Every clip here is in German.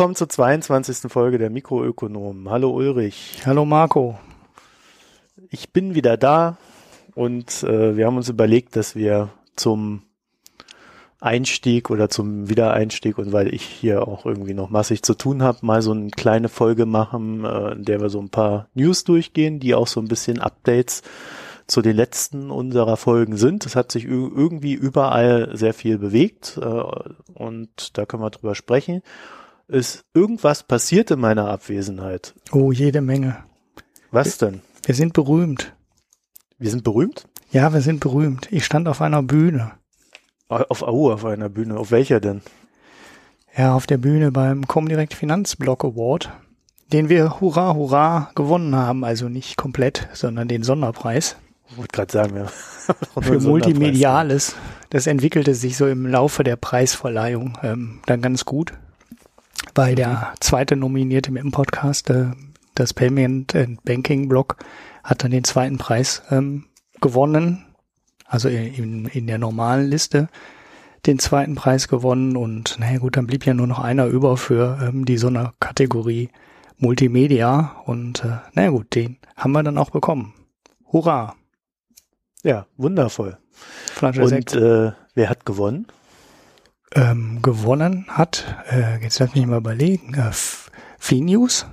Willkommen zur 22. Folge der Mikroökonomen. Hallo Ulrich. Hallo Marco. Ich bin wieder da und äh, wir haben uns überlegt, dass wir zum Einstieg oder zum Wiedereinstieg und weil ich hier auch irgendwie noch massig zu tun habe, mal so eine kleine Folge machen, äh, in der wir so ein paar News durchgehen, die auch so ein bisschen Updates zu den letzten unserer Folgen sind. Es hat sich irgendwie überall sehr viel bewegt äh, und da können wir drüber sprechen. Ist irgendwas passiert in meiner Abwesenheit? Oh, jede Menge. Was denn? Wir sind berühmt. Wir sind berühmt? Ja, wir sind berühmt. Ich stand auf einer Bühne. Auf AU, auf einer Bühne. Auf welcher denn? Ja, auf der Bühne beim Comdirect Finanzblock Award, den wir hurra, hurra gewonnen haben. Also nicht komplett, sondern den Sonderpreis. Ich wollte gerade sagen, ja. Für Multimediales. Das entwickelte sich so im Laufe der Preisverleihung ähm, dann ganz gut weil der zweite Nominierte mit dem Podcast, äh, das Payment and Banking Blog, hat dann den zweiten Preis ähm, gewonnen, also in, in der normalen Liste den zweiten Preis gewonnen und naja gut, dann blieb ja nur noch einer über für ähm, die Sonderkategorie Multimedia und äh, naja gut, den haben wir dann auch bekommen. Hurra! Ja, wundervoll. Flasche und äh, wer hat gewonnen? Ähm, gewonnen hat, äh, jetzt lass mich mal überlegen, äh, Finius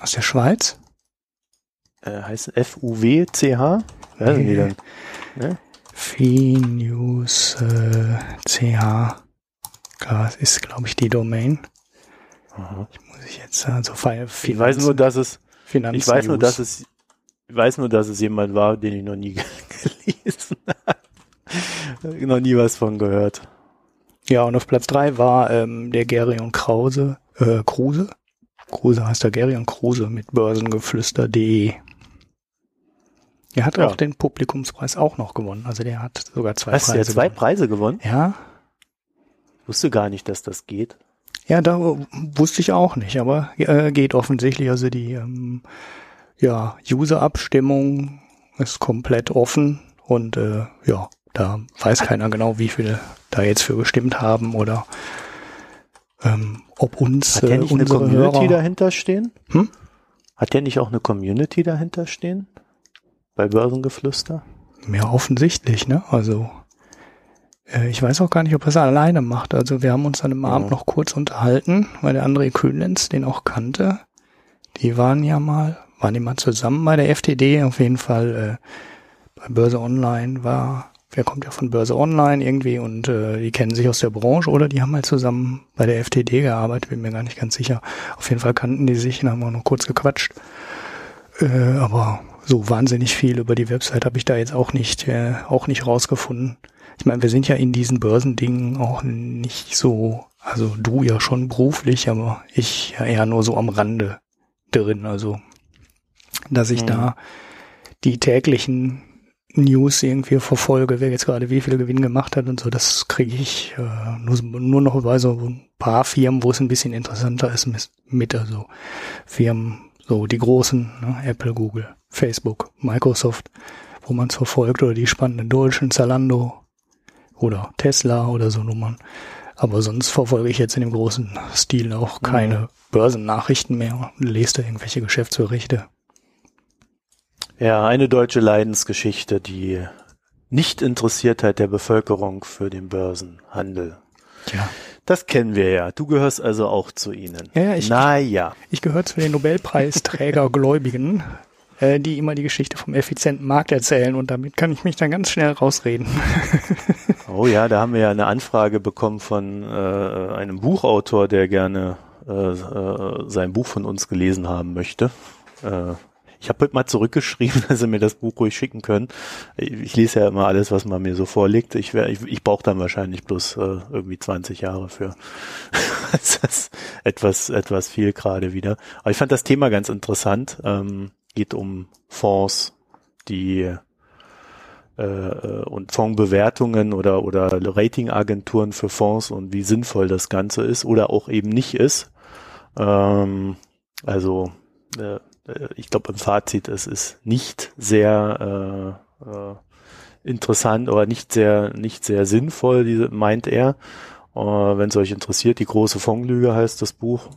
aus der Schweiz. Äh, heißt F-U-W-C-H? Ja, nee. dann, ne? Finius äh, CH. Das ist, glaube ich, die Domain. Aha. Ich muss ich jetzt also Finanz, Ich weiß nur, dass es Finanz ich weiß nur, dass es ich weiß nur, dass es jemand war, den ich noch nie gelesen habe. noch nie was von gehört. Ja, und auf Platz drei war ähm, der Gerion Krause, äh, Kruse. Kruse heißt der Gerion Kruse mit börsengeflüster.de. Er hat ja. auch den Publikumspreis auch noch gewonnen. Also der hat sogar zwei Was, Preise. Der hat zwei gewonnen. Preise gewonnen? Ja. Ich wusste gar nicht, dass das geht. Ja, da wusste ich auch nicht, aber äh, geht offensichtlich. Also die ähm, ja, User-Abstimmung ist komplett offen und äh, ja, da weiß keiner genau, wie viele da jetzt für gestimmt haben oder ähm, ob uns Hat der nicht äh, eine Community Hörer dahinter stehen? Hm? Hat der nicht auch eine Community dahinter stehen? Bei Börsengeflüster? Mehr offensichtlich, ne? Also äh, ich weiß auch gar nicht, ob er es alleine macht. Also wir haben uns dann im ja. Abend noch kurz unterhalten, weil der André Kühnlenz den auch kannte. Die waren ja mal, waren die mal zusammen bei der FTD, auf jeden Fall äh, bei Börse Online war wer kommt ja von Börse Online irgendwie und äh, die kennen sich aus der Branche oder die haben halt zusammen bei der FTD gearbeitet, bin mir gar nicht ganz sicher. Auf jeden Fall kannten die sich und haben auch noch kurz gequatscht. Äh, aber so wahnsinnig viel über die Website habe ich da jetzt auch nicht, äh, auch nicht rausgefunden. Ich meine, wir sind ja in diesen Börsendingen auch nicht so, also du ja schon beruflich, aber ich ja eher nur so am Rande drin. Also, dass ich mhm. da die täglichen News irgendwie verfolge, wer jetzt gerade wie viel Gewinn gemacht hat und so, das kriege ich äh, nur, nur noch bei so ein paar Firmen, wo es ein bisschen interessanter ist mit, also Firmen, so die großen, ne, Apple, Google, Facebook, Microsoft, wo man es verfolgt oder die spannenden deutschen, Zalando oder Tesla oder so Nummern. Aber sonst verfolge ich jetzt in dem großen Stil auch keine mhm. Börsennachrichten mehr, lese da irgendwelche Geschäftsberichte. Ja, eine deutsche Leidensgeschichte, die Nicht-Interessiertheit der Bevölkerung für den Börsenhandel. Ja. Das kennen wir ja. Du gehörst also auch zu ihnen. Ja, ja ich, naja. Ich, ich gehöre zu den Nobelpreisträgergläubigen, äh, die immer die Geschichte vom effizienten Markt erzählen und damit kann ich mich dann ganz schnell rausreden. oh ja, da haben wir ja eine Anfrage bekommen von äh, einem Buchautor, der gerne äh, äh, sein Buch von uns gelesen haben möchte. Ich habe heute mal zurückgeschrieben, dass sie mir das Buch ruhig schicken können. Ich lese ja immer alles, was man mir so vorlegt. Ich, ich, ich brauche dann wahrscheinlich bloß äh, irgendwie 20 Jahre für. das ist etwas, etwas viel gerade wieder. Aber ich fand das Thema ganz interessant. Ähm, geht um Fonds, die äh, äh und Fondsbewertungen oder, oder Ratingagenturen für Fonds und wie sinnvoll das Ganze ist oder auch eben nicht ist. Ähm, also äh, ich glaube im Fazit, es ist nicht sehr äh, äh, interessant oder nicht sehr, nicht sehr sinnvoll, diese, meint er. Uh, Wenn es euch interessiert, die große Fonglüge heißt das Buch.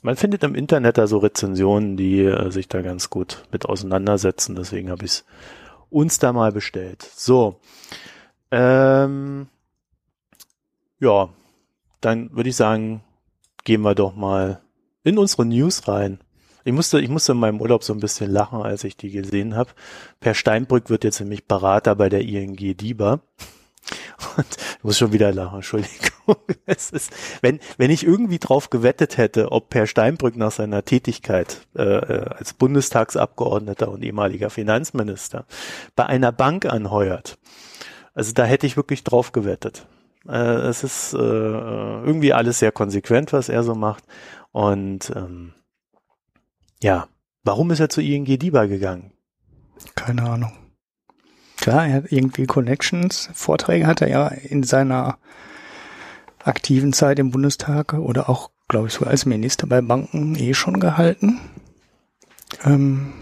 Man findet im Internet da so Rezensionen, die äh, sich da ganz gut mit auseinandersetzen. Deswegen habe ich es uns da mal bestellt. So. Ähm, ja, dann würde ich sagen, gehen wir doch mal in unsere News rein. Ich musste, ich musste in meinem Urlaub so ein bisschen lachen, als ich die gesehen habe. Per Steinbrück wird jetzt nämlich Berater bei der ING DIBA. Und ich muss schon wieder lachen, Entschuldigung. Es ist, wenn, wenn ich irgendwie drauf gewettet hätte, ob Per Steinbrück nach seiner Tätigkeit äh, äh, als Bundestagsabgeordneter und ehemaliger Finanzminister bei einer Bank anheuert, also da hätte ich wirklich drauf gewettet. Äh, es ist äh, irgendwie alles sehr konsequent, was er so macht. Und ähm, ja, warum ist er zu ING DIBA gegangen? Keine Ahnung. Klar, er hat irgendwie Connections. Vorträge hat er ja in seiner aktiven Zeit im Bundestag oder auch, glaube ich, so als Minister bei Banken eh schon gehalten. Ähm,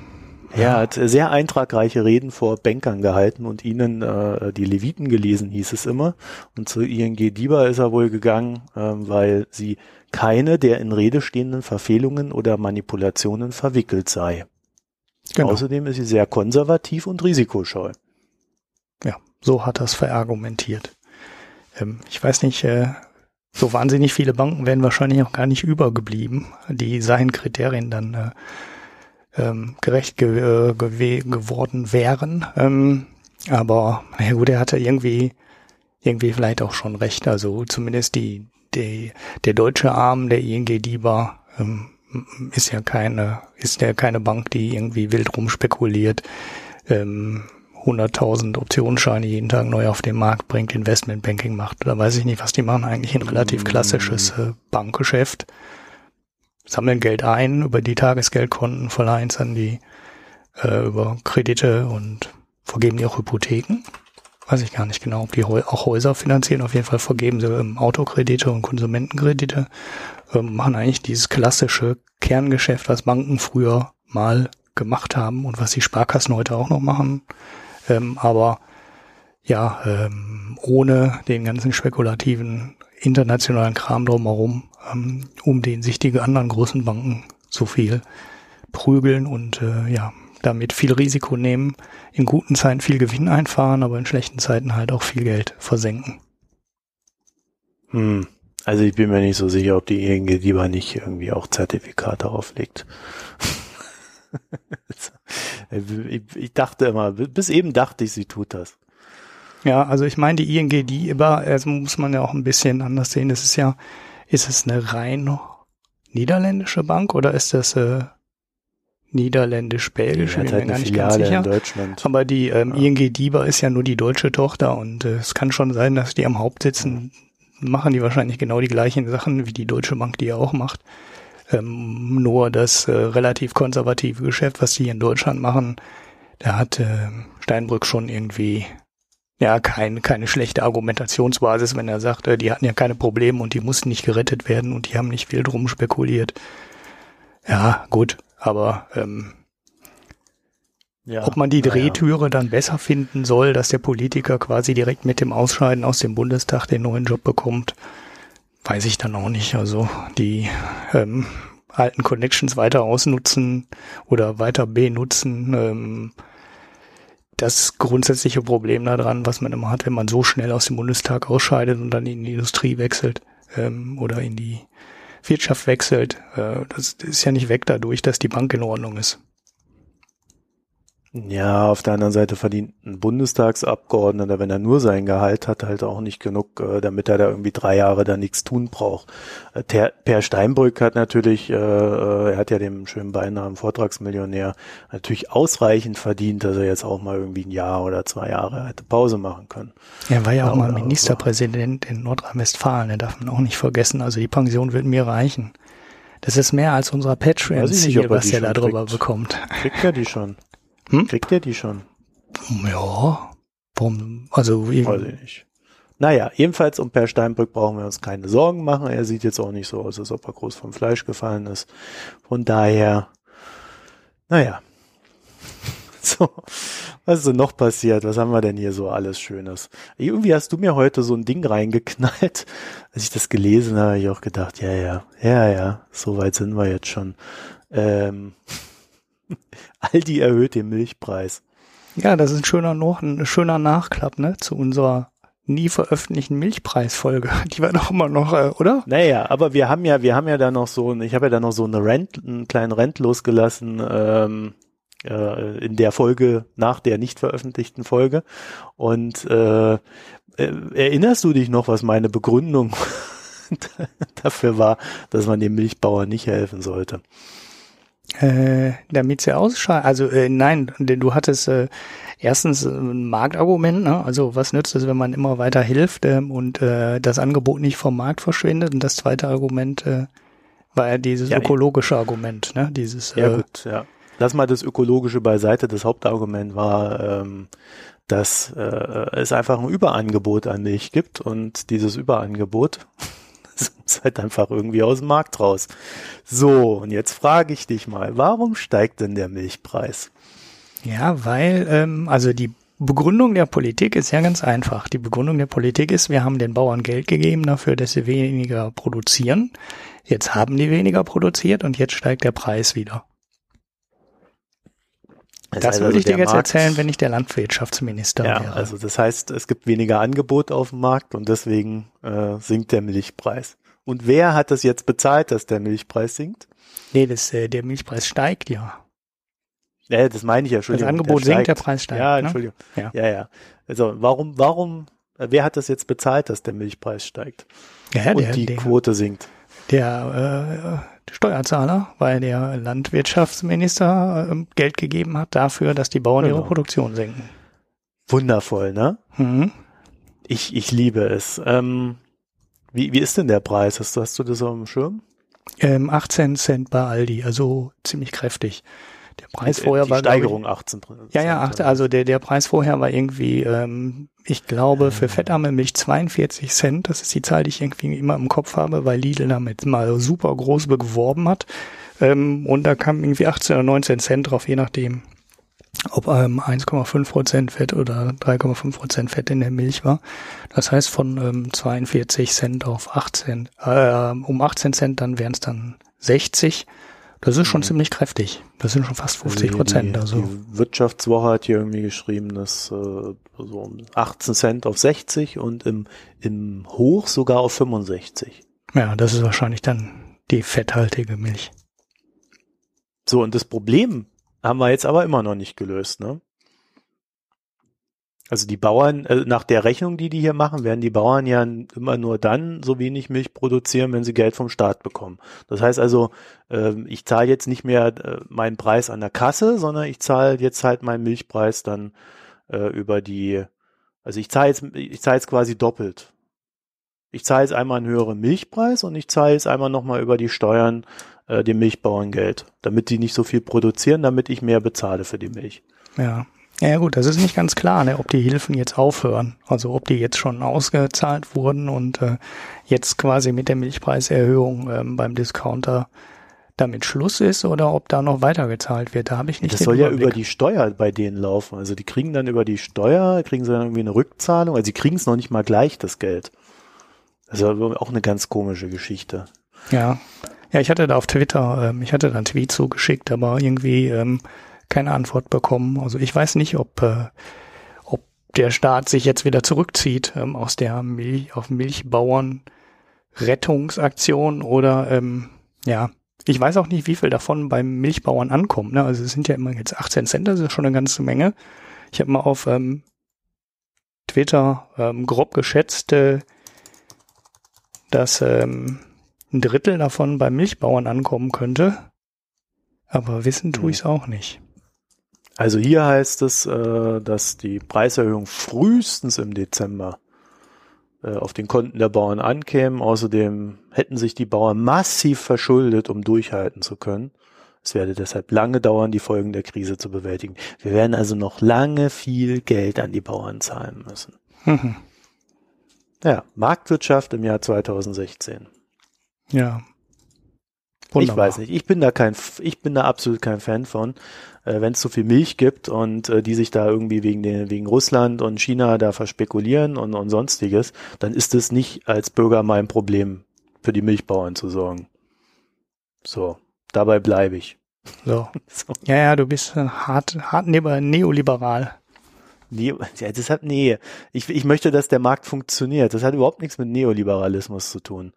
ja, er hat sehr eintragreiche Reden vor Bankern gehalten und ihnen äh, die Leviten gelesen, hieß es immer. Und zu ING DIBA ist er wohl gegangen, äh, weil sie keine der in Rede stehenden Verfehlungen oder Manipulationen verwickelt sei. Genau. Außerdem ist sie sehr konservativ und risikoscheu. Ja, so hat er es verargumentiert. Ähm, ich weiß nicht, äh, so wahnsinnig viele Banken wären wahrscheinlich auch gar nicht übergeblieben, die seinen Kriterien dann äh, ähm, gerecht ge äh, ge geworden wären. Ähm, aber naja gut, er hatte irgendwie irgendwie vielleicht auch schon recht. Also zumindest die, die der deutsche Arm der ING DIBA ähm, ist ja keine ist ja keine Bank, die irgendwie wild rumspekuliert. Ähm, 100.000 Optionsscheine jeden Tag neu auf den Markt bringt, Investmentbanking macht. Da weiß ich nicht, was die machen. Eigentlich ein relativ mm. klassisches äh, Bankgeschäft. Sammeln Geld ein über die Tagesgeldkonten, verleihen es an die äh, über Kredite und vergeben die auch Hypotheken. Weiß ich gar nicht genau, ob die auch Häuser finanzieren. Auf jeden Fall vergeben sie ähm, Autokredite und Konsumentenkredite. Ähm, machen eigentlich dieses klassische Kerngeschäft, was Banken früher mal gemacht haben und was die Sparkassen heute auch noch machen ähm, aber ja, ähm, ohne den ganzen spekulativen internationalen Kram drumherum, ähm, um den sich die anderen großen Banken so viel prügeln und äh, ja, damit viel Risiko nehmen, in guten Zeiten viel Gewinn einfahren, aber in schlechten Zeiten halt auch viel Geld versenken. Hm. Also ich bin mir nicht so sicher, ob die ING lieber nicht irgendwie auch Zertifikate auflegt. ich, ich dachte immer, bis eben dachte ich, sie tut das. Ja, also ich meine, die ING, die IBA, also muss man ja auch ein bisschen anders sehen. Das ist ja, ist es eine rein niederländische Bank oder ist das äh, niederländisch-belgisch? Ich bin mir gar nicht ganz sicher. In Deutschland. Aber die ähm, ja. ING DIBA ist ja nur die deutsche Tochter und äh, es kann schon sein, dass die am Haupt sitzen, machen die wahrscheinlich genau die gleichen Sachen wie die Deutsche Bank, die ja auch macht. Ähm, nur das äh, relativ konservative Geschäft, was die in Deutschland machen, da hat äh, Steinbrück schon irgendwie ja kein, keine schlechte Argumentationsbasis, wenn er sagt, äh, die hatten ja keine Probleme und die mussten nicht gerettet werden und die haben nicht viel drum spekuliert. Ja, gut, aber ähm, ja, ob man die Drehtüre ja. dann besser finden soll, dass der Politiker quasi direkt mit dem Ausscheiden aus dem Bundestag den neuen Job bekommt, weiß ich dann auch nicht. Also die ähm, alten Connections weiter ausnutzen oder weiter benutzen. Ähm, das grundsätzliche Problem daran, was man immer hat, wenn man so schnell aus dem Bundestag ausscheidet und dann in die Industrie wechselt ähm, oder in die Wirtschaft wechselt, äh, das ist ja nicht weg dadurch, dass die Bank in Ordnung ist. Ja, auf der anderen Seite verdient ein Bundestagsabgeordneter, wenn er nur sein Gehalt hat, halt auch nicht genug, äh, damit er da irgendwie drei Jahre da nichts tun braucht. Äh, per Steinbrück hat natürlich, äh, er hat ja den schönen Beinamen Vortragsmillionär, natürlich ausreichend verdient, dass er jetzt auch mal irgendwie ein Jahr oder zwei Jahre hätte Pause machen können. Er war ja auch mal Ministerpräsident in Nordrhein-Westfalen, der darf man auch nicht vergessen. Also die Pension wird mir reichen. Das ist mehr als unser Patreon-Ziel, was er da drüber bekommt. Kriegt er die schon? Hm? Kriegt er die schon? Ja. Warum? Also Weiß ich nicht. Naja, jedenfalls um Per Steinbrück brauchen wir uns keine Sorgen machen. Er sieht jetzt auch nicht so aus, als ob er groß vom Fleisch gefallen ist. Von daher, naja. So, was ist denn noch passiert? Was haben wir denn hier so alles Schönes? Irgendwie hast du mir heute so ein Ding reingeknallt. Als ich das gelesen habe, habe ich auch gedacht, ja, ja, ja, ja, so weit sind wir jetzt schon. Ähm, Aldi erhöht den Milchpreis. Ja, das ist ein schöner, noch, ein schöner Nachklapp, ne, zu unserer nie veröffentlichten Milchpreisfolge. Die war doch immer noch, äh, oder? Naja, aber wir haben ja, wir haben ja da noch so, ich habe ja da noch so eine Rent, einen kleinen Rent losgelassen, ähm, äh, in der Folge nach der nicht veröffentlichten Folge. Und äh, äh erinnerst du dich noch, was meine Begründung dafür war, dass man dem Milchbauern nicht helfen sollte? Äh, damit sie ausscheiden. Also äh, nein, denn du hattest äh, erstens ein Marktargument, ne? also was nützt es, wenn man immer weiter hilft ähm, und äh, das Angebot nicht vom Markt verschwindet. Und das zweite Argument äh, war ja dieses ja, ökologische Argument, ne? Dieses. Ja äh, gut, ja. Lass mal das ökologische beiseite. Das Hauptargument war, ähm, dass äh, es einfach ein Überangebot an Milch gibt und dieses Überangebot ist halt einfach irgendwie aus dem Markt raus. So, und jetzt frage ich dich mal, warum steigt denn der Milchpreis? Ja, weil, ähm, also die Begründung der Politik ist ja ganz einfach. Die Begründung der Politik ist, wir haben den Bauern Geld gegeben dafür, dass sie weniger produzieren. Jetzt haben die weniger produziert und jetzt steigt der Preis wieder. Das, das würde also ich dir jetzt Markt, erzählen, wenn ich der Landwirtschaftsminister ja, wäre. Also das heißt, es gibt weniger Angebot auf dem Markt und deswegen äh, sinkt der Milchpreis. Und wer hat das jetzt bezahlt, dass der Milchpreis sinkt? Nee, das, äh, der Milchpreis steigt ja. Ja, das meine ich ja, Entschuldigung. Das Angebot der sinkt, der Preis steigt. Ja, ne? Entschuldigung. Ne? Ja. ja, ja. Also warum, warum, äh, wer hat das jetzt bezahlt, dass der Milchpreis steigt? Ja, und der, die der, Quote sinkt? Der äh, Steuerzahler, weil der Landwirtschaftsminister äh, Geld gegeben hat dafür, dass die Bauern genau. ihre Produktion senken. Wundervoll, ne? Mhm. Ich, ich liebe es. Ähm, wie, wie ist denn der Preis? Hast, hast du das auf dem Schirm? Ähm, 18 Cent bei Aldi, also ziemlich kräftig. Der Preis vorher die war Steigerung ich, 18 Ja, ja, 8, also der der Preis vorher war irgendwie, ähm, ich glaube, für fettarme Milch 42 Cent. Das ist die Zahl, die ich irgendwie immer im Kopf habe, weil Lidl damit mal super groß beworben hat. Ähm, und da kam irgendwie 18 oder 19 Cent drauf, je nachdem ob ähm, 1,5 Prozent Fett oder 3,5 Prozent Fett in der Milch war. Das heißt von ähm, 42 Cent auf 18, äh, um 18 Cent, dann wären es dann 60. Das ist schon mhm. ziemlich kräftig. Das sind schon fast 50 Prozent. Also die Wirtschaftswoche hat hier irgendwie geschrieben, dass äh, so um 18 Cent auf 60 und im, im Hoch sogar auf 65. Ja, das ist wahrscheinlich dann die fetthaltige Milch. So, und das Problem haben wir jetzt aber immer noch nicht gelöst, ne? Also die Bauern, äh, nach der Rechnung, die die hier machen, werden die Bauern ja immer nur dann so wenig Milch produzieren, wenn sie Geld vom Staat bekommen. Das heißt also, äh, ich zahle jetzt nicht mehr äh, meinen Preis an der Kasse, sondern ich zahle jetzt halt meinen Milchpreis dann äh, über die, also ich zahle jetzt, ich zahle jetzt quasi doppelt. Ich zahle jetzt einmal einen höheren Milchpreis und ich zahle jetzt einmal nochmal über die Steuern äh, den Milchbauern Geld, damit die nicht so viel produzieren, damit ich mehr bezahle für die Milch. Ja. Ja gut, das ist nicht ganz klar, ne, ob die Hilfen jetzt aufhören, also ob die jetzt schon ausgezahlt wurden und äh, jetzt quasi mit der Milchpreiserhöhung ähm, beim Discounter damit Schluss ist oder ob da noch weitergezahlt wird. Da habe ich nicht. Das soll Überblick. ja über die Steuer bei denen laufen. Also die kriegen dann über die Steuer, kriegen sie dann irgendwie eine Rückzahlung. Also sie kriegen es noch nicht mal gleich, das Geld. Also auch eine ganz komische Geschichte. Ja. Ja, ich hatte da auf Twitter, ähm, ich hatte da einen Tweet zugeschickt, aber irgendwie ähm, keine Antwort bekommen. Also ich weiß nicht, ob, äh, ob der Staat sich jetzt wieder zurückzieht ähm, aus der Milch, auf Milchbauern Rettungsaktion oder ähm, ja, ich weiß auch nicht, wie viel davon beim Milchbauern ankommt. Ne? Also es sind ja immer jetzt 18 Cent, das ist schon eine ganze Menge. Ich habe mal auf ähm, Twitter ähm, grob geschätzt, äh, dass ähm, ein Drittel davon beim Milchbauern ankommen könnte. Aber wissen tue hm. ich es auch nicht. Also hier heißt es, äh, dass die Preiserhöhung frühestens im Dezember äh, auf den Konten der Bauern ankäme. Außerdem hätten sich die Bauern massiv verschuldet, um durchhalten zu können. Es werde deshalb lange dauern, die Folgen der Krise zu bewältigen. Wir werden also noch lange viel Geld an die Bauern zahlen müssen. Mhm. Ja, Marktwirtschaft im Jahr 2016. Ja. Wunderbar. Ich weiß nicht. Ich bin da kein, ich bin da absolut kein Fan von. Äh, Wenn es so viel Milch gibt und äh, die sich da irgendwie wegen den, wegen Russland und China da verspekulieren und, und sonstiges, dann ist es nicht als Bürger mein Problem, für die Milchbauern zu sorgen. So, dabei bleibe ich. So. so. Ja, ja, du bist hart, hart neoliberal. Nee, ja, das hat, nee, ich, ich möchte, dass der Markt funktioniert. Das hat überhaupt nichts mit Neoliberalismus zu tun.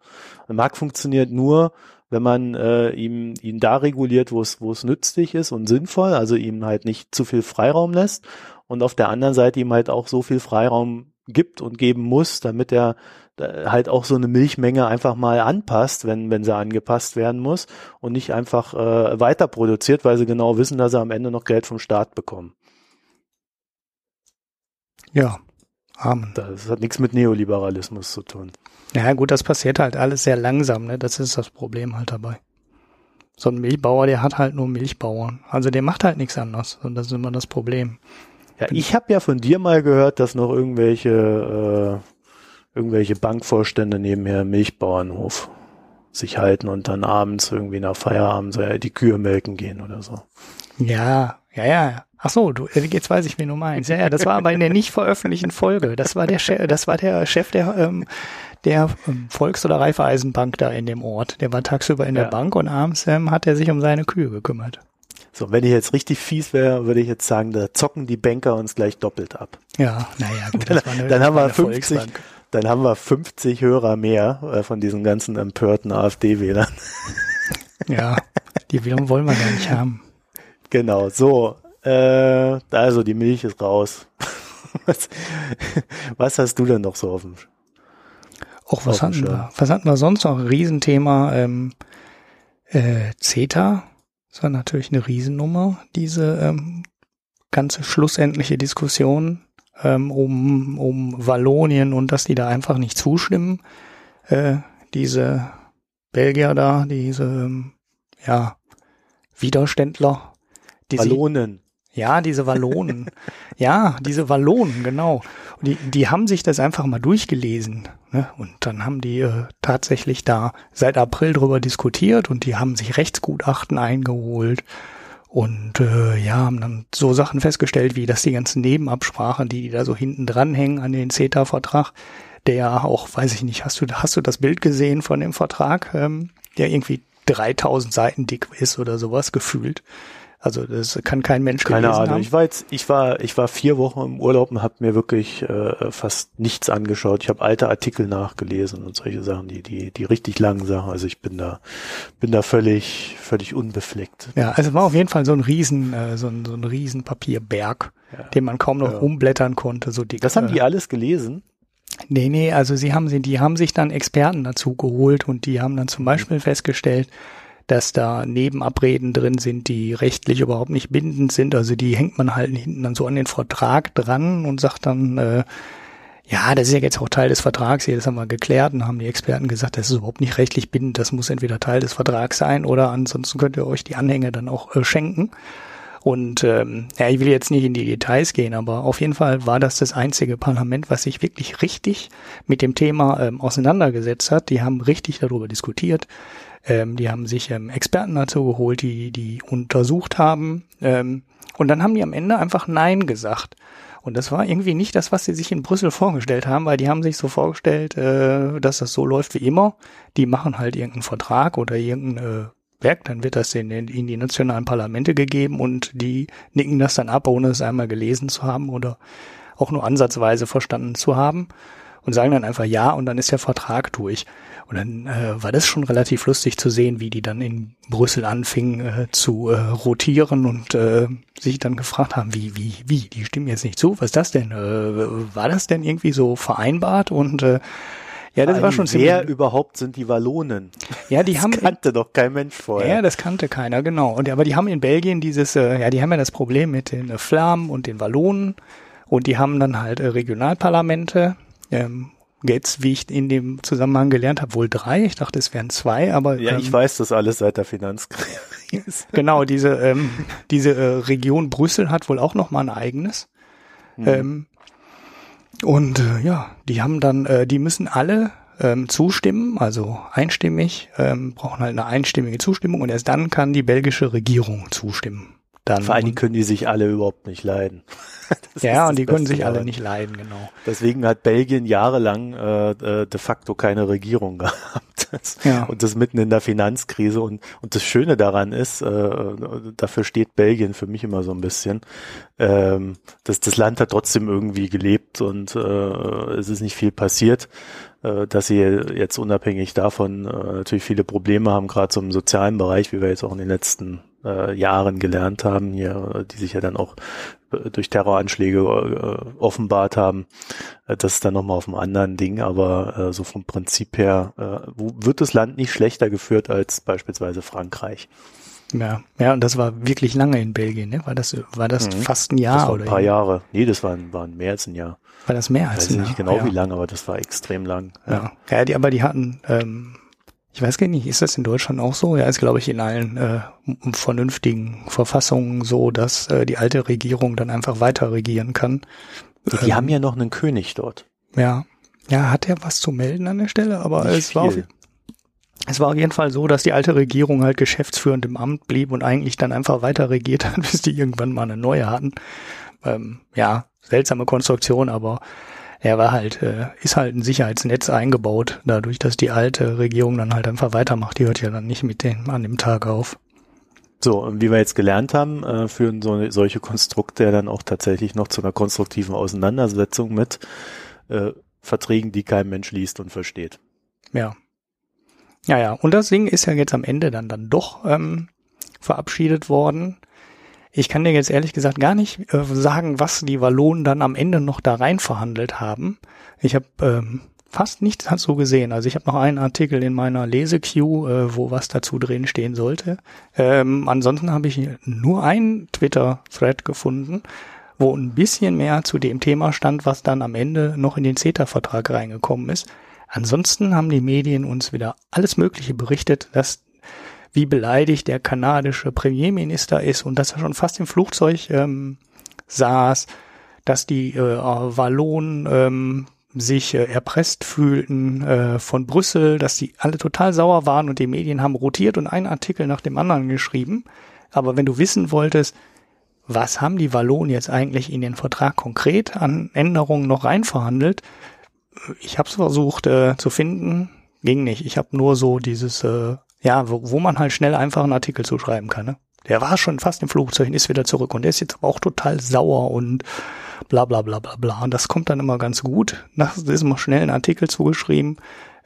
Der Markt funktioniert nur, wenn man äh, ihm ihn da reguliert, wo es wo es nützlich ist und sinnvoll, also ihm halt nicht zu viel Freiraum lässt und auf der anderen Seite ihm halt auch so viel Freiraum gibt und geben muss, damit er äh, halt auch so eine Milchmenge einfach mal anpasst, wenn wenn sie angepasst werden muss und nicht einfach äh, weiter produziert, weil sie genau wissen, dass sie am Ende noch Geld vom Staat bekommen. Ja, Amen. Das hat nichts mit Neoliberalismus zu tun. Ja, gut, das passiert halt alles sehr langsam, ne? Das ist das Problem halt dabei. So ein Milchbauer, der hat halt nur Milchbauern. Also der macht halt nichts anderes. Und das ist immer das Problem. Ja, ich habe ja von dir mal gehört, dass noch irgendwelche äh, irgendwelche Bankvorstände nebenher Milchbauernhof sich halten und dann abends irgendwie nach Feierabend so, ja, die Kühe melken gehen oder so. Ja, ja, ja. Ach so, du, äh, jetzt weiß ich, wen du meinst. Ja, ja, das war aber in der nicht veröffentlichten Folge. Das war der Chef, das war der Chef der ähm, der ähm, Volks- oder Raiffeisenbank da in dem Ort. Der war tagsüber in ja. der Bank und abends ähm, hat er sich um seine Kühe gekümmert. So, wenn ich jetzt richtig fies wäre, würde ich jetzt sagen, da zocken die Banker uns gleich doppelt ab. Ja, naja, gut. dann, eine, dann haben wir 50, Volksbank. dann haben wir 50 Hörer mehr äh, von diesen ganzen empörten AfD-Wählern. ja, die wollen wir gar nicht haben. Genau, so. Äh, also die Milch ist raus. was, was hast du denn noch so auf dem auch was hatten wir? Was hatten wir sonst noch? Riesenthema ähm, äh, CETA. Das war natürlich eine Riesennummer, diese ähm, ganze schlussendliche Diskussion ähm, um, um Wallonien und dass die da einfach nicht zustimmen. Äh, diese Belgier da, diese ähm, ja, Widerständler. Die Wallonen. Ja, diese Wallonen. ja, diese Wallonen, genau. Und die, die haben sich das einfach mal durchgelesen. Ne? Und dann haben die äh, tatsächlich da seit April drüber diskutiert und die haben sich Rechtsgutachten eingeholt und äh, ja, haben dann so Sachen festgestellt, wie dass die ganzen Nebenabsprachen, die, die da so hinten dranhängen an den CETA-Vertrag, der auch, weiß ich nicht, hast du, hast du das Bild gesehen von dem Vertrag, ähm, der irgendwie 3000 Seiten dick ist oder sowas gefühlt. Also das kann kein Mensch Keine Ahnung. Haben. Ich war jetzt, ich war, ich war vier Wochen im Urlaub und habe mir wirklich äh, fast nichts angeschaut. Ich habe alte Artikel nachgelesen und solche Sachen, die, die, die richtig langen Sachen. Also ich bin da, bin da völlig, völlig unbefleckt. Ja, also war auf jeden Fall so ein Riesen, äh, so ein, so ein Riesenpapierberg, ja. den man kaum noch ja. umblättern konnte. So dick. Das haben die alles gelesen? Nee, nee, also sie haben sie, die haben sich dann Experten dazu geholt und die haben dann zum mhm. Beispiel festgestellt, dass da Nebenabreden drin sind, die rechtlich überhaupt nicht bindend sind. Also die hängt man halt hinten dann so an den Vertrag dran und sagt dann, äh, ja, das ist ja jetzt auch Teil des Vertrags hier, das haben wir geklärt und haben die Experten gesagt, das ist überhaupt nicht rechtlich bindend, das muss entweder Teil des Vertrags sein oder ansonsten könnt ihr euch die Anhänge dann auch äh, schenken. Und ähm, ja, ich will jetzt nicht in die Details gehen, aber auf jeden Fall war das das einzige Parlament, was sich wirklich richtig mit dem Thema ähm, auseinandergesetzt hat. Die haben richtig darüber diskutiert. Ähm, die haben sich ähm, Experten dazu geholt, die die untersucht haben. Ähm, und dann haben die am Ende einfach Nein gesagt. Und das war irgendwie nicht das, was sie sich in Brüssel vorgestellt haben, weil die haben sich so vorgestellt, äh, dass das so läuft wie immer. Die machen halt irgendeinen Vertrag oder irgendein äh, Werk, dann wird das in, in die nationalen Parlamente gegeben und die nicken das dann ab, ohne es einmal gelesen zu haben oder auch nur ansatzweise verstanden zu haben und sagen dann einfach ja und dann ist der Vertrag durch. Und dann äh, war das schon relativ lustig zu sehen, wie die dann in Brüssel anfingen äh, zu äh, rotieren und äh, sich dann gefragt haben, wie, wie, wie, die stimmen jetzt nicht zu, was ist das denn? Äh, war das denn irgendwie so vereinbart? Und äh, ja, das Ein war schon ziemlich. Wer überhaupt sind die Wallonen? Ja, die das haben. kannte doch kein Mensch vorher. Ja, das kannte keiner, genau. Und aber die haben in Belgien dieses, äh, ja, die haben ja das Problem mit den äh, Flammen und den Wallonen und die haben dann halt äh, Regionalparlamente. Ähm, Jetzt, wie ich in dem Zusammenhang gelernt habe, wohl drei. Ich dachte, es wären zwei, aber ja, ähm, ich weiß das alles seit der Finanzkrise. genau, diese ähm, diese äh, Region Brüssel hat wohl auch noch mal ein eigenes. Hm. Ähm, und äh, ja, die haben dann, äh, die müssen alle ähm, zustimmen, also einstimmig, ähm, brauchen halt eine einstimmige Zustimmung und erst dann kann die belgische Regierung zustimmen. Dann Vor allen Dingen können die sich alle überhaupt nicht leiden. Ja, und die können sich alle nicht leiden, genau. Deswegen hat Belgien jahrelang äh, äh de facto keine Regierung gehabt. ja. Und das mitten in der Finanzkrise. Und, und das Schöne daran ist, äh, dafür steht Belgien für mich immer so ein bisschen, ähm, dass das Land hat trotzdem irgendwie gelebt und äh, es ist nicht viel passiert äh, dass sie jetzt unabhängig davon äh, natürlich viele Probleme haben, gerade so im sozialen Bereich, wie wir jetzt auch in den letzten äh, Jahren gelernt haben, hier, die sich ja dann auch äh, durch Terroranschläge äh, offenbart haben. Äh, das ist dann nochmal auf einem anderen Ding, aber äh, so vom Prinzip her äh, wird das Land nicht schlechter geführt als beispielsweise Frankreich. Ja, ja, und das war wirklich lange in Belgien, ne? War das, war das mhm. fast ein Jahr das war oder? Ein paar Jahre. Nee, das waren, waren mehr als ein Jahr. War das mehr als ein Jahr? Ich weiß nicht genau ja. wie lange, aber das war extrem lang. Ja, ja, ja die, aber die hatten, ähm, ich weiß gar nicht, ist das in Deutschland auch so? Ja, ist glaube ich in allen äh, vernünftigen Verfassungen so, dass äh, die alte Regierung dann einfach weiter regieren kann. Die, ähm, haben ja noch einen König dort. Ja, ja, hat er was zu melden an der Stelle, aber nicht es viel. war auf, es war auf jeden Fall so, dass die alte Regierung halt geschäftsführend im Amt blieb und eigentlich dann einfach weiter regiert hat, bis die irgendwann mal eine neue hatten. Ähm, ja, seltsame Konstruktion, aber er war halt, äh, ist halt ein Sicherheitsnetz eingebaut, dadurch, dass die alte Regierung dann halt einfach weitermacht. Die hört ja dann nicht mit dem an dem Tag auf. So, und wie wir jetzt gelernt haben, äh, führen so, solche Konstrukte ja dann auch tatsächlich noch zu einer konstruktiven Auseinandersetzung mit äh, Verträgen, die kein Mensch liest und versteht. Ja. Ja, ja. Und das Ding ist ja jetzt am Ende dann, dann doch ähm, verabschiedet worden. Ich kann dir jetzt ehrlich gesagt gar nicht äh, sagen, was die Wallonen dann am Ende noch da rein verhandelt haben. Ich habe ähm, fast nichts dazu gesehen. Also ich habe noch einen Artikel in meiner Lesequeue, äh, wo was dazu drin stehen sollte. Ähm, ansonsten habe ich nur einen Twitter-Thread gefunden, wo ein bisschen mehr zu dem Thema stand, was dann am Ende noch in den CETA-Vertrag reingekommen ist. Ansonsten haben die Medien uns wieder alles Mögliche berichtet, dass wie beleidigt der kanadische Premierminister ist und dass er schon fast im Flugzeug ähm, saß, dass die äh, Wallonen ähm, sich äh, erpresst fühlten äh, von Brüssel, dass sie alle total sauer waren und die Medien haben rotiert und einen Artikel nach dem anderen geschrieben. Aber wenn du wissen wolltest, was haben die Wallonen jetzt eigentlich in den Vertrag konkret an Änderungen noch reinverhandelt, ich habe es versucht äh, zu finden, ging nicht. Ich habe nur so dieses äh, ja, wo, wo man halt schnell einfach einen Artikel zuschreiben kann. Ne? Der war schon fast im Flugzeug und ist wieder zurück und der ist jetzt aber auch total sauer und bla bla bla bla bla. Und das kommt dann immer ganz gut. Nach ist immer schnell ein Artikel zugeschrieben.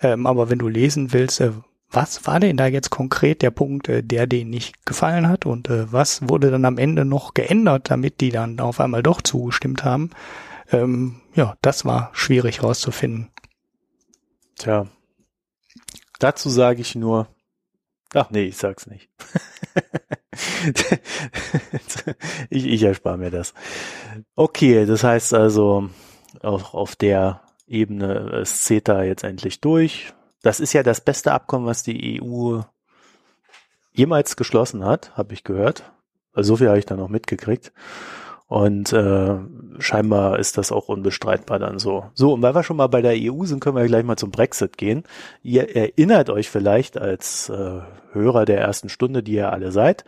Ähm, aber wenn du lesen willst, äh, was war denn da jetzt konkret der Punkt, äh, der denen nicht gefallen hat und äh, was wurde dann am Ende noch geändert, damit die dann auf einmal doch zugestimmt haben? Ähm, ja, das war schwierig rauszufinden. Tja, dazu sage ich nur, Ach nee, ich sag's nicht. ich, ich erspare mir das. Okay, das heißt also, auch auf der Ebene ist CETA jetzt endlich durch. Das ist ja das beste Abkommen, was die EU jemals geschlossen hat, habe ich gehört. Also so viel habe ich da noch mitgekriegt. Und äh, scheinbar ist das auch unbestreitbar dann so. So, und weil wir schon mal bei der EU sind, können wir gleich mal zum Brexit gehen. Ihr erinnert euch vielleicht als äh, Hörer der ersten Stunde, die ihr alle seid,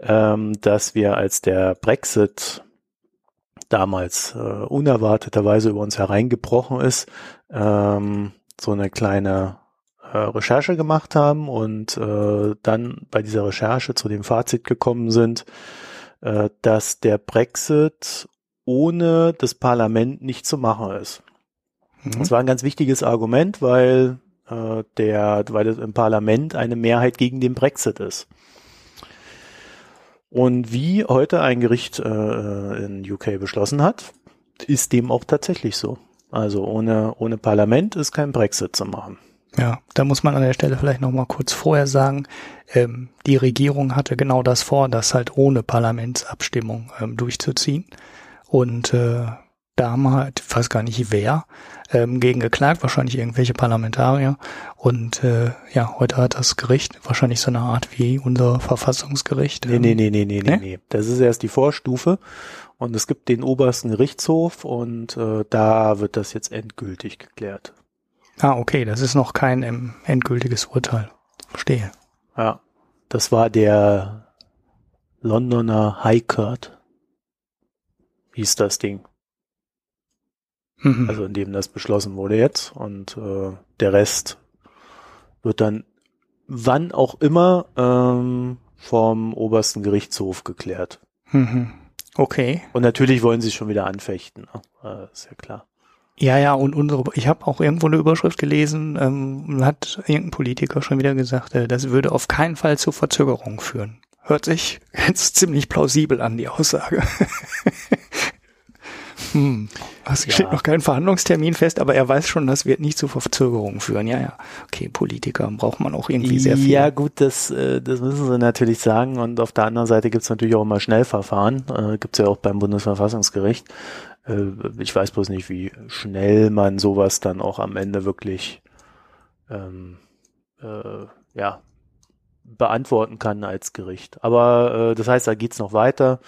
ähm, dass wir als der Brexit damals äh, unerwarteterweise über uns hereingebrochen ist, ähm, so eine kleine äh, Recherche gemacht haben und äh, dann bei dieser Recherche zu dem Fazit gekommen sind, dass der Brexit ohne das Parlament nicht zu machen ist. Mhm. Das war ein ganz wichtiges Argument, weil äh, der, weil es im Parlament eine Mehrheit gegen den Brexit ist. Und wie heute ein Gericht äh, in UK beschlossen hat, ist dem auch tatsächlich so. Also ohne, ohne Parlament ist kein Brexit zu machen. Ja, da muss man an der Stelle vielleicht noch mal kurz vorher sagen, ähm, die Regierung hatte genau das vor, das halt ohne Parlamentsabstimmung ähm, durchzuziehen. Und äh, da haben halt, ich weiß gar nicht wer, ähm, gegen geklagt, wahrscheinlich irgendwelche Parlamentarier. Und äh, ja, heute hat das Gericht wahrscheinlich so eine Art wie unser Verfassungsgericht. Nee, nee, nee, nee, nee, nee, nee. Das ist erst die Vorstufe. Und es gibt den obersten Gerichtshof und äh, da wird das jetzt endgültig geklärt. Ah, okay, das ist noch kein ähm, endgültiges Urteil. Verstehe. Ja, das war der Londoner High Court. Hieß das Ding. Mhm. Also in dem das beschlossen wurde jetzt. Und äh, der Rest wird dann wann auch immer ähm, vom obersten Gerichtshof geklärt. Mhm. Okay. Und natürlich wollen sie schon wieder anfechten. Ne? Äh, ist ja klar. Ja, ja, und unsere, ich habe auch irgendwo eine Überschrift gelesen, ähm, hat irgendein Politiker schon wieder gesagt, äh, das würde auf keinen Fall zu Verzögerung führen. Hört sich jetzt ziemlich plausibel an, die Aussage. hm. Es Ja. steht noch kein Verhandlungstermin fest, aber er weiß schon, das wird nicht zu Verzögerungen führen. Ja, ja. Okay, Politiker braucht man auch irgendwie sehr viel. Ja gut, das, äh, das müssen sie natürlich sagen. Und auf der anderen Seite gibt es natürlich auch immer Schnellverfahren. Äh, gibt es ja auch beim Bundesverfassungsgericht. Äh, ich weiß bloß nicht, wie schnell man sowas dann auch am Ende wirklich ähm, äh, ja, beantworten kann als Gericht. Aber äh, das heißt, da geht's noch weiter.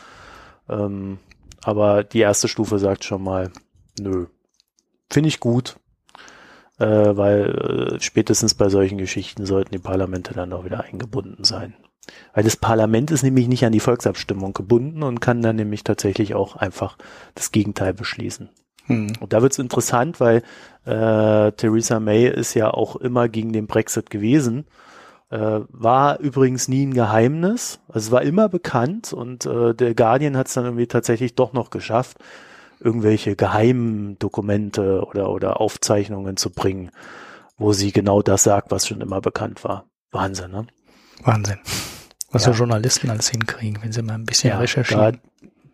Ähm, aber die erste Stufe sagt schon mal, nö. Finde ich gut. Äh, weil äh, spätestens bei solchen Geschichten sollten die Parlamente dann auch wieder eingebunden sein. Weil das Parlament ist nämlich nicht an die Volksabstimmung gebunden und kann dann nämlich tatsächlich auch einfach das Gegenteil beschließen. Hm. Und da wird's interessant, weil äh, Theresa May ist ja auch immer gegen den Brexit gewesen. Äh, war übrigens nie ein Geheimnis. Also es war immer bekannt und äh, der Guardian hat es dann irgendwie tatsächlich doch noch geschafft, irgendwelche geheimen Dokumente oder, oder Aufzeichnungen zu bringen, wo sie genau das sagt, was schon immer bekannt war. Wahnsinn, ne? Wahnsinn. Was Ja. so Journalisten alles hinkriegen, wenn sie mal ein bisschen Ja, recherchieren.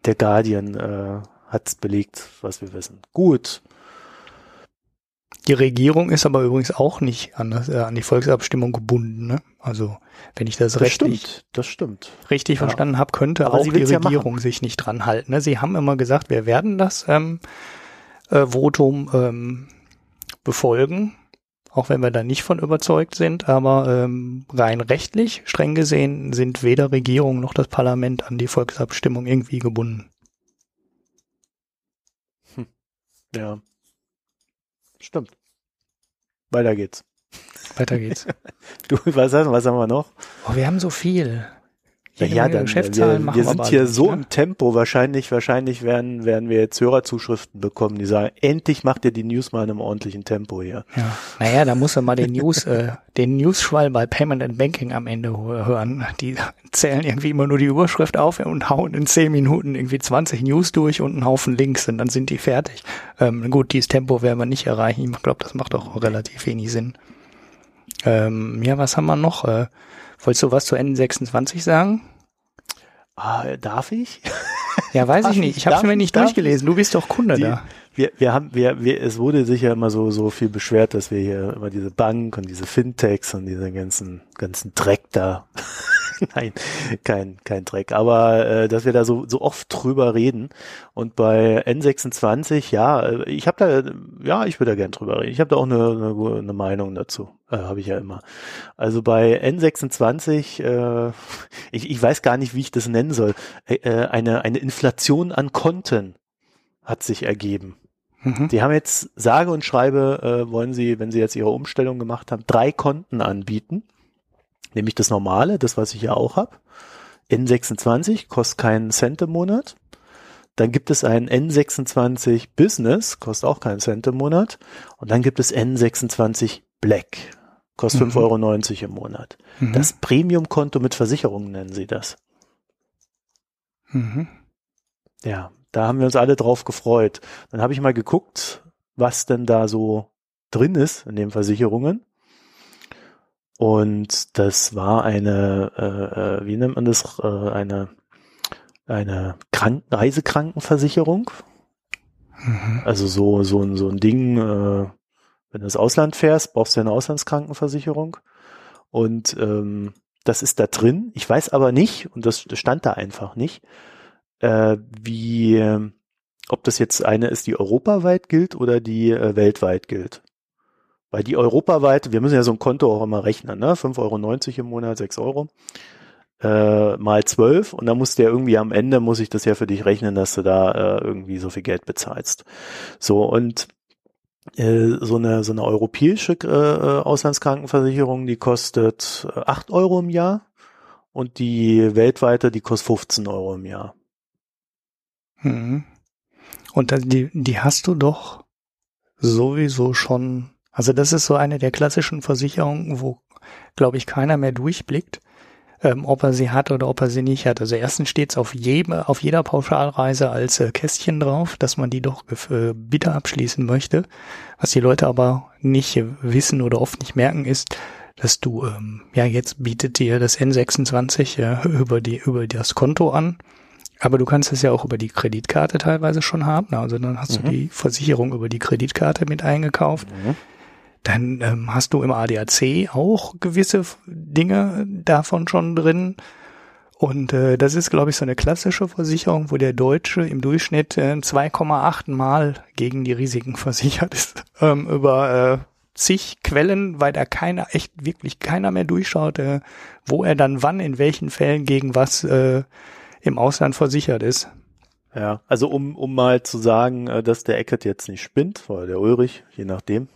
Der Guardian äh, hat's belegt, was wir wissen. Gut. Die Regierung ist aber übrigens auch nicht an, das, äh, an die Volksabstimmung gebunden. Ne? Also wenn ich das, Das rechtlich stimmt, das stimmt. richtig Ja. verstanden habe, könnte Aber auch die will's ja Regierung sich nicht dran halten. Ne? Sie haben immer gesagt, wir werden das ähm, äh, Votum ähm, befolgen, auch wenn wir da nicht von überzeugt sind. Aber ähm, rein rechtlich, streng gesehen, sind weder Regierung noch das Parlament an die Volksabstimmung irgendwie gebunden. Ja. Stimmt. Weiter geht's. Weiter geht's. Du, was, was haben wir noch? oh, wir haben so viel. Ja, ja, dann, Geschäftszahlen wir, machen wir sind hier nicht, so ne? im Tempo. Wahrscheinlich, wahrscheinlich werden, werden wir jetzt Hörerzuschriften bekommen, die sagen, endlich macht ihr die News mal in einem ordentlichen Tempo hier. Ja. Naja, da muss er mal den News, äh, den News-Schwall bei Payment and Banking am Ende hö- hören. Die zählen irgendwie immer nur die Überschrift auf und hauen in zehn Minuten irgendwie 20 News durch und einen Haufen Links und dann sind die fertig. Ähm, gut, dieses Tempo werden wir nicht erreichen. Ich glaube, das macht auch relativ wenig Sinn. Ähm, ja, was haben wir noch? Äh, wolltest du was zu N26 sagen? Ah, darf ich? Ja, weiß Darf ich nicht. ich- habe es mir ich- nicht durchgelesen. Du bist doch Kunde Die- da. Wir, wir haben, wir, wir, es wurde sicher immer so, so viel beschwert, dass wir hier immer diese Bank und diese Fintechs und diese ganzen, ganzen Dreck da. Nein, kein, kein Dreck. Aber äh, dass wir da so, so oft drüber reden. Und bei N26, ja, äh, ich habe da, ja, ich würde da gern drüber reden. Ich habe da auch eine, eine, eine Meinung dazu. Äh, habe ich ja immer. Also bei N26, äh, ich, ich weiß gar nicht, wie ich das nennen soll. Äh, äh, eine, eine Inflation an Konten hat sich ergeben. Mhm. Die haben jetzt sage und schreibe, äh, wollen sie, wenn sie jetzt ihre Umstellung gemacht haben, drei Konten anbieten. Nämlich das normale, das was ich ja auch habe. N26 kostet keinen Cent im Monat. Dann gibt es ein N26 Business, kostet auch keinen Cent im Monat. Und dann gibt es N26 Black, kostet Mhm. 5,90 Euro im Monat. Mhm. Das Premium-Konto mit Versicherung nennen sie das. Mhm. Ja, da haben wir uns alle drauf gefreut. Dann habe ich mal geguckt, was denn da so drin ist in den Versicherungen. Und das war eine, äh, äh, wie nennt man das, äh, eine, eine Krank Reisekrankenversicherung. Mhm. Also so, so, ein so ein Ding, äh, wenn du ins Ausland fährst, brauchst du eine Auslandskrankenversicherung. Und ähm, das ist da drin. Ich weiß aber nicht, und das, das stand da einfach nicht, äh, wie, ob das jetzt eine ist, die europaweit gilt oder die äh, weltweit gilt. Weil die europaweit, wir müssen ja so ein Konto auch immer rechnen, ne? 5,90 Euro im Monat, 6 Euro. Äh, mal 12 und dann muss der irgendwie am Ende, muss ich das ja für dich rechnen, dass du da äh, irgendwie so viel Geld bezahlst. So, und Äh, so eine so eine europäische äh, äh Auslandskrankenversicherung, die kostet 8 Euro im Jahr und die weltweite, die kostet 15 Euro im Jahr. Mhm. Und die, die hast du doch sowieso schon. Also das ist so eine der klassischen Versicherungen, wo, glaube ich, keiner mehr durchblickt, ähm, ob er sie hat oder ob er sie nicht hat. Also erstens steht es auf, jedem, auf jeder Pauschalreise als äh, Kästchen drauf, dass man die doch äh, bitte abschließen möchte. Was die Leute aber nicht wissen oder oft nicht merken, ist, dass du, ähm, ja, jetzt bietet dir das N26 äh, über die, über das Konto an. Aber du kannst es ja auch über die Kreditkarte teilweise schon haben. Also dann hast mhm. du die Versicherung über die Kreditkarte mit eingekauft. Mhm. Dann ähm, hast du im ADAC auch gewisse Dinge davon schon drin. Und äh, das ist, glaube ich, so eine klassische Versicherung, wo der Deutsche im Durchschnitt äh, 2,8 Mal gegen die Risiken versichert ist. Ähm, über äh, zig Quellen, weil da keiner, echt wirklich keiner mehr durchschaut, äh, wo er dann wann, in welchen Fällen gegen was äh, im Ausland versichert ist. Ja, also um, um mal zu sagen, äh, dass der Eckert jetzt nicht spinnt, oder der Ulrich, je nachdem.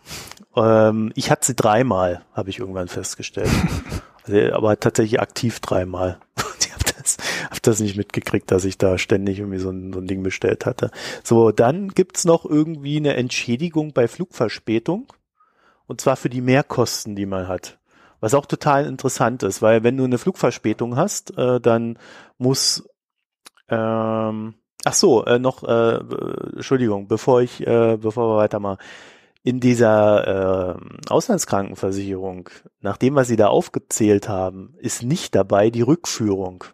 Ähm, ich hatte sie dreimal, habe ich irgendwann festgestellt. also, aber tatsächlich aktiv dreimal. ich habe das, hab das nicht mitgekriegt, dass ich da ständig irgendwie so ein, so ein Ding bestellt hatte. So, dann gibt's noch irgendwie eine Entschädigung bei Flugverspätung. Und zwar für die Mehrkosten, die man hat. Was auch total interessant ist, weil wenn du eine Flugverspätung hast, äh, dann muss ähm, ach so, äh, noch, äh, Entschuldigung, bevor ich, äh, bevor wir weitermachen. In dieser äh, Auslandskrankenversicherung, nach dem, was Sie da aufgezählt haben, ist nicht dabei die Rückführung.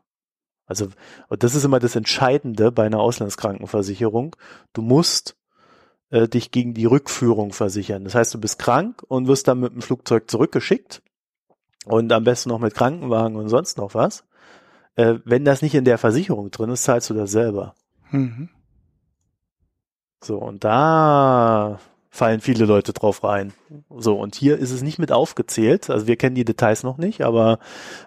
Also, und das ist immer das Entscheidende bei einer Auslandskrankenversicherung. Du musst äh, dich gegen die Rückführung versichern. Das heißt, du bist krank und wirst dann mit dem Flugzeug zurückgeschickt und am besten noch mit Krankenwagen und sonst noch was. Äh, wenn das nicht in der Versicherung drin ist, zahlst du das selber. Mhm. So, und da fallen viele Leute drauf rein. So, und hier ist es nicht mit aufgezählt. Also wir kennen die Details noch nicht, aber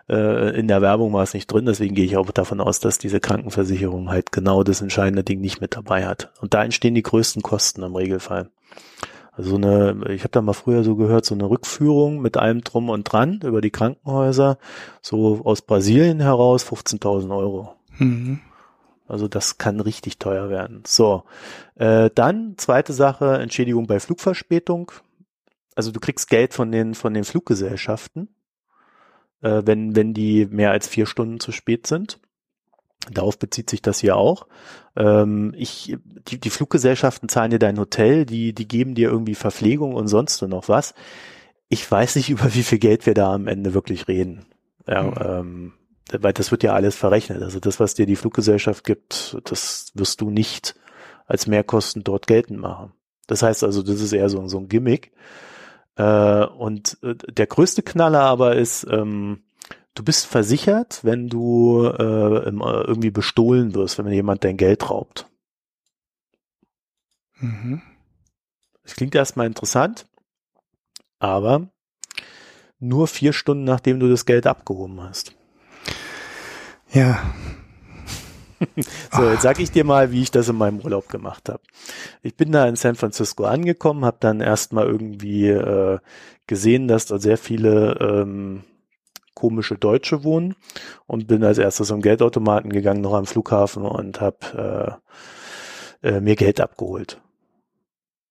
äh, in der Werbung war es nicht drin. Deswegen gehe ich auch davon aus, dass diese Krankenversicherung halt genau das entscheidende Ding nicht mit dabei hat. Und da entstehen die größten Kosten im Regelfall. Also eine, ich habe da mal früher so gehört, so eine Rückführung mit allem drum und dran über die Krankenhäuser, so aus Brasilien heraus 15.000 Euro. Mhm. Also das kann richtig teuer werden. So, äh, dann zweite Sache, Entschädigung bei Flugverspätung. Also du kriegst Geld von den von den Fluggesellschaften, äh, wenn wenn die mehr als vier Stunden zu spät sind. Darauf bezieht sich das hier auch. Ähm, ich, die, die Fluggesellschaften zahlen dir dein Hotel, die, die geben dir irgendwie Verpflegung und sonst noch was. Ich weiß nicht, über wie viel Geld wir da am Ende wirklich reden. Ja, mhm. ähm, weil das wird ja alles verrechnet. Also das, was dir die Fluggesellschaft gibt, das wirst du nicht als Mehrkosten dort geltend machen. Das heißt also, das ist eher so, so ein Gimmick. Äh, und äh, der größte Knaller aber ist, ähm, du bist versichert, wenn du äh, irgendwie bestohlen wirst, wenn jemand dein Geld raubt. Mhm. Das klingt erstmal interessant, aber nur vier Stunden nachdem du das Geld abgehoben hast. Ja. so, jetzt sag ich dir mal, wie ich das in meinem Urlaub gemacht habe. Ich bin da in San Francisco angekommen, habe dann erstmal irgendwie äh, gesehen, dass da sehr viele ähm, komische Deutsche wohnen und bin als erstes zum Geldautomaten gegangen, noch am Flughafen und habe äh, äh, mir Geld abgeholt.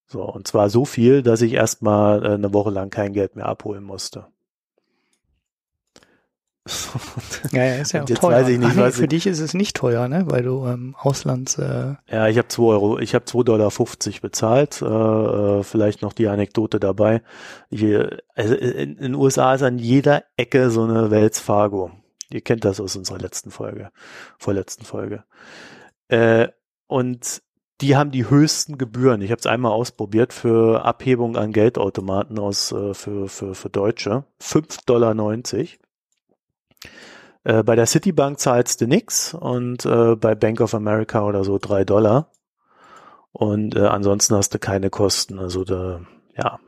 So, und zwar so viel, dass ich erstmal äh, eine Woche lang kein Geld mehr abholen musste. Ja, ja, ist ja auch teuer. Nicht, Ach, nee, für dich ist es nicht teuer, ne? Weil du ähm, Auslands. Äh ja, ich habe zwei Euro, ich habe zwei Dollar fünfzig bezahlt. Äh, äh, vielleicht noch die Anekdote dabei. Ich, also in, in den USA ist an jeder Ecke so eine Wells Fargo. Ihr kennt das aus unserer letzten Folge, vorletzten Folge. Äh, und die haben die höchsten Gebühren. Ich habe es einmal ausprobiert für Abhebung an Geldautomaten aus äh, für, für, für Deutsche. fünf Dollar. Äh, bei der Citibank zahlst du nix und äh, bei Bank of America oder so drei Dollar. Und äh, ansonsten hast du keine Kosten. Also da, ja.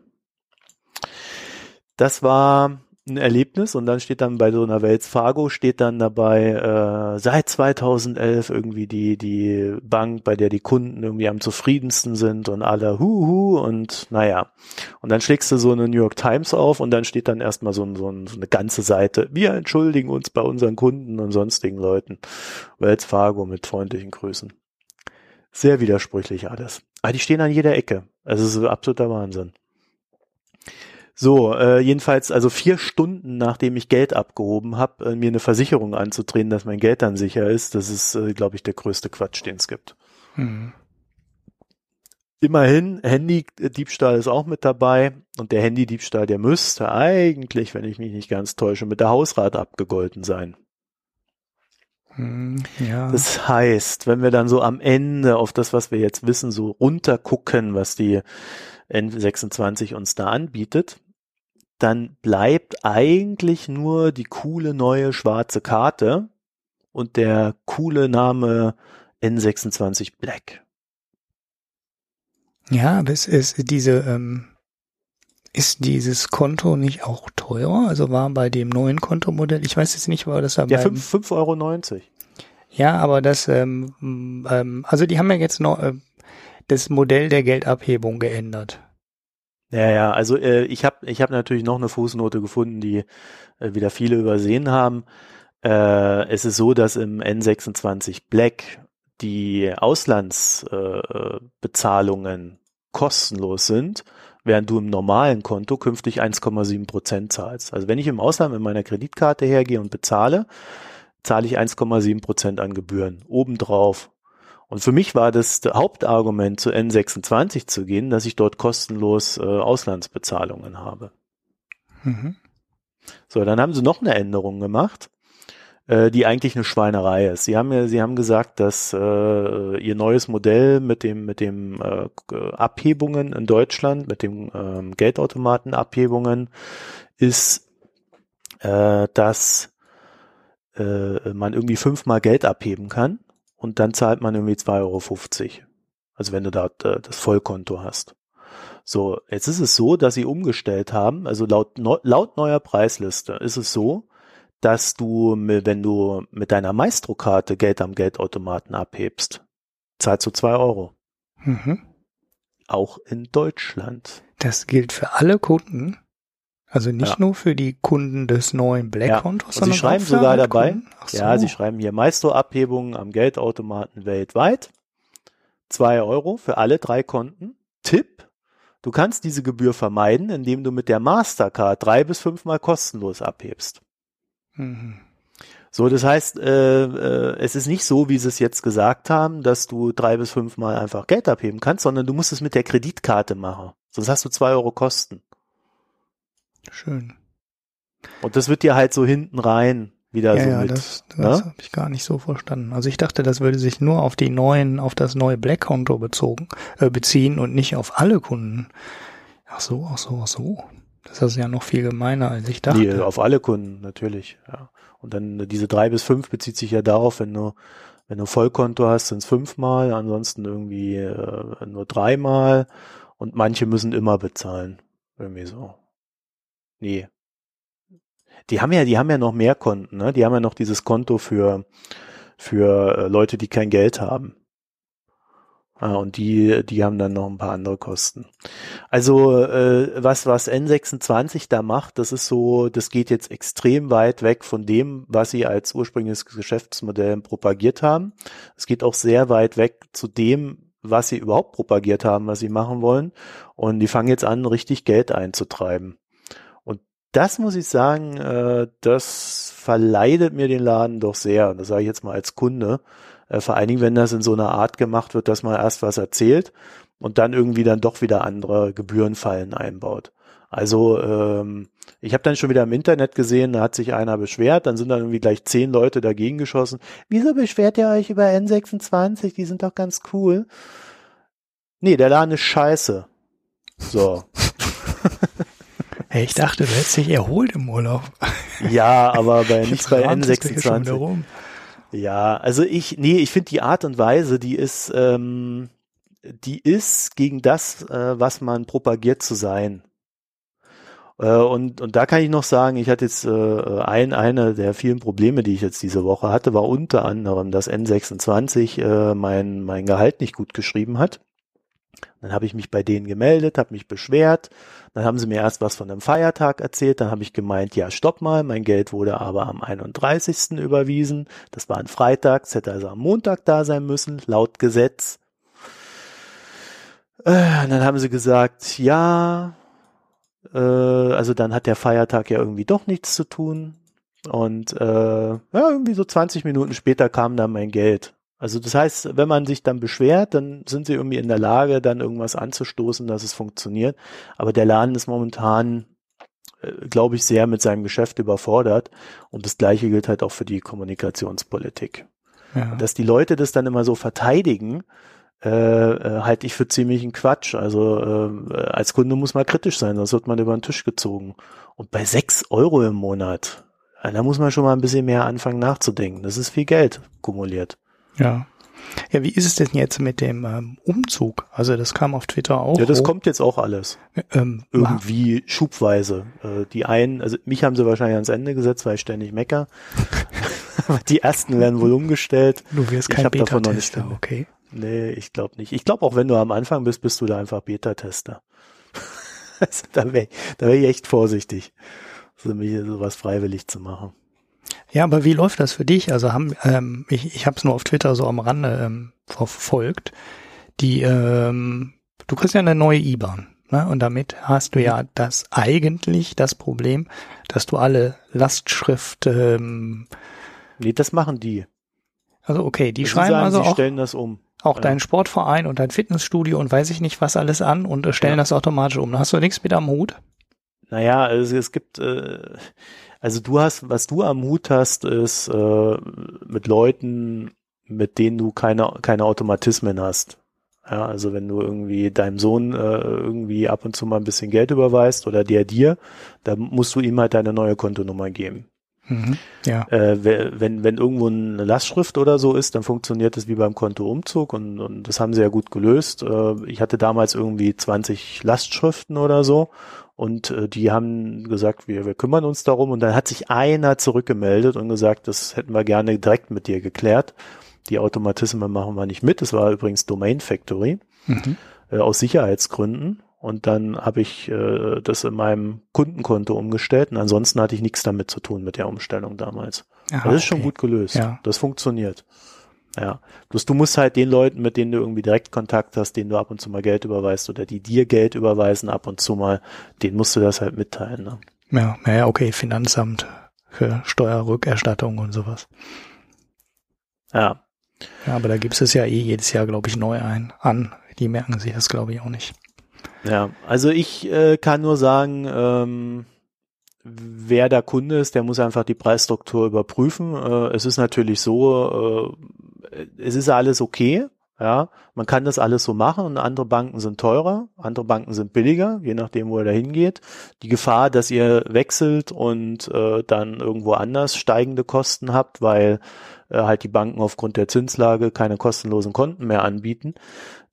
Das war ein Erlebnis und dann steht dann bei so einer Wells Fargo steht dann dabei äh, seit 2011 irgendwie die die Bank, bei der die Kunden irgendwie am zufriedensten sind und alle huhu und naja. Und dann schlägst du so eine New York Times auf und dann steht dann erstmal so, so, so eine ganze Seite. Wir entschuldigen uns bei unseren Kunden und sonstigen Leuten. Wells Fargo mit freundlichen Grüßen. Sehr widersprüchlich alles. Aber die stehen an jeder Ecke. Also es ist absoluter Wahnsinn so, äh, jedenfalls also vier Stunden nachdem ich Geld abgehoben habe, äh, mir eine Versicherung anzutreten, dass mein Geld dann sicher ist, das ist, äh, glaube ich, der größte Quatsch, den es gibt. Mhm. Immerhin, Handy-Diebstahl ist auch mit dabei und der Handy-Diebstahl, der müsste eigentlich, wenn ich mich nicht ganz täusche, mit der Hausrat abgegolten sein. Hm, ja. Das heißt, wenn wir dann so am Ende auf das, was wir jetzt wissen, so runtergucken, was die N26 uns da anbietet, dann bleibt eigentlich nur die coole neue schwarze Karte und der coole Name N26 Black. Ja, aber es ist diese, ähm, ist dieses Konto nicht auch teurer? Also war bei dem neuen Kontomodell, ich weiß jetzt nicht, war das da Ja, 5,90 Euro. Ja, aber das, ähm, ähm, also die haben ja jetzt noch äh, das Modell der Geldabhebung geändert. Ja, ja, also äh, ich habe ich hab natürlich noch eine Fußnote gefunden, die äh, wieder viele übersehen haben. Äh, es ist so, dass im N26 Black die Auslandsbezahlungen äh, kostenlos sind, während du im normalen Konto künftig 1,7 Prozent zahlst. Also wenn ich im Ausland mit meiner Kreditkarte hergehe und bezahle, zahle ich 1,7 Prozent an Gebühren obendrauf und für mich war das, Hauptargument zu N26 zu gehen, dass ich dort kostenlos äh, Auslandsbezahlungen habe. Mhm. So, dann haben sie noch eine Änderung gemacht, äh, die eigentlich eine Schweinerei ist. Sie haben ja, sie haben gesagt, dass äh, ihr neues Modell mit dem mit dem äh, Abhebungen in Deutschland, mit dem ähm, Geldautomatenabhebungen ist, äh, dass äh, man irgendwie fünfmal Geld abheben kann und dann zahlt man irgendwie 2,50 Euro. Also wenn du da äh, das Vollkonto hast. So, jetzt ist es so, dass sie umgestellt haben, also laut, laut neuer Preisliste ist es so, dass du, wenn du mit deiner Maestro-Karte Geld am Geldautomaten abhebst, zahlst du 2 Euro. Mhm. Auch in Deutschland. Das gilt für alle Kunden. Also nicht ja. nur für die Kunden des neuen Black-Kontos, ja. sondern Sie schreiben sogar dabei, so. ja, Sie schreiben hier Maestro-Abhebungen am Geldautomaten weltweit. Zwei Euro für alle drei Konten. Tipp, du kannst diese Gebühr vermeiden, indem du mit der Mastercard drei bis fünfmal kostenlos abhebst. Mhm. So, das heißt, äh, äh, es ist nicht so, wie sie es jetzt gesagt haben, dass du drei bis fünfmal einfach Geld abheben kannst, sondern du musst es mit der Kreditkarte machen. Sonst hast du zwei Euro Kosten. Schön. Und das wird dir halt so hinten rein wieder ja, so ja, mit. Das, das ne? habe ich gar nicht so verstanden. Also ich dachte, das würde sich nur auf die neuen, auf das neue Black-Konto bezogen, äh, beziehen und nicht auf alle Kunden. Ach so, ach so, ach so. Das ist ja noch viel gemeiner, als ich dachte. Nee, auf alle Kunden, natürlich, ja. Und dann diese drei bis fünf bezieht sich ja darauf, wenn du, wenn du Vollkonto hast, sind es fünfmal, ansonsten irgendwie äh, nur dreimal und manche müssen immer bezahlen. Irgendwie so. Nee. Die haben ja, die haben ja noch mehr Konten, ne? Die haben ja noch dieses Konto für, für äh, Leute, die kein Geld haben. Ah, und die, die haben dann noch ein paar andere Kosten. Also äh, was, was N26 da macht, das ist so, das geht jetzt extrem weit weg von dem, was sie als ursprüngliches Geschäftsmodell propagiert haben. Es geht auch sehr weit weg zu dem, was sie überhaupt propagiert haben, was sie machen wollen. Und die fangen jetzt an, richtig Geld einzutreiben das muss ich sagen, äh, das verleidet mir den Laden doch sehr. Und das sage ich jetzt mal als Kunde. Äh, vor allen Dingen, wenn das in so einer Art gemacht wird, dass man erst was erzählt und dann irgendwie dann doch wieder andere Gebührenfallen einbaut. Also ähm, ich habe dann schon wieder im Internet gesehen, da hat sich einer beschwert, dann sind dann irgendwie gleich zehn Leute dagegen geschossen. Wieso beschwert ihr euch über N26? Die sind doch ganz cool. Nee, der Laden ist scheiße. So. Hey, ich dachte, du hättest dich erholt im Urlaub. Ja, aber bei, nicht bei N26. Ja, also ich, nee, ich finde die Art und Weise, die ist, ähm, die ist gegen das, äh, was man propagiert zu sein. Äh, und, und da kann ich noch sagen, ich hatte jetzt äh, ein, eine der vielen Probleme, die ich jetzt diese Woche hatte, war unter anderem, dass N26 äh, mein, mein Gehalt nicht gut geschrieben hat. Dann habe ich mich bei denen gemeldet, habe mich beschwert. Dann haben sie mir erst was von einem Feiertag erzählt. Dann habe ich gemeint, ja, stopp mal, mein Geld wurde aber am 31. überwiesen. Das war ein Freitag, es hätte also am Montag da sein müssen, laut Gesetz. Äh, dann haben sie gesagt, ja, äh, also dann hat der Feiertag ja irgendwie doch nichts zu tun. Und äh, ja, irgendwie so 20 Minuten später kam dann mein Geld. Also das heißt, wenn man sich dann beschwert, dann sind sie irgendwie in der Lage, dann irgendwas anzustoßen, dass es funktioniert. Aber der Laden ist momentan, äh, glaube ich, sehr mit seinem Geschäft überfordert. Und das Gleiche gilt halt auch für die Kommunikationspolitik. Ja. Dass die Leute das dann immer so verteidigen, äh, äh, halte ich für ziemlichen Quatsch. Also äh, als Kunde muss man kritisch sein, sonst wird man über den Tisch gezogen. Und bei sechs Euro im Monat, da muss man schon mal ein bisschen mehr anfangen nachzudenken. Das ist viel Geld kumuliert. Ja. Ja, wie ist es denn jetzt mit dem ähm, Umzug? Also das kam auf Twitter auch. Ja, das hoch. kommt jetzt auch alles. Ähm, Irgendwie schubweise. Äh, die einen, also mich haben sie wahrscheinlich ans Ende gesetzt, weil ich ständig mecker. die ersten werden wohl umgestellt. Du wirst kein Beta-Tester, okay. Nee, ich glaube nicht. Ich glaube auch, wenn du am Anfang bist, bist du da einfach Beta-Tester. also, da wäre da wär ich echt vorsichtig, so mich sowas freiwillig zu machen. Ja, aber wie läuft das für dich? Also haben ähm, ich, ich habe es nur auf Twitter so am Rande ähm, verfolgt. Die ähm, du kriegst ja eine neue IBAN. Ne? Und damit hast du ja das eigentlich das Problem, dass du alle Lastschrift ähm, Nee, das machen die. Also okay, die also schreiben sagen, also sie auch, stellen das um. Auch ja. deinen Sportverein und dein Fitnessstudio und weiß ich nicht was alles an und stellen ja. das automatisch um. Da hast du nichts mit am Hut? Naja, also es gibt, äh, also du hast, was du am Hut hast, ist äh, mit Leuten, mit denen du keine, keine Automatismen hast. Ja, also wenn du irgendwie deinem Sohn äh, irgendwie ab und zu mal ein bisschen Geld überweist oder der dir, dann musst du ihm halt deine neue Kontonummer geben. Mhm, ja. Äh, wenn, wenn irgendwo eine Lastschrift oder so ist, dann funktioniert das wie beim Kontoumzug und, und das haben sie ja gut gelöst. Äh, ich hatte damals irgendwie 20 Lastschriften oder so und äh, die haben gesagt, wir, wir kümmern uns darum und dann hat sich einer zurückgemeldet und gesagt, das hätten wir gerne direkt mit dir geklärt. Die Automatismen machen wir nicht mit. Das war übrigens Domain Factory mhm. äh, aus Sicherheitsgründen. Und dann habe ich äh, das in meinem Kundenkonto umgestellt und ansonsten hatte ich nichts damit zu tun mit der Umstellung damals. Aha, das ist schon gut gelöst. Ja. Das funktioniert. Ja. Bloß du musst halt den Leuten, mit denen du irgendwie direkt Kontakt hast, denen du ab und zu mal Geld überweist oder die dir Geld überweisen ab und zu mal, denen musst du das halt mitteilen. Ne? Ja, naja, okay, Finanzamt für Steuerrückerstattung und sowas. Ja. Ja, aber da gibt es ja eh jedes Jahr, glaube ich, neu ein an. Die merken sich das, glaube ich, auch nicht. Ja, also ich äh, kann nur sagen, ähm, wer der Kunde ist, der muss einfach die Preisstruktur überprüfen. Äh, es ist natürlich so, äh, es ist alles okay. Ja, man kann das alles so machen und andere Banken sind teurer, andere Banken sind billiger, je nachdem, wo er da hingeht. Die Gefahr, dass ihr wechselt und äh, dann irgendwo anders steigende Kosten habt, weil äh, halt die Banken aufgrund der Zinslage keine kostenlosen Konten mehr anbieten,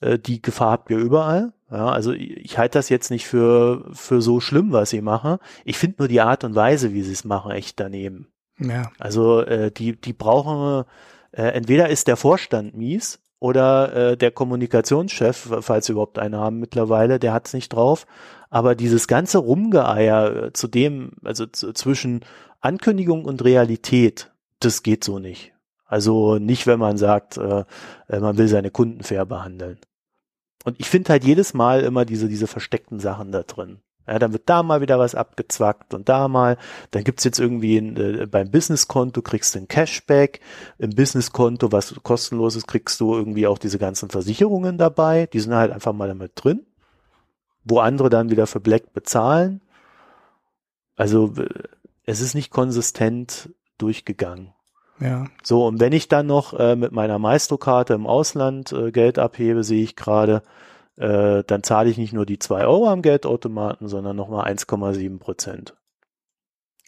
äh, die Gefahr habt ihr überall. Ja, also ich, ich halte das jetzt nicht für, für so schlimm, was sie machen. Ich finde nur die Art und Weise, wie sie es machen, echt daneben. Ja. Also äh, die, die brauchen, äh, entweder ist der Vorstand mies oder äh, der Kommunikationschef, falls sie überhaupt einen haben mittlerweile, der hat es nicht drauf. Aber dieses ganze Rumgeeier äh, zu dem, also zwischen Ankündigung und Realität, das geht so nicht. Also nicht, wenn man sagt, äh, äh, man will seine Kunden fair behandeln. Und ich finde halt jedes Mal immer diese, diese versteckten Sachen da drin. Ja, dann wird da mal wieder was abgezwackt und da mal. Dann gibt's jetzt irgendwie ein, äh, beim Businesskonto kriegst du ein Cashback. Im Businesskonto, was kostenlos ist, kriegst du irgendwie auch diese ganzen Versicherungen dabei. Die sind halt einfach mal damit drin. Wo andere dann wieder für Black bezahlen. Also es ist nicht konsistent durchgegangen. Ja. So, und wenn ich dann noch äh, mit meiner Maestro-Karte im Ausland äh, Geld abhebe, sehe ich gerade, äh, dann zahle ich nicht nur die zwei Euro am Geldautomaten, sondern nochmal 1,7 Prozent.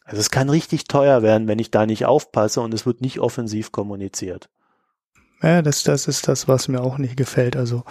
Also es kann richtig teuer werden, wenn ich da nicht aufpasse und es wird nicht offensiv kommuniziert. Ja, das, das ist das, was mir auch nicht gefällt. Also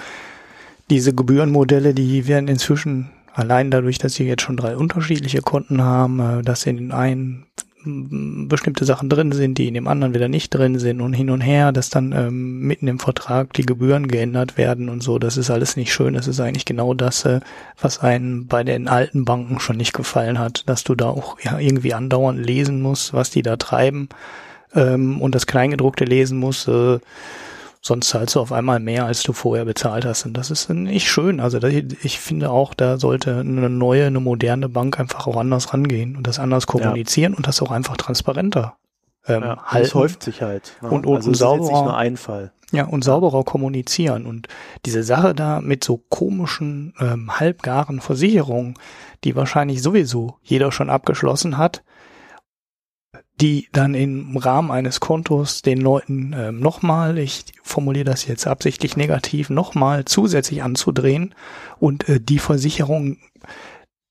diese Gebührenmodelle, die werden inzwischen Allein dadurch, dass sie jetzt schon drei unterschiedliche Konten haben, äh, dass in den einen bestimmte Sachen drin sind, die in dem anderen wieder nicht drin sind und hin und her, dass dann ähm, mitten im Vertrag die Gebühren geändert werden und so. Das ist alles nicht schön. Das ist eigentlich genau das, äh, was einen bei den alten Banken schon nicht gefallen hat, dass du da auch ja, irgendwie andauernd lesen musst, was die da treiben ähm, und das Kleingedruckte lesen musst. Äh, sonst zahlst du auf einmal mehr, als du vorher bezahlt hast. Und das ist nicht schön. Also ich finde auch, da sollte eine neue, eine moderne Bank einfach auch anders rangehen und das anders kommunizieren ja. und das auch einfach transparenter ähm, ja, halten. Das häuft sich halt. Ne? Und, und, also und sauberer. Ja, und sauberer kommunizieren. Und diese Sache da mit so komischen, ähm, halbgaren Versicherungen, die wahrscheinlich sowieso jeder schon abgeschlossen hat, die dann im Rahmen eines Kontos den Leuten ähm, nochmal, ich formuliere das jetzt absichtlich negativ, nochmal zusätzlich anzudrehen und äh, die Versicherung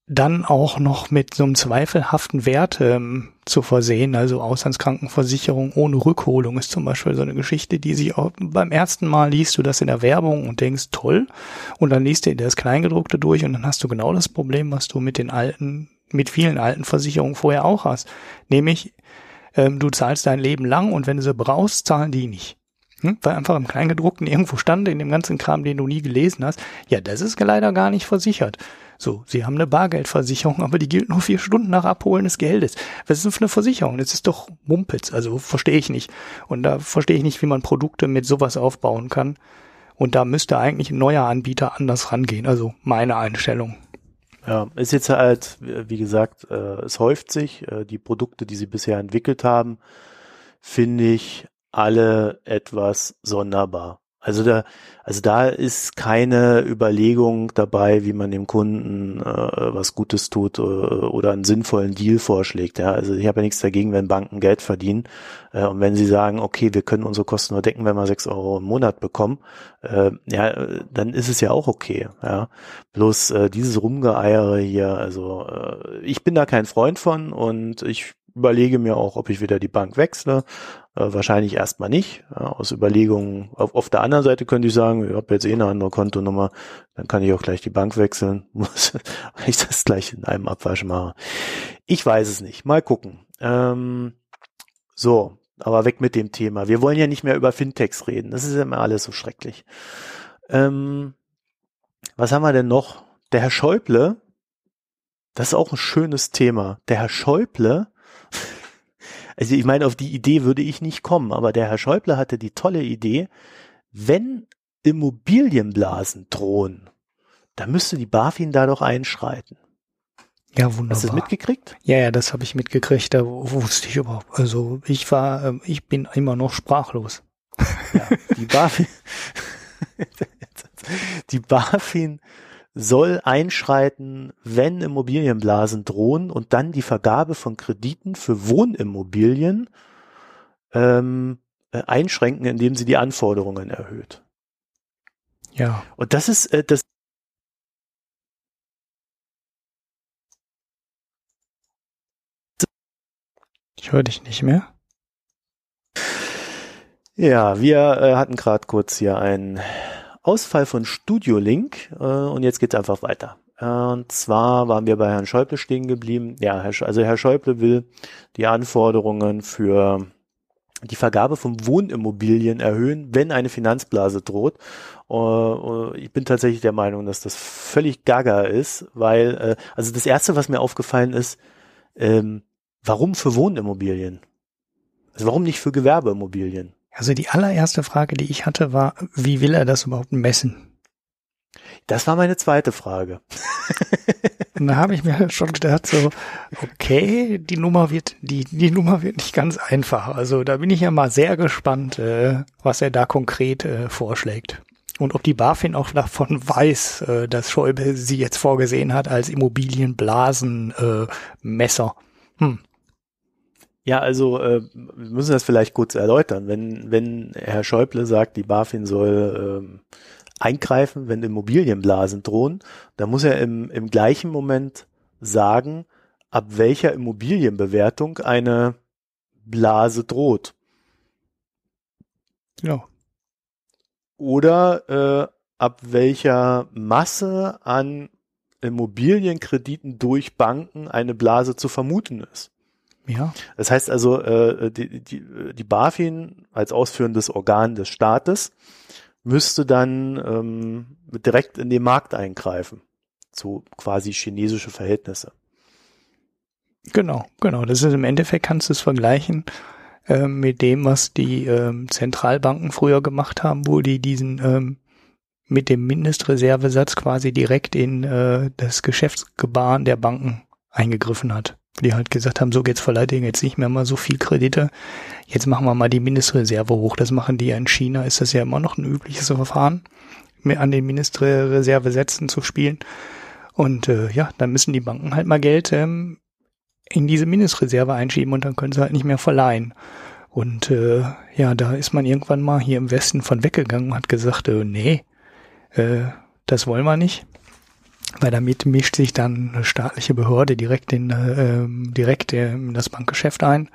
dann auch noch mit so einem zweifelhaften Wert ähm, zu versehen. Also Auslandskrankenversicherung ohne Rückholung ist zum Beispiel so eine Geschichte, die sich auch beim ersten Mal liest du das in der Werbung und denkst, toll. Und dann liest du das Kleingedruckte durch und dann hast du genau das Problem, was du mit den alten, mit vielen alten Versicherungen vorher auch hast. Nämlich, ähm, du zahlst dein Leben lang und wenn du sie brauchst, zahlen die nicht. Hm? Weil einfach im Kleingedruckten irgendwo stand, in dem ganzen Kram, den du nie gelesen hast, ja, das ist leider gar nicht versichert. So, sie haben eine Bargeldversicherung, aber die gilt nur vier Stunden nach Abholen des Geldes. Was ist denn für eine Versicherung? Das ist doch Mumpitz, also verstehe ich nicht. Und da verstehe ich nicht, wie man Produkte mit sowas aufbauen kann. Und da müsste eigentlich ein neuer Anbieter anders rangehen. Also meine Einstellung. Ja, ist jetzt halt, wie gesagt, äh, es häuft sich. Äh, die Produkte, die sie bisher entwickelt haben, finde ich alle etwas sonderbar. Also da, also da ist keine Überlegung dabei, wie man dem Kunden äh, was Gutes tut äh, oder einen sinnvollen Deal vorschlägt. Ja, also ich habe ja nichts dagegen, wenn Banken Geld verdienen äh, und wenn sie sagen, okay, wir können unsere Kosten nur decken, wenn wir sechs Euro im Monat bekommen, äh, ja, dann ist es ja auch okay. Ja, bloß äh, dieses Rumgeeiere hier, also äh, ich bin da kein Freund von und ich überlege mir auch, ob ich wieder die Bank wechsle. Äh, wahrscheinlich erstmal nicht. Ja, aus Überlegungen. Auf, auf der anderen Seite könnte ich sagen, ich habe jetzt eh eine andere Kontonummer, dann kann ich auch gleich die Bank wechseln. Muss ich das gleich in einem Abwasch mache. Ich weiß es nicht. Mal gucken. Ähm, so, aber weg mit dem Thema. Wir wollen ja nicht mehr über Fintechs reden. Das ist ja immer alles so schrecklich. Ähm, was haben wir denn noch? Der Herr Schäuble, das ist auch ein schönes Thema. Der Herr Schäuble also ich meine, auf die Idee würde ich nicht kommen, aber der Herr Schäuble hatte die tolle Idee, wenn Immobilienblasen drohen, dann müsste die BaFin da doch einschreiten. Ja, wunderbar. Hast du das mitgekriegt? Ja, ja, das habe ich mitgekriegt. Da wusste ich überhaupt. Also ich war, ähm, ich bin immer noch sprachlos. Ja, die BaFin, die BaFin soll einschreiten, wenn Immobilienblasen drohen und dann die Vergabe von Krediten für Wohnimmobilien ähm, äh, einschränken, indem sie die Anforderungen erhöht. Ja. Und das ist äh, das Ich höre dich nicht mehr. Ja, wir äh, hatten gerade kurz hier einen Ausfall von Studio Link äh, und jetzt geht's einfach weiter. Äh, und zwar waren wir bei Herrn Schäuble stehen geblieben. Ja, Herr, also Herr Schäuble will die Anforderungen für die Vergabe von Wohnimmobilien erhöhen, wenn eine Finanzblase droht. Uh, ich bin tatsächlich der Meinung, dass das völlig gaga ist, weil, äh, also das erste, was mir aufgefallen ist, ähm, warum für Wohnimmobilien? Also warum nicht für Gewerbeimmobilien? Also die allererste Frage, die ich hatte, war, wie will er das überhaupt messen? Das war meine zweite Frage. Und da habe ich mir schon gedacht, so, okay, die Nummer wird, die, die Nummer wird nicht ganz einfach. Also da bin ich ja mal sehr gespannt, äh, was er da konkret äh, vorschlägt. Und ob die BaFin auch davon weiß, äh, dass Schäuble sie jetzt vorgesehen hat als Immobilienblasenmesser. Äh, hm. Ja, also äh, wir müssen das vielleicht kurz erläutern. Wenn, wenn Herr Schäuble sagt, die BaFin soll ähm, eingreifen, wenn Immobilienblasen drohen, dann muss er im, im gleichen Moment sagen, ab welcher Immobilienbewertung eine Blase droht. Ja. Oder äh, ab welcher Masse an Immobilienkrediten durch Banken eine Blase zu vermuten ist. Ja. Das heißt also, äh, die, die, die BaFin als ausführendes Organ des Staates müsste dann ähm, direkt in den Markt eingreifen. So quasi chinesische Verhältnisse. Genau, genau. Das ist im Endeffekt kannst du es vergleichen äh, mit dem, was die ähm, Zentralbanken früher gemacht haben, wo die diesen ähm, mit dem Mindestreservesatz quasi direkt in äh, das Geschäftsgebaren der Banken eingegriffen hat. Die halt gesagt haben, so geht's verleihen jetzt nicht mehr mal so viel Kredite. Jetzt machen wir mal die Mindestreserve hoch. Das machen die ja in China, ist das ja immer noch ein übliches Verfahren, an den Mindestreservesätzen zu spielen. Und äh, ja, dann müssen die Banken halt mal Geld ähm, in diese Mindestreserve einschieben und dann können sie halt nicht mehr verleihen. Und äh, ja, da ist man irgendwann mal hier im Westen von weggegangen und hat gesagt, äh, nee, äh, das wollen wir nicht. Weil damit mischt sich dann eine staatliche Behörde direkt in äh, direkt in das Bankgeschäft ein.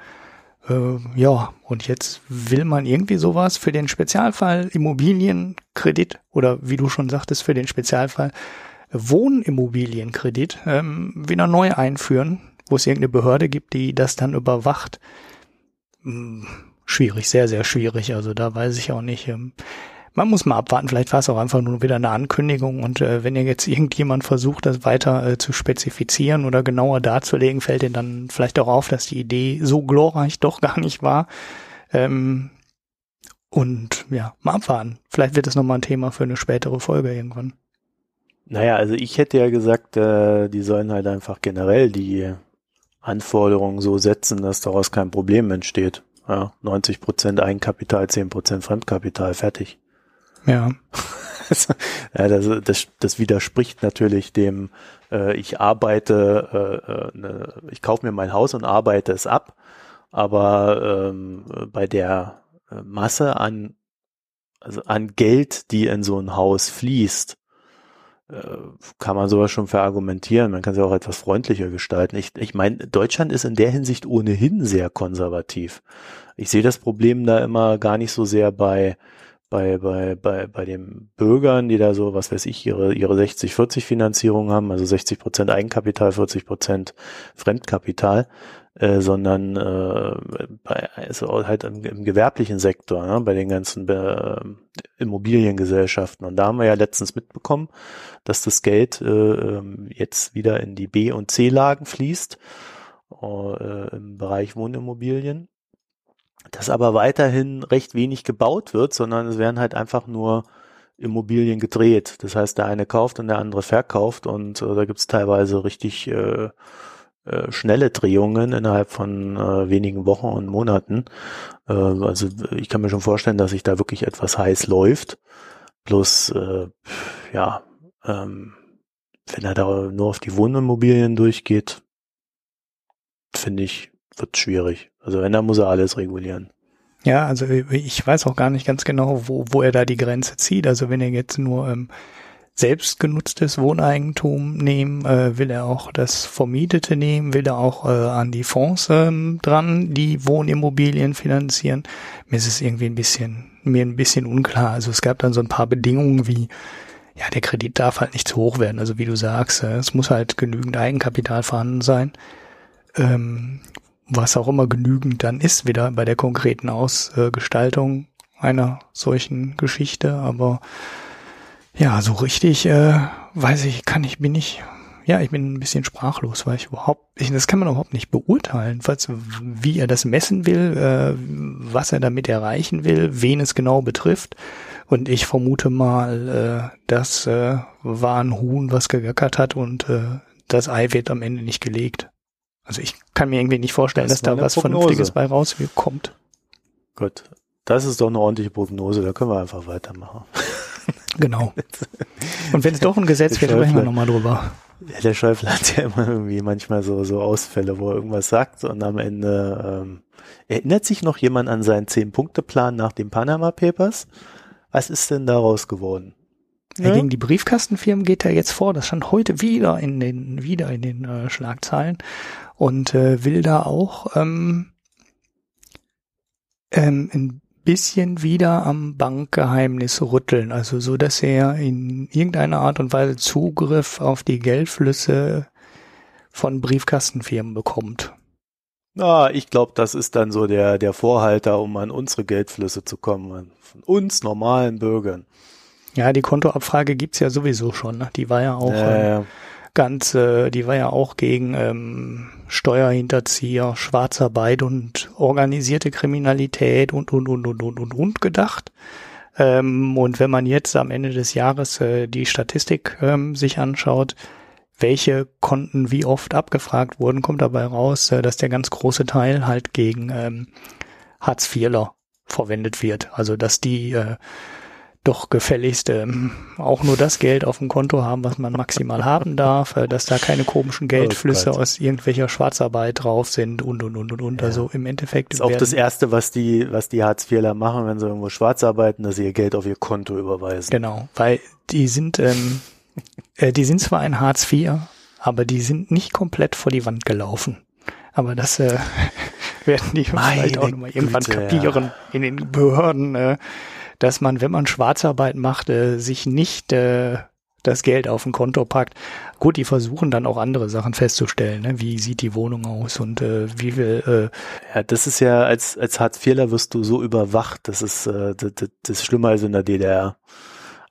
Äh, ja, und jetzt will man irgendwie sowas für den Spezialfall Immobilienkredit oder wie du schon sagtest, für den Spezialfall Wohnimmobilienkredit ähm, wieder neu einführen, wo es irgendeine Behörde gibt, die das dann überwacht. Hm, schwierig, sehr, sehr schwierig. Also da weiß ich auch nicht. Ähm, man muss mal abwarten, vielleicht war es auch einfach nur wieder eine Ankündigung und äh, wenn ihr jetzt irgendjemand versucht, das weiter äh, zu spezifizieren oder genauer darzulegen, fällt ihr dann vielleicht auch auf, dass die Idee so glorreich doch gar nicht war. Ähm, und ja, mal abwarten. Vielleicht wird es nochmal ein Thema für eine spätere Folge irgendwann. Naja, also ich hätte ja gesagt, äh, die sollen halt einfach generell die Anforderungen so setzen, dass daraus kein Problem entsteht. Ja, 90 Prozent Eigenkapital, 10 Prozent Fremdkapital, fertig. Ja. ja das, das, das widerspricht natürlich dem, äh, ich arbeite, äh, äh, ne, ich kaufe mir mein Haus und arbeite es ab, aber ähm, bei der äh, Masse an, also an Geld, die in so ein Haus fließt, äh, kann man sowas schon verargumentieren. Man kann es ja auch etwas freundlicher gestalten. Ich, ich meine, Deutschland ist in der Hinsicht ohnehin sehr konservativ. Ich sehe das Problem da immer gar nicht so sehr bei bei, bei, bei, bei den Bürgern, die da so, was weiß ich, ihre, ihre 60-40 Finanzierung haben, also 60 Prozent Eigenkapital, 40 Prozent Fremdkapital, äh, sondern äh, bei, also halt im, im gewerblichen Sektor, ne, bei den ganzen äh, Immobiliengesellschaften. Und da haben wir ja letztens mitbekommen, dass das Geld äh, ähm, jetzt wieder in die B- und C-Lagen fließt, äh, im Bereich Wohnimmobilien dass aber weiterhin recht wenig gebaut wird, sondern es werden halt einfach nur Immobilien gedreht. Das heißt, der eine kauft und der andere verkauft und äh, da gibt's teilweise richtig äh, äh, schnelle Drehungen innerhalb von äh, wenigen Wochen und Monaten. Äh, also ich kann mir schon vorstellen, dass sich da wirklich etwas heiß läuft. Plus, äh, ja, ähm, wenn er da nur auf die Wohnimmobilien durchgeht, finde ich, wird schwierig. Also wenn, dann muss er alles regulieren. Ja, also ich weiß auch gar nicht ganz genau, wo, wo er da die Grenze zieht. Also wenn er jetzt nur ähm, selbstgenutztes Wohneigentum nehmen, äh, will er auch das Vermietete nehmen, will er auch äh, an die Fonds ähm, dran, die Wohnimmobilien finanzieren. Mir ist es irgendwie ein bisschen, mir ein bisschen unklar. Also es gab dann so ein paar Bedingungen wie, ja, der Kredit darf halt nicht zu hoch werden. Also wie du sagst, äh, es muss halt genügend Eigenkapital vorhanden sein. Ähm, was auch immer genügend dann ist, wieder bei der konkreten Ausgestaltung einer solchen Geschichte. Aber ja, so richtig, äh, weiß ich, kann ich, bin ich, ja, ich bin ein bisschen sprachlos, weil ich überhaupt, ich, das kann man überhaupt nicht beurteilen, was, wie er das messen will, äh, was er damit erreichen will, wen es genau betrifft. Und ich vermute mal, äh, das äh, war ein Huhn, was gegackert hat und äh, das Ei wird am Ende nicht gelegt. Also ich kann mir irgendwie nicht vorstellen, das dass da was Prognose. Vernünftiges bei rauskommt. Gut. Das ist doch eine ordentliche Prognose, da können wir einfach weitermachen. Genau. Und wenn es doch ein Gesetz wird, sprechen wir nochmal drüber. Ja, der Schäufler hat ja immer irgendwie manchmal so, so Ausfälle, wo er irgendwas sagt und am Ende ähm, erinnert sich noch jemand an seinen Zehn-Punkte-Plan nach den Panama Papers? Was ist denn daraus geworden? Ja. Gegen die Briefkastenfirmen geht er jetzt vor. Das stand heute wieder in den wieder in den äh, Schlagzeilen und äh, will da auch ähm, ähm, in bisschen wieder am Bankgeheimnis rütteln, also so, dass er in irgendeiner Art und Weise Zugriff auf die Geldflüsse von Briefkastenfirmen bekommt. Na, ich glaube, das ist dann so der, der Vorhalter, um an unsere Geldflüsse zu kommen, von uns normalen Bürgern. Ja, die Kontoabfrage gibt's ja sowieso schon. Ne? Die war ja auch Äh, ähm, ganz, äh, die war ja auch gegen ähm, Steuerhinterzieher, Schwarzarbeit und organisierte Kriminalität und und und und und und und gedacht. Ähm, und wenn man jetzt am Ende des Jahres äh, die Statistik ähm, sich anschaut, welche Konten wie oft abgefragt wurden, kommt dabei raus, äh, dass der ganz große Teil halt gegen ähm, Hartz-IVler verwendet wird. Also dass die äh, doch gefälligst ähm, auch nur das Geld auf dem Konto haben, was man maximal haben darf, äh, dass da keine komischen Geldflüsse Gott. aus irgendwelcher Schwarzarbeit drauf sind und und und und und. Ja. Also im Endeffekt ist auch das Erste, was die, was die Hartz-IVler machen, wenn sie irgendwo schwarz arbeiten, dass sie ihr Geld auf ihr Konto überweisen. Genau, weil die sind, ähm, äh, die sind zwar ein Hartz IV, aber die sind nicht komplett vor die Wand gelaufen. Aber das äh, werden die Meine vielleicht auch nochmal irgendwann kapieren in den Behörden, äh, dass man, wenn man Schwarzarbeit macht, äh, sich nicht äh, das Geld auf ein Konto packt. Gut, die versuchen dann auch andere Sachen festzustellen, ne? wie sieht die Wohnung aus und äh, wie viel äh, Ja, das ist ja, als, als Hartz-IVler wirst du so überwacht, das ist, äh, das, das, das ist schlimmer als in der DDR.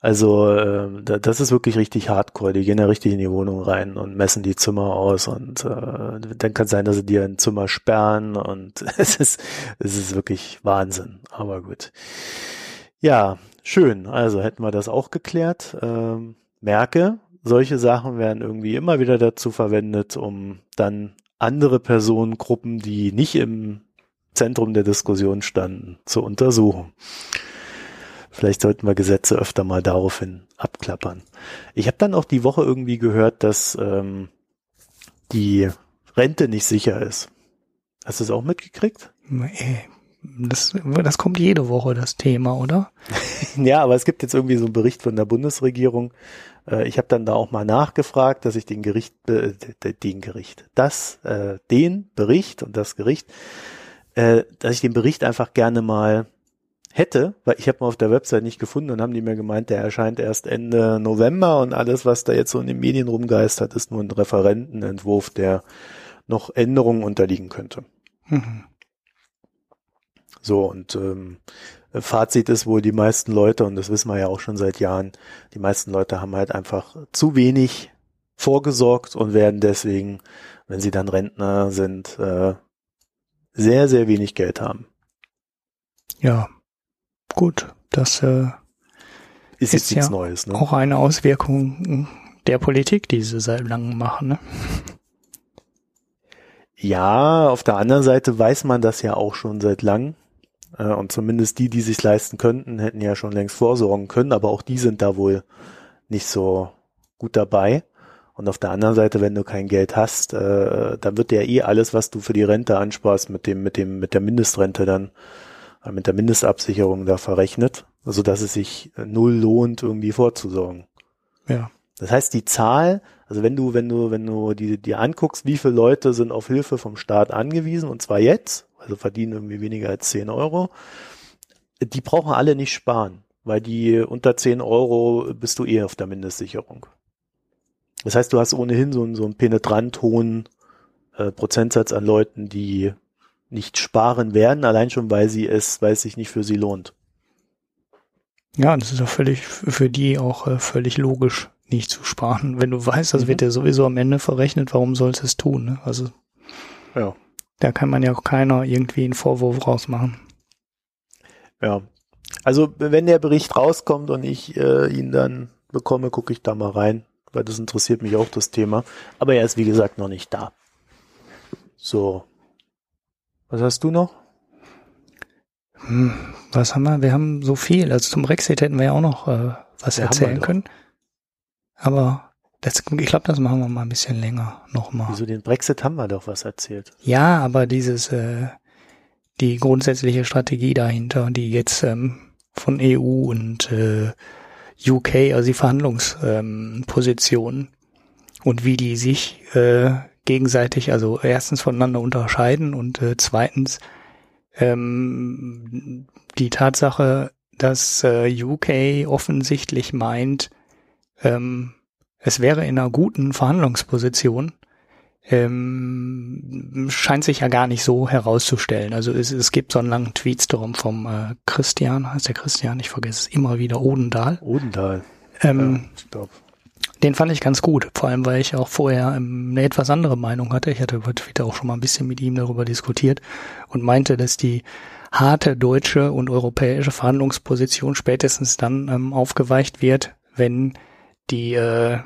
Also, äh, da- das ist wirklich richtig hardcore. Die gehen ja richtig in die Wohnung rein und messen die Zimmer aus und äh, dann kann es sein, dass sie dir ein Zimmer sperren und es ist, es ist wirklich Wahnsinn. Aber gut. Ja, schön. Also hätten wir das auch geklärt. Ähm, merke, solche Sachen werden irgendwie immer wieder dazu verwendet, um dann andere Personengruppen, die nicht im Zentrum der Diskussion standen, zu untersuchen. Vielleicht sollten wir Gesetze öfter mal daraufhin abklappern. Ich habe dann auch die Woche irgendwie gehört, dass ähm, die Rente nicht sicher ist. Hast du es auch mitgekriegt? Das, das kommt jede Woche das Thema, oder? Ja, aber es gibt jetzt irgendwie so einen Bericht von der Bundesregierung. Äh, Ich habe dann da auch mal nachgefragt, dass ich den Gericht, äh, den Gericht, das, äh, den Bericht und das Gericht, äh, dass ich den Bericht einfach gerne mal hätte, weil ich habe mal auf der Website nicht gefunden und haben die mir gemeint, der erscheint erst Ende November und alles, was da jetzt so in den Medien rumgeistert, ist nur ein Referentenentwurf, der noch Änderungen unterliegen könnte. Mhm. So, und ähm, Fazit ist wohl, die meisten Leute, und das wissen wir ja auch schon seit Jahren, die meisten Leute haben halt einfach zu wenig vorgesorgt und werden deswegen, wenn sie dann Rentner sind, äh, sehr, sehr wenig Geld haben. Ja, gut, das äh, Ist, Ist jetzt nichts ja Neues, ne? auch eine Auswirkung der Politik, die sie seit langem machen. Ne? Ja, auf der anderen Seite weiß man das ja auch schon seit langem. Äh, Und zumindest die, die sich leisten könnten, hätten ja schon längst vorsorgen können, aber auch die sind da wohl nicht so gut dabei. Und auf der anderen Seite, wenn du kein Geld hast, äh, dann wird ja eh alles, was du für die Rente ansparst, mit dem, mit dem, mit der Mindestrente dann, äh, mit der Mindestabsicherung da verrechnet, so dass es sich null lohnt, irgendwie vorzusorgen. Ja, Das heißt, die Zahl, also wenn du, wenn du, wenn du die, dir anguckst, wie viele Leute sind auf Hilfe vom Staat angewiesen, und zwar jetzt, also verdienen irgendwie weniger als 10 Euro, die brauchen alle nicht sparen, weil die unter 10 Euro bist du eh auf der Mindestsicherung. Das heißt, du hast ohnehin so einen, so einen penetrant hohen äh, Prozentsatz an Leuten, die nicht sparen werden, allein schon, weil sie es, weil es sich nicht für sie lohnt. ja, das ist doch völlig für die auch äh, völlig logisch, nicht zu sparen. Wenn du weißt, das Mhm. wird ja sowieso am Ende verrechnet, warum sollst du es tun? Ne? Also Ja. Da kann man ja auch keiner irgendwie einen Vorwurf rausmachen. Ja. Also wenn der Bericht rauskommt und ich äh, ihn dann bekomme, gucke ich da mal rein, weil das interessiert mich auch das Thema. Aber er ist wie gesagt noch nicht da. So. Was hast du noch? Hm, was haben wir? Wir haben so viel. Also zum Brexit hätten wir ja auch noch äh, was Ja, erzählen können. Aber das, ich glaube, das machen wir mal ein bisschen länger nochmal. Wieso den Brexit haben wir doch was erzählt. Ja, aber dieses, äh, die grundsätzliche Strategie dahinter, die jetzt ähm, von EU und äh, UK, also die Verhandlungspositionen ähm, und wie die sich äh, gegenseitig, also erstens voneinander unterscheiden und äh, zweitens ähm, die Tatsache, dass äh, UK offensichtlich meint, ähm, es wäre in einer guten Verhandlungsposition, ähm, scheint sich ja gar nicht so herauszustellen. Also es, es gibt so einen langen Tweetstorm vom äh, Christian, heißt der Christian, ich vergesse es immer wieder, Odendahl. Odendahl. Ähm, ja. Den fand ich ganz gut, vor allem weil ich auch vorher ähm, eine etwas andere Meinung hatte. Ich hatte über Twitter auch schon mal ein bisschen mit ihm darüber diskutiert und meinte, dass die harte deutsche und europäische Verhandlungsposition spätestens dann ähm, aufgeweicht wird, wenn die äh,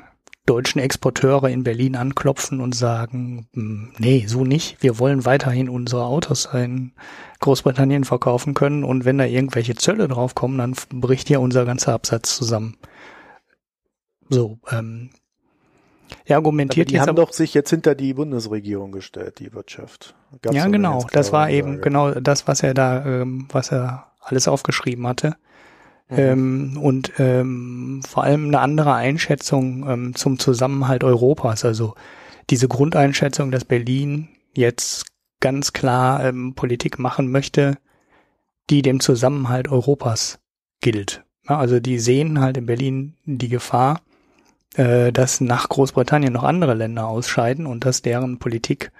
deutschen Exporteure in Berlin anklopfen und sagen, hm, nee, so nicht, wir wollen weiterhin unsere Autos in Großbritannien verkaufen können und wenn da irgendwelche Zölle draufkommen, dann bricht ja unser ganzer Absatz zusammen. So, ähm, er argumentiert die jetzt haben aber, doch sich jetzt hinter die Bundesregierung gestellt, die Wirtschaft. Gab's ja genau, das war eben genau das, was er da, ähm, was er alles aufgeschrieben hatte. Mhm. Ähm, und ähm, vor allem eine andere Einschätzung ähm, zum Zusammenhalt Europas. Also diese Grundeinschätzung, dass Berlin jetzt ganz klar ähm, Politik machen möchte, die dem Zusammenhalt Europas gilt. Ja, also die sehen halt in Berlin die Gefahr, äh, dass nach Großbritannien noch andere Länder ausscheiden und dass deren Politik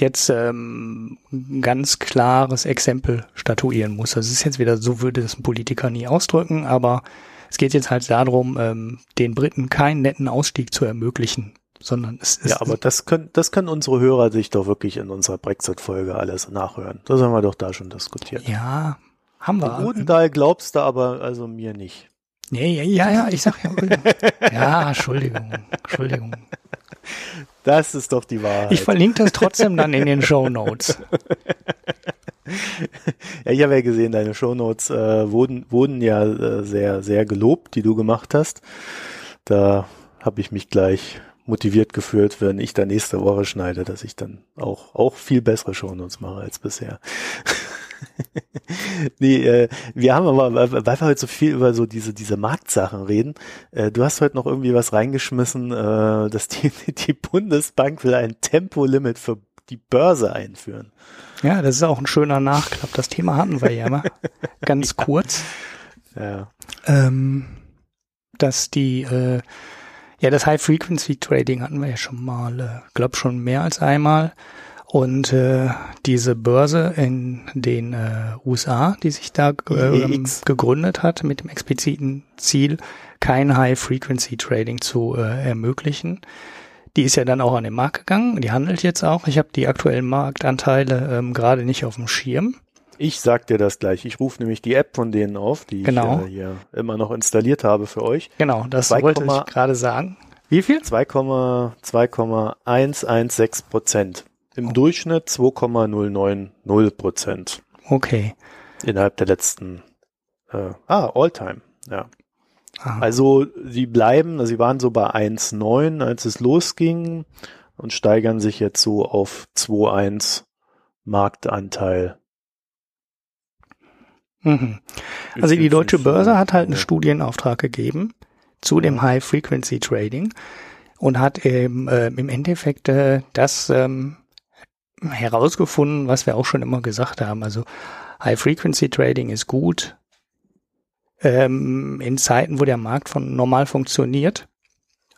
jetzt ähm, ein ganz klares Exempel statuieren muss. Das ist jetzt wieder, so würde das ein Politiker nie ausdrücken, aber es geht jetzt halt darum, ähm, den Briten keinen netten Ausstieg zu ermöglichen, sondern es ist Ja, aber das können, das können unsere Hörer sich doch wirklich in unserer Brexit-Folge alles nachhören. Das haben wir doch da schon diskutiert. ja, haben wir. Odendahl glaubst du aber also mir nicht. Nee, ja, ja, ja, ich sag ja. ja, Entschuldigung, Entschuldigung. Das ist doch die Wahrheit. Ich verlinke das trotzdem dann in den Show Notes. ja, ich habe ja gesehen, deine Shownotes äh, wurden, wurden ja äh, sehr, sehr gelobt, die du gemacht hast. Da habe ich mich gleich motiviert gefühlt, wenn ich da nächste Woche schneide, dass ich dann auch, auch viel bessere Shownotes mache als bisher. nee, äh, wir haben aber, weil wir heute so viel über so diese, diese Marktsachen reden, äh, du hast heute noch irgendwie was reingeschmissen, äh, dass die, die Bundesbank will ein Tempolimit für die Börse einführen. Ja, das ist auch ein schöner Nachklapp. Das Thema hatten wir ja mal. Ganz kurz. Ja. Ähm, dass die, äh, ja, das High-Frequency-Trading hatten wir ja schon mal, äh, glaub schon mehr als einmal. Und äh, diese Börse in den äh, USA, die sich da äh, gegründet hat, mit dem expliziten Ziel, kein High-Frequency-Trading zu äh, ermöglichen, die ist ja dann auch an den Markt gegangen. Die handelt jetzt auch. Ich habe die aktuellen Marktanteile ähm, gerade nicht auf dem Schirm. Ich sag dir das gleich. Ich rufe nämlich die App von denen auf, die Genau. ich äh, hier immer noch installiert habe für euch. Genau, das 2, wollte ich gerade sagen. Wie viel? 2,2,116 Prozent. Im. Durchschnitt 2,090 Prozent Okay. innerhalb der letzten, äh, ah, Alltime, ja. Ah, Also sie bleiben, sie waren so bei 1,9, als es losging und steigern sich jetzt so auf 2,1 Marktanteil. mhm. Also die deutsche Börse hat halt einen. Studienauftrag gegeben zu dem Ja. High-Frequency-Trading und hat eben, äh, im Endeffekt äh, das ähm, herausgefunden, was wir auch schon immer gesagt haben. Also High-Frequency-Trading ist gut ähm, in Zeiten, wo der Markt von normal funktioniert.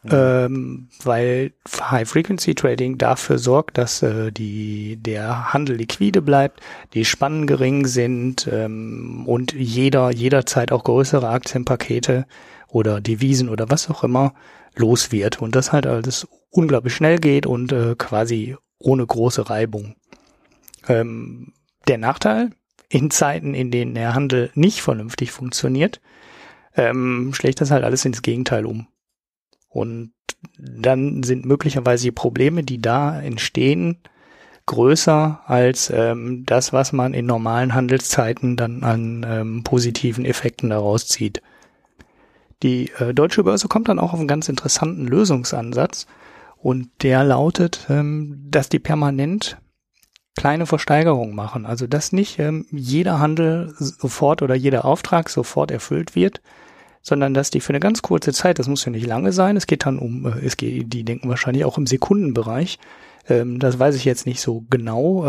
Ähm, weil High-Frequency-Trading dafür sorgt, dass äh, die, der Handel liquide bleibt, die Spannen gering sind ähm, und jeder jederzeit auch größere Aktienpakete oder Devisen oder was auch immer los wird und das halt alles unglaublich schnell geht und äh, quasi ohne große Reibung. Ähm, der Nachteil in Zeiten, in denen der Handel nicht vernünftig funktioniert, ähm, schlägt das halt alles ins Gegenteil um. Und dann sind möglicherweise die Probleme, die da entstehen, größer als ähm, das, was man in normalen Handelszeiten dann an ähm, positiven Effekten daraus zieht. Die äh, deutsche Börse kommt dann auch auf einen ganz interessanten Lösungsansatz und der lautet, ähm, dass die permanent kleine Versteigerungen machen. Also dass nicht ähm, jeder Handel sofort oder jeder Auftrag sofort erfüllt wird, sondern dass die für eine ganz kurze Zeit, das muss ja nicht lange sein, es geht dann um, äh, es geht, die denken wahrscheinlich auch im Sekundenbereich, ähm, das weiß ich jetzt nicht so genau,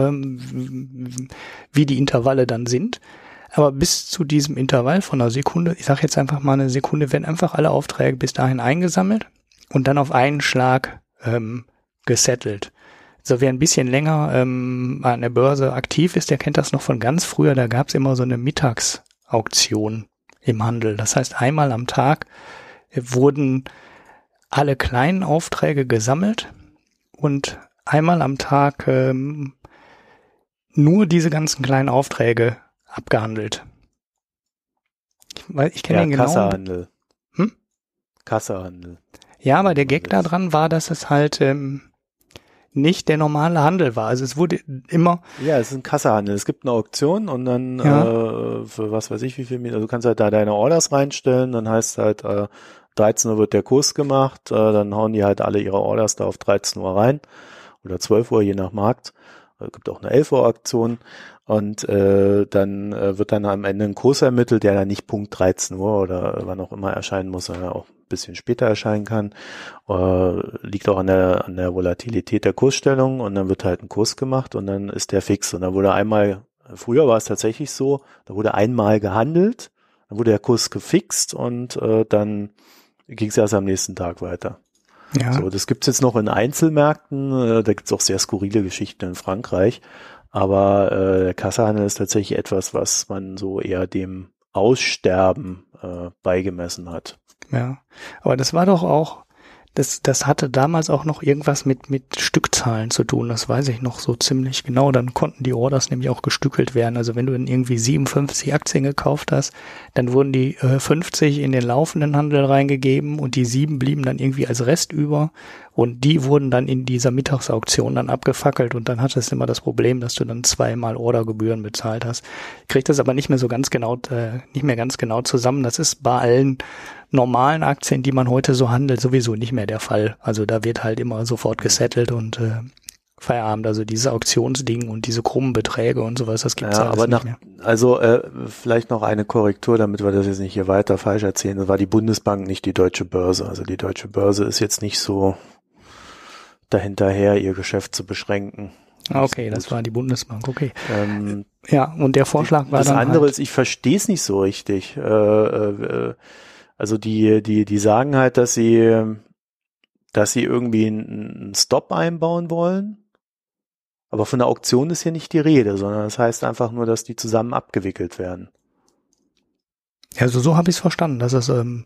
wie die Intervalle dann sind, Aber bis zu diesem Intervall von einer Sekunde, ich sage jetzt einfach mal eine Sekunde, werden einfach alle Aufträge bis dahin eingesammelt und dann auf einen Schlag ähm, gesettelt. So wer ein bisschen länger ähm, an der Börse aktiv ist, der kennt das noch von ganz früher. Da gab es immer so eine Mittagsauktion im Handel. Das heißt, einmal am Tag wurden alle kleinen Aufträge gesammelt und einmal am Tag ähm, nur diese ganzen kleinen Aufträge abgehandelt. Ich, ich kenne ja, den genau. Kassehandel. Hm? Kassehandel. Ja, aber der Gag da dran war, dass es halt ähm, nicht der normale Handel war. Also es wurde immer. Ja, es ist ein Kassehandel. Es gibt eine Auktion und dann ja. äh, für was weiß ich wie viel, also du kannst halt da deine Orders reinstellen, dann heißt halt äh, 13 Uhr wird der Kurs gemacht, äh, dann hauen die halt alle ihre Orders da auf 13 Uhr rein oder 12 Uhr, je nach Markt. Es äh, gibt auch eine 11 Uhr Aktion und äh, dann äh, wird dann am Ende ein Kurs ermittelt, der dann nicht Punkt 13 Uhr oder wann auch immer erscheinen muss, sondern auch bisschen später erscheinen kann. Äh, liegt auch an der, an der Volatilität der Kursstellung und dann wird halt ein Kurs gemacht und dann ist der fix. Und dann wurde einmal, früher war es tatsächlich so, da wurde einmal gehandelt, dann wurde der Kurs gefixt und äh, dann ging es erst am nächsten Tag weiter. Ja. So, das gibt's jetzt noch in Einzelmärkten, äh, da gibt's auch sehr skurrile Geschichten in Frankreich. Aber äh, der Kassehandel ist tatsächlich etwas, was man so eher dem Aussterben äh, beigemessen hat. Ja, aber das war doch auch das, das hatte damals auch noch irgendwas mit, mit Stückzahlen zu tun. Das weiß ich noch so ziemlich genau. Dann konnten die Orders nämlich auch gestückelt werden. Also wenn du dann irgendwie 57 Aktien gekauft hast, dann wurden die äh, 50 in den laufenden Handel reingegeben und die sieben blieben dann irgendwie als Rest über. Und die wurden dann in dieser Mittagsauktion dann abgefackelt und dann hattest du immer das Problem, dass du dann zweimal Ordergebühren bezahlt hast. Krieg das aber nicht mehr so ganz genau, äh, nicht mehr ganz genau zusammen. Das ist bei allen normalen Aktien, die man heute so handelt, sowieso nicht mehr der Fall. Also da wird halt immer sofort gesettelt und äh, Feierabend. Also diese Auktionsding und diese krummen Beträge und sowas, das gibt's ja, alles aber nach, nicht mehr. Also äh, vielleicht noch eine Korrektur, damit wir das jetzt nicht hier weiter falsch erzählen. Das war die Bundesbank, nicht die Deutsche Börse. Also die Deutsche Börse ist jetzt nicht so dahinterher, ihr Geschäft zu beschränken. Ah, okay, das war die Bundesbank, okay. Ähm, ja, und der Vorschlag war das dann. Das andere halt ist, ich verstehe es nicht so richtig. Äh, äh, also die, die, die sagen halt, dass sie, dass sie irgendwie einen Stop einbauen wollen. Aber von der Auktion ist hier nicht die Rede, sondern das heißt einfach nur, dass die zusammen abgewickelt werden. Also so habe ich es verstanden, dass es ähm,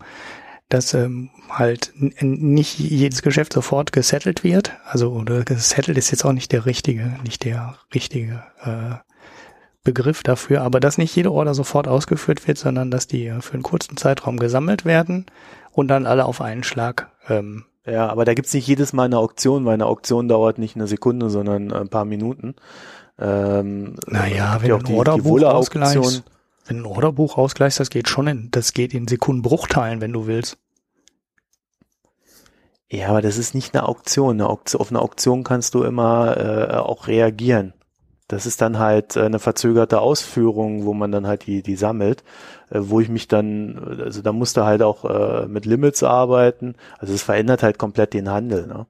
dass ähm, halt nicht jedes Geschäft sofort gesettelt wird. Also oder gesettelt ist jetzt auch nicht der richtige, nicht der richtige äh, Begriff dafür, aber dass nicht jede Order sofort ausgeführt wird, sondern dass die für einen kurzen Zeitraum gesammelt werden und dann alle auf einen Schlag. Ähm, ja, aber da gibt's nicht jedes Mal eine Auktion, weil eine Auktion dauert nicht eine Sekunde, sondern ein paar Minuten. Ähm, naja, wenn du ein Orderbuch ausgleichst, wenn ein Orderbuch ausgleichst, das geht schon in, das geht in Sekundenbruchteilen, wenn du willst. Ja, aber das ist nicht eine Auktion. Eine Auktion auf eine Auktion kannst du immer äh, auch reagieren. Das ist dann halt äh, eine verzögerte Ausführung, wo man dann halt die, die sammelt, äh, wo ich mich dann, also da musste halt auch äh, mit Limits arbeiten. Also es verändert halt komplett den Handel. Ne?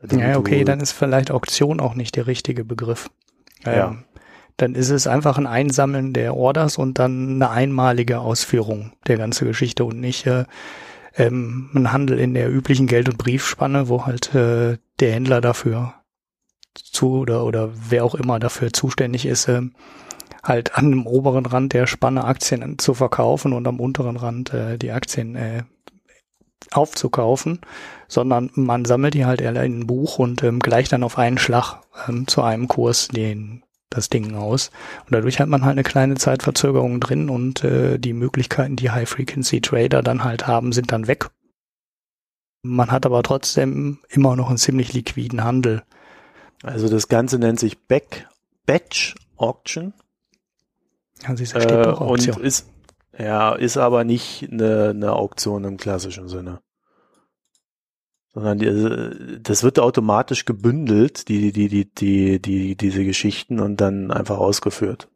Also ja, okay, dann ist vielleicht Auktion auch nicht der richtige Begriff. Ähm, ja. Dann ist es einfach ein Einsammeln der Orders und dann eine einmalige Ausführung der ganzen Geschichte und nicht äh, ähm, ein Handel in der üblichen Geld- und Briefspanne, wo halt äh, der Händler dafür zu oder, oder wer auch immer dafür zuständig ist, äh, halt an dem oberen Rand der Spanne Aktien zu verkaufen und am unteren Rand äh, die Aktien äh, aufzukaufen, sondern man sammelt die halt in ein Buch und ähm, gleicht dann auf einen Schlag ähm, zu einem Kurs den das Ding aus. Und dadurch hat man halt eine kleine Zeitverzögerung drin und äh, die Möglichkeiten, die High-Frequency-Trader dann halt haben, sind dann weg. Man hat aber trotzdem immer noch einen ziemlich liquiden Handel. Also das Ganze nennt sich Back, Batch Auction. Sie steht äh, Auktion. Und ist, ja, ist aber nicht eine, eine Auktion im klassischen Sinne. Sondern die, das wird automatisch gebündelt, die, die, die, die, die, diese Geschichten und dann einfach ausgeführt.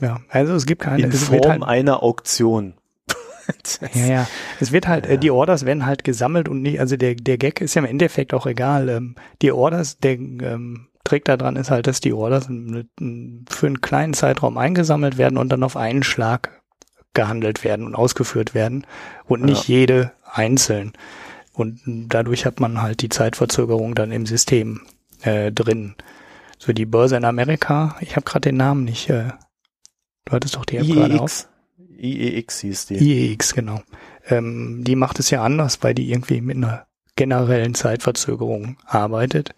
Ja, also es gibt keine. In Form halt, einer Auktion ja, ja. Es wird halt, äh, ja. die Orders werden halt gesammelt und nicht, also der, der Gag ist ja im Endeffekt auch egal. Ähm, die Orders, der, ähm, Trick daran ist halt, dass die Orders für einen kleinen Zeitraum eingesammelt werden und dann auf einen Schlag gehandelt werden und ausgeführt werden und nicht ja. jede einzeln. Und dadurch hat man halt die Zeitverzögerung dann im System äh, drin. So die Börse in Amerika, ich habe gerade den Namen nicht. Äh, du hattest doch die App gerade auf. IEX hieß die. IEX, genau. Ähm, die macht es ja anders, weil die irgendwie mit einer generellen Zeitverzögerung arbeitet.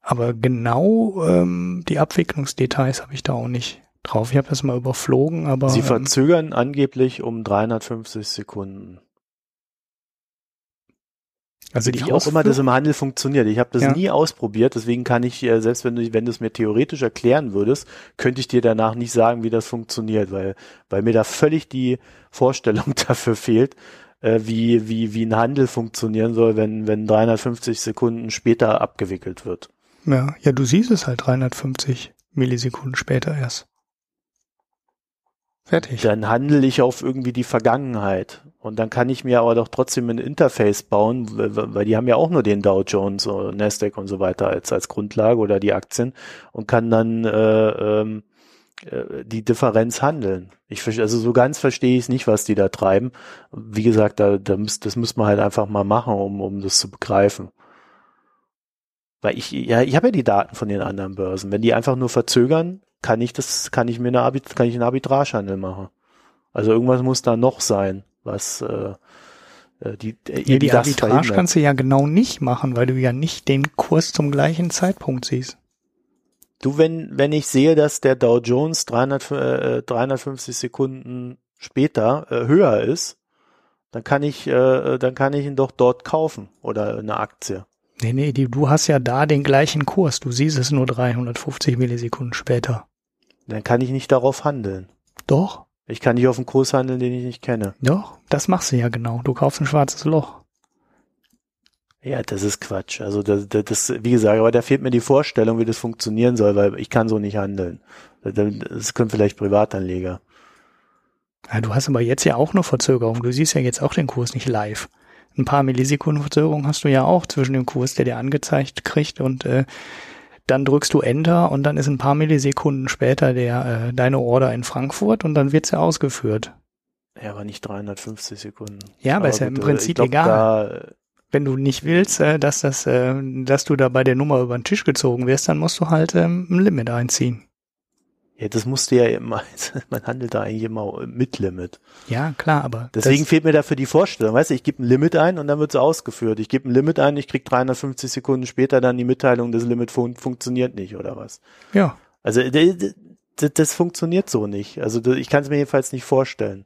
Aber genau ähm, die Abwicklungsdetails habe ich da auch nicht drauf. Ich habe das mal überflogen, aber. Sie ähm, verzögern ähm, angeblich um 350 Sekunden. Also die Wie auch immer das im Handel funktioniert. Ich habe das ja. nie ausprobiert, deswegen kann ich, äh, selbst wenn du, wenn du es mir theoretisch erklären würdest, könnte ich dir danach nicht sagen, wie das funktioniert, weil, weil mir da völlig die Vorstellung dafür fehlt, äh, wie, wie, wie ein Handel funktionieren soll, wenn, wenn 350 Sekunden später abgewickelt wird. Ja, ja, du siehst es halt 350 Millisekunden später erst. Fertig. Dann handle ich auf irgendwie die Vergangenheit. Und dann kann ich mir aber doch trotzdem ein Interface bauen, weil die haben ja auch nur den Dow Jones, oder Nasdaq und so weiter als, als Grundlage oder die Aktien und kann dann äh, ähm, äh, die Differenz handeln. Ich also so ganz verstehe ich nicht, was die da treiben. Wie gesagt, da, da müsst, das muss man halt einfach mal machen, um, um das zu begreifen. Weil ich, ja, ich habe ja die Daten von den anderen Börsen. Wenn die einfach nur verzögern, kann ich das, kann ich mir eine, Arbit kann ich einen Arbitragehandel machen. Also irgendwas muss da noch sein, was äh, äh die, äh, ja, die Arbitrage kannst du ja genau nicht machen, weil du ja nicht den Kurs zum gleichen Zeitpunkt siehst. Du, wenn, wenn ich sehe, dass der Dow Jones 300, äh, 350 Sekunden später äh, höher ist, dann kann ich, äh, dann kann ich ihn doch dort kaufen oder eine Aktie. Nee, nee, die, du hast ja da den gleichen Kurs. Du siehst es nur 350 Millisekunden später. Dann kann ich nicht darauf handeln. Doch. Ich kann nicht auf einen Kurs handeln, den ich nicht kenne. Doch, das machst du ja genau. Du kaufst ein schwarzes Loch. Ja, das ist Quatsch. Also das, das, das, wie gesagt, aber da fehlt mir die Vorstellung, wie das funktionieren soll, weil ich kann so nicht handeln. Das können vielleicht Privatanleger. Ja, du hast aber jetzt ja auch eine Verzögerung. Du siehst ja jetzt auch den Kurs nicht live ein paar Millisekunden Verzögerung hast du ja auch zwischen dem Kurs, der dir angezeigt kriegt und äh, dann drückst du Enter und dann ist ein paar Millisekunden später der äh, deine Order in Frankfurt und dann wird sie ausgeführt. Ja, aber nicht 350 Sekunden. Ja, aber, aber ist ja im äh, Prinzip glaub, egal. Da, Wenn du nicht willst, äh, dass das, äh, dass du da bei der Nummer über den Tisch gezogen wirst, dann musst du halt ähm, ein Limit einziehen. Ja, das musste ja immer, man handelt da eigentlich immer mit Limit. Ja, klar, aber. Deswegen fehlt mir dafür die Vorstellung. Weißt du, ich gebe ein Limit ein und dann wird es ausgeführt. Ich gebe ein Limit ein, ich krieg 350 Sekunden später dann die Mitteilung, das Limit fun funktioniert nicht oder was. Ja. Also das, das funktioniert so nicht. Also ich kann es mir jedenfalls nicht vorstellen.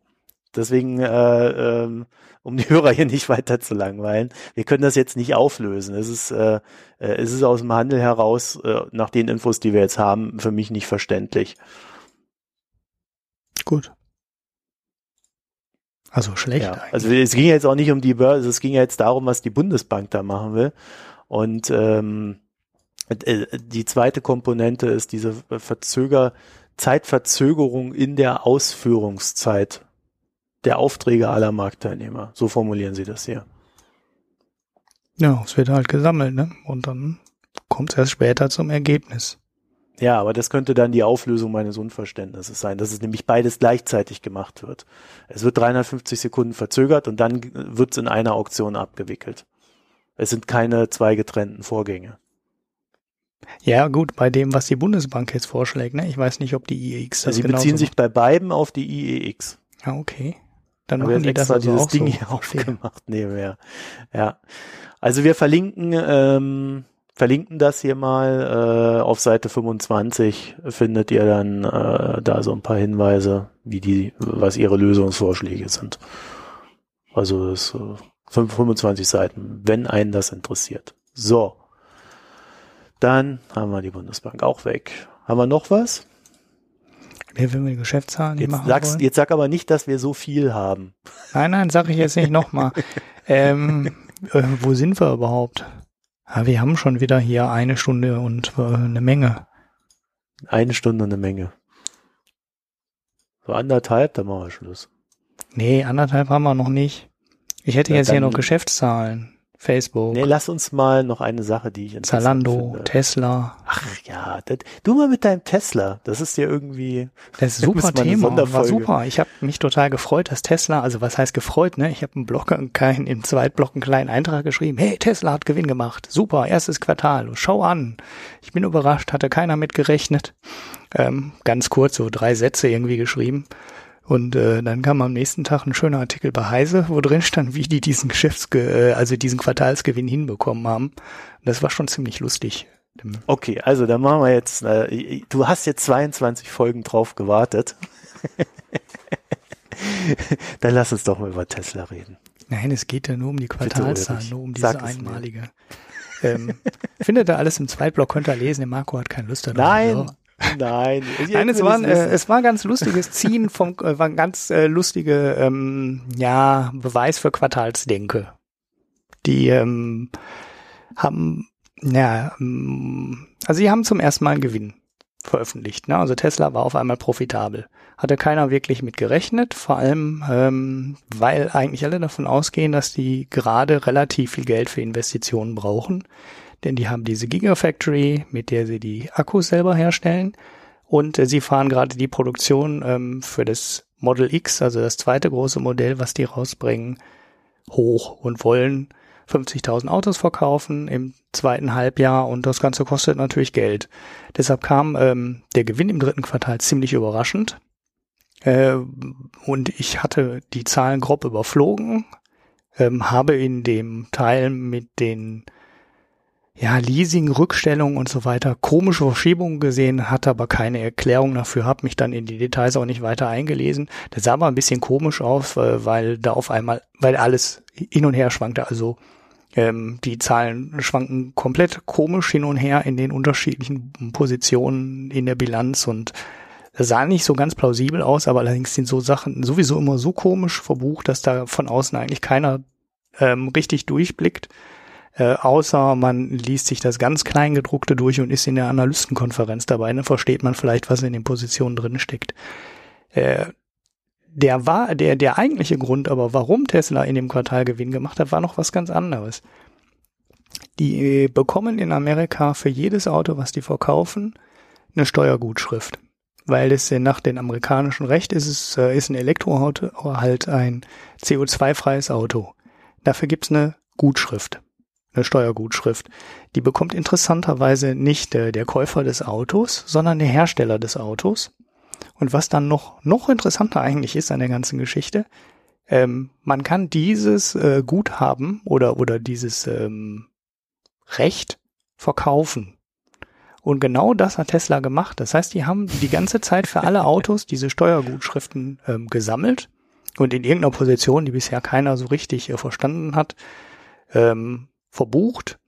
Deswegen, äh, ähm, um die Hörer hier nicht weiter zu langweilen, wir können das jetzt nicht auflösen. Es ist, äh, äh, es ist aus dem Handel heraus, äh, nach den Infos, die wir jetzt haben, für mich nicht verständlich. Gut. Also schlecht. Ja, also es ging jetzt auch nicht um die Börse, es ging jetzt darum, was die Bundesbank da machen will. Und ähm, äh, die zweite Komponente ist diese Verzöger, Zeitverzögerung in der Ausführungszeit der Aufträge aller Marktteilnehmer. So formulieren sie das hier. Ja, es wird halt gesammelt, ne? Und dann kommt es erst später zum Ergebnis. Ja, aber das könnte dann die Auflösung meines Unverständnisses sein, dass es nämlich beides gleichzeitig gemacht wird. Es wird 350 Sekunden verzögert und dann wird es in einer Auktion abgewickelt. Es sind keine zwei getrennten Vorgänge. Ja, gut, bei dem, was die Bundesbank jetzt vorschlägt, ne? Ich weiß nicht, ob die IEX das Sie beziehen sich bei beiden auf die IEX. Ja, okay. Dann haben wir das also dieses Ding so hier aufgemacht nebenher. Ja. Also wir verlinken, ähm, verlinken das hier mal äh, auf Seite 25 findet ihr dann äh, da so ein paar Hinweise, wie die, was ihre Lösungsvorschläge sind. Also das äh, 25 Seiten, wenn einen das interessiert. So. Dann haben wir die Bundesbank auch weg. Haben wir noch was? Nee, wenn wir Geschäftszahlen jetzt machen sagst, wollen. Jetzt sag aber nicht, dass wir so viel haben. Nein, nein, sag ich jetzt nicht nochmal. ähm, äh, wo sind wir überhaupt? Ja, wir haben schon wieder hier eine Stunde und äh, eine Menge. Eine Stunde und eine Menge. So anderthalb, dann machen wir Schluss. Nee, anderthalb haben wir noch nicht. Ich hätte ja, jetzt hier noch Geschäftszahlen Facebook. Nee, lass uns mal noch eine Sache, die ich interessant Zalando, finde. Tesla. Ach ja, das, du mal mit deinem Tesla. Das ist ja irgendwie. Das ist super Thema. War super. Ich habe mich total gefreut, dass Tesla, also was heißt gefreut, ne? Ich habe im Blog kein, im Zweitblock einen kleinen Eintrag geschrieben. Hey, Tesla hat Gewinn gemacht. Super, erstes Quartal. Schau an. Ich bin überrascht, hatte keiner mit gerechnet. Ähm, ganz kurz, so drei Sätze irgendwie geschrieben. Und äh, dann kam am nächsten Tag ein schöner Artikel bei Heise, wo drin stand, wie die diesen Geschäftsge äh, also diesen Quartalsgewinn hinbekommen haben. Das war schon ziemlich lustig. Okay, also dann machen wir jetzt, äh, du hast jetzt 22 Folgen drauf gewartet. dann lass uns doch mal über Tesla reden. Nein, es geht ja nur um die Quartalszahlen, nur um diese einmalige. Ähm, findet ihr alles im Zweitblock, könnt ihr lesen. Der Marco hat keine Lust darauf. Nein, Nein. Nein, es war, äh, es war ein ganz lustiges Ziehen vom, äh, war ein ganz äh, lustige, ähm, ja, Beweis für Quartalsdenke. Die ähm, haben, ja, ähm, also sie haben zum ersten Mal einen Gewinn veröffentlicht. Ne? Also Tesla war auf einmal profitabel. Hatte keiner wirklich mit gerechnet, vor allem ähm, weil eigentlich alle davon ausgehen, dass die gerade relativ viel Geld für Investitionen brauchen denn die haben diese Gigafactory, mit der sie die Akkus selber herstellen. Und äh, sie fahren gerade die Produktion ähm, für das Model X, also das zweite große Modell, was die rausbringen, hoch und wollen 50.000 Autos verkaufen im zweiten Halbjahr und das Ganze kostet natürlich Geld. Deshalb kam ähm, der Gewinn im dritten Quartal ziemlich überraschend. Äh, und ich hatte die Zahlen grob überflogen, ähm, habe in dem Teil mit den ja, Leasing, Rückstellung und so weiter, komische Verschiebungen gesehen, hatte aber keine Erklärung dafür, habe mich dann in die Details auch nicht weiter eingelesen. Das sah aber ein bisschen komisch aus, weil da auf einmal, weil alles hin und her schwankte. Also ähm, die Zahlen schwanken komplett komisch hin und her in den unterschiedlichen Positionen in der Bilanz und das sah nicht so ganz plausibel aus, aber allerdings sind so Sachen sowieso immer so komisch verbucht, dass da von außen eigentlich keiner ähm, richtig durchblickt äh, außer man liest sich das ganz Kleingedruckte durch und ist in der Analystenkonferenz dabei, dann versteht man vielleicht, was in den Positionen drin steckt. Äh, der war, der, der eigentliche Grund aber, warum Tesla in dem Quartal Gewinn gemacht hat, war noch was ganz anderes. Die äh, bekommen in Amerika für jedes Auto, was die verkaufen, eine Steuergutschrift. Weil es nach dem amerikanischen Recht ist es, äh, ist ein Elektroauto halt ein CO2-freies Auto. Dafür gibt's eine Gutschrift eine Steuergutschrift. Die bekommt interessanterweise nicht äh, der Käufer des Autos, sondern der Hersteller des Autos. Und was dann noch, noch interessanter eigentlich ist an der ganzen Geschichte, ähm, man kann dieses äh, Guthaben oder, oder dieses ähm, Recht verkaufen. Und genau das hat Tesla gemacht. Das heißt, die haben die ganze Zeit für alle Autos diese Steuergutschriften ähm, gesammelt und in irgendeiner Position, die bisher keiner so richtig äh, verstanden hat, ähm, verbucht.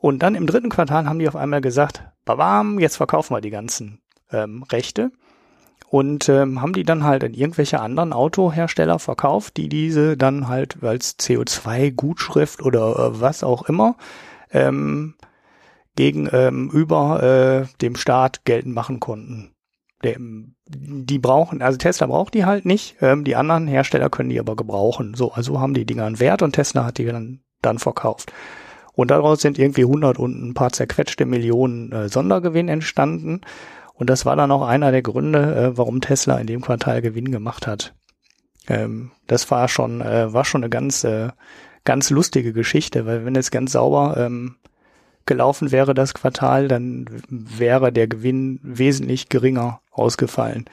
Und dann im dritten Quartal haben die auf einmal gesagt, babam, jetzt verkaufen wir die ganzen ähm, Rechte. Und ähm, haben die dann halt an irgendwelche anderen Autohersteller verkauft, die diese dann halt als CO2-Gutschrift oder äh, was auch immer ähm, gegen ähm, über äh, dem Staat geltend machen konnten. Der, die brauchen, also Tesla braucht die halt nicht, ähm, die anderen Hersteller können die aber gebrauchen. So, also haben die Dinger einen Wert und Tesla hat die dann, dann verkauft. Und daraus sind irgendwie 100 und ein paar zerquetschte Millionen äh, Sondergewinn entstanden. Und das war dann auch einer der Gründe, äh, warum Tesla in dem Quartal Gewinn gemacht hat. Ähm, das war schon, äh, war schon eine ganz, äh, ganz lustige Geschichte, weil wenn es ganz sauber ähm, gelaufen wäre, das Quartal, dann wäre der Gewinn wesentlich geringer ausgefallen.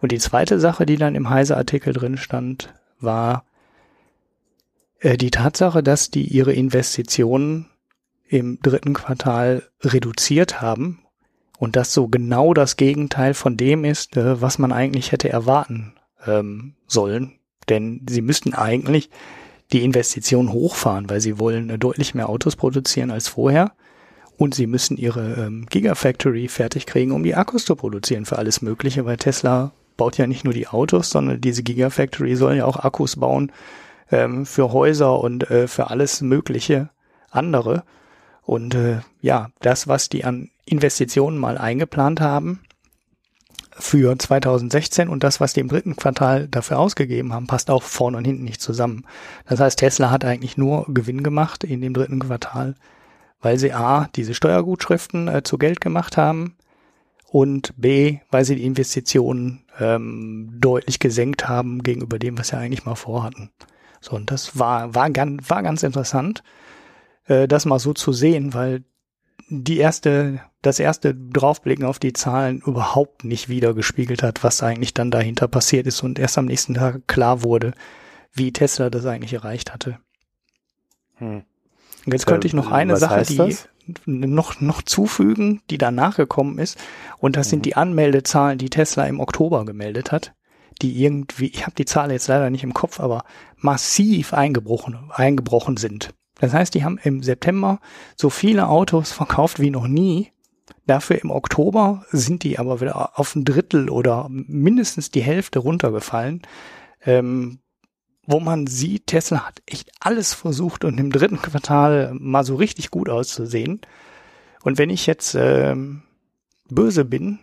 Und die zweite Sache, die dann im Heise-Artikel drin stand, war, die Tatsache, dass die ihre Investitionen im dritten Quartal reduziert haben und das so genau das Gegenteil von dem ist, äh, was man eigentlich hätte erwarten ähm, sollen. Denn sie müssten eigentlich die Investitionen hochfahren, weil sie wollen äh, deutlich mehr Autos produzieren als vorher. Und sie müssen ihre ähm, Gigafactory fertig kriegen, um die Akkus zu produzieren für alles Mögliche, weil Tesla baut ja nicht nur die Autos, sondern diese Gigafactory soll ja auch Akkus bauen ähm, für Häuser und äh, für alles mögliche andere. Und äh, ja, das, was die an Investitionen mal eingeplant haben, für 2016 und das, was die im dritten Quartal dafür ausgegeben haben, passt auch vorne und hinten nicht zusammen. Das heißt, Tesla hat eigentlich nur Gewinn gemacht in dem dritten Quartal, weil sie A, diese Steuergutschriften äh, zu Geld gemacht haben und B, weil sie die Investitionen ähm, deutlich gesenkt haben gegenüber dem, was sie eigentlich mal vorhatten. So, und das war, war, ganz, war ganz interessant, äh, das mal so zu sehen, weil die erste, das erste Draufblicken auf die Zahlen überhaupt nicht wiedergespiegelt hat, was eigentlich dann dahinter passiert ist und erst am nächsten Tag klar wurde, wie Tesla das eigentlich erreicht hatte. Hm. Und jetzt könnte ich noch eine was Sache, die das? noch, noch zufügen, die danach gekommen ist. Und das mhm. sind die Anmeldezahlen, die Tesla im Oktober gemeldet hat, die irgendwie, ich habe die Zahl jetzt leider nicht im Kopf, aber massiv eingebrochen, eingebrochen sind. Das heißt, die haben im September so viele Autos verkauft wie noch nie. Dafür im Oktober sind die aber wieder auf ein Drittel oder mindestens die Hälfte runtergefallen. Ähm, wo man sieht, Tesla hat echt alles versucht und im dritten Quartal mal so richtig gut auszusehen. Und wenn ich jetzt ähm, böse bin,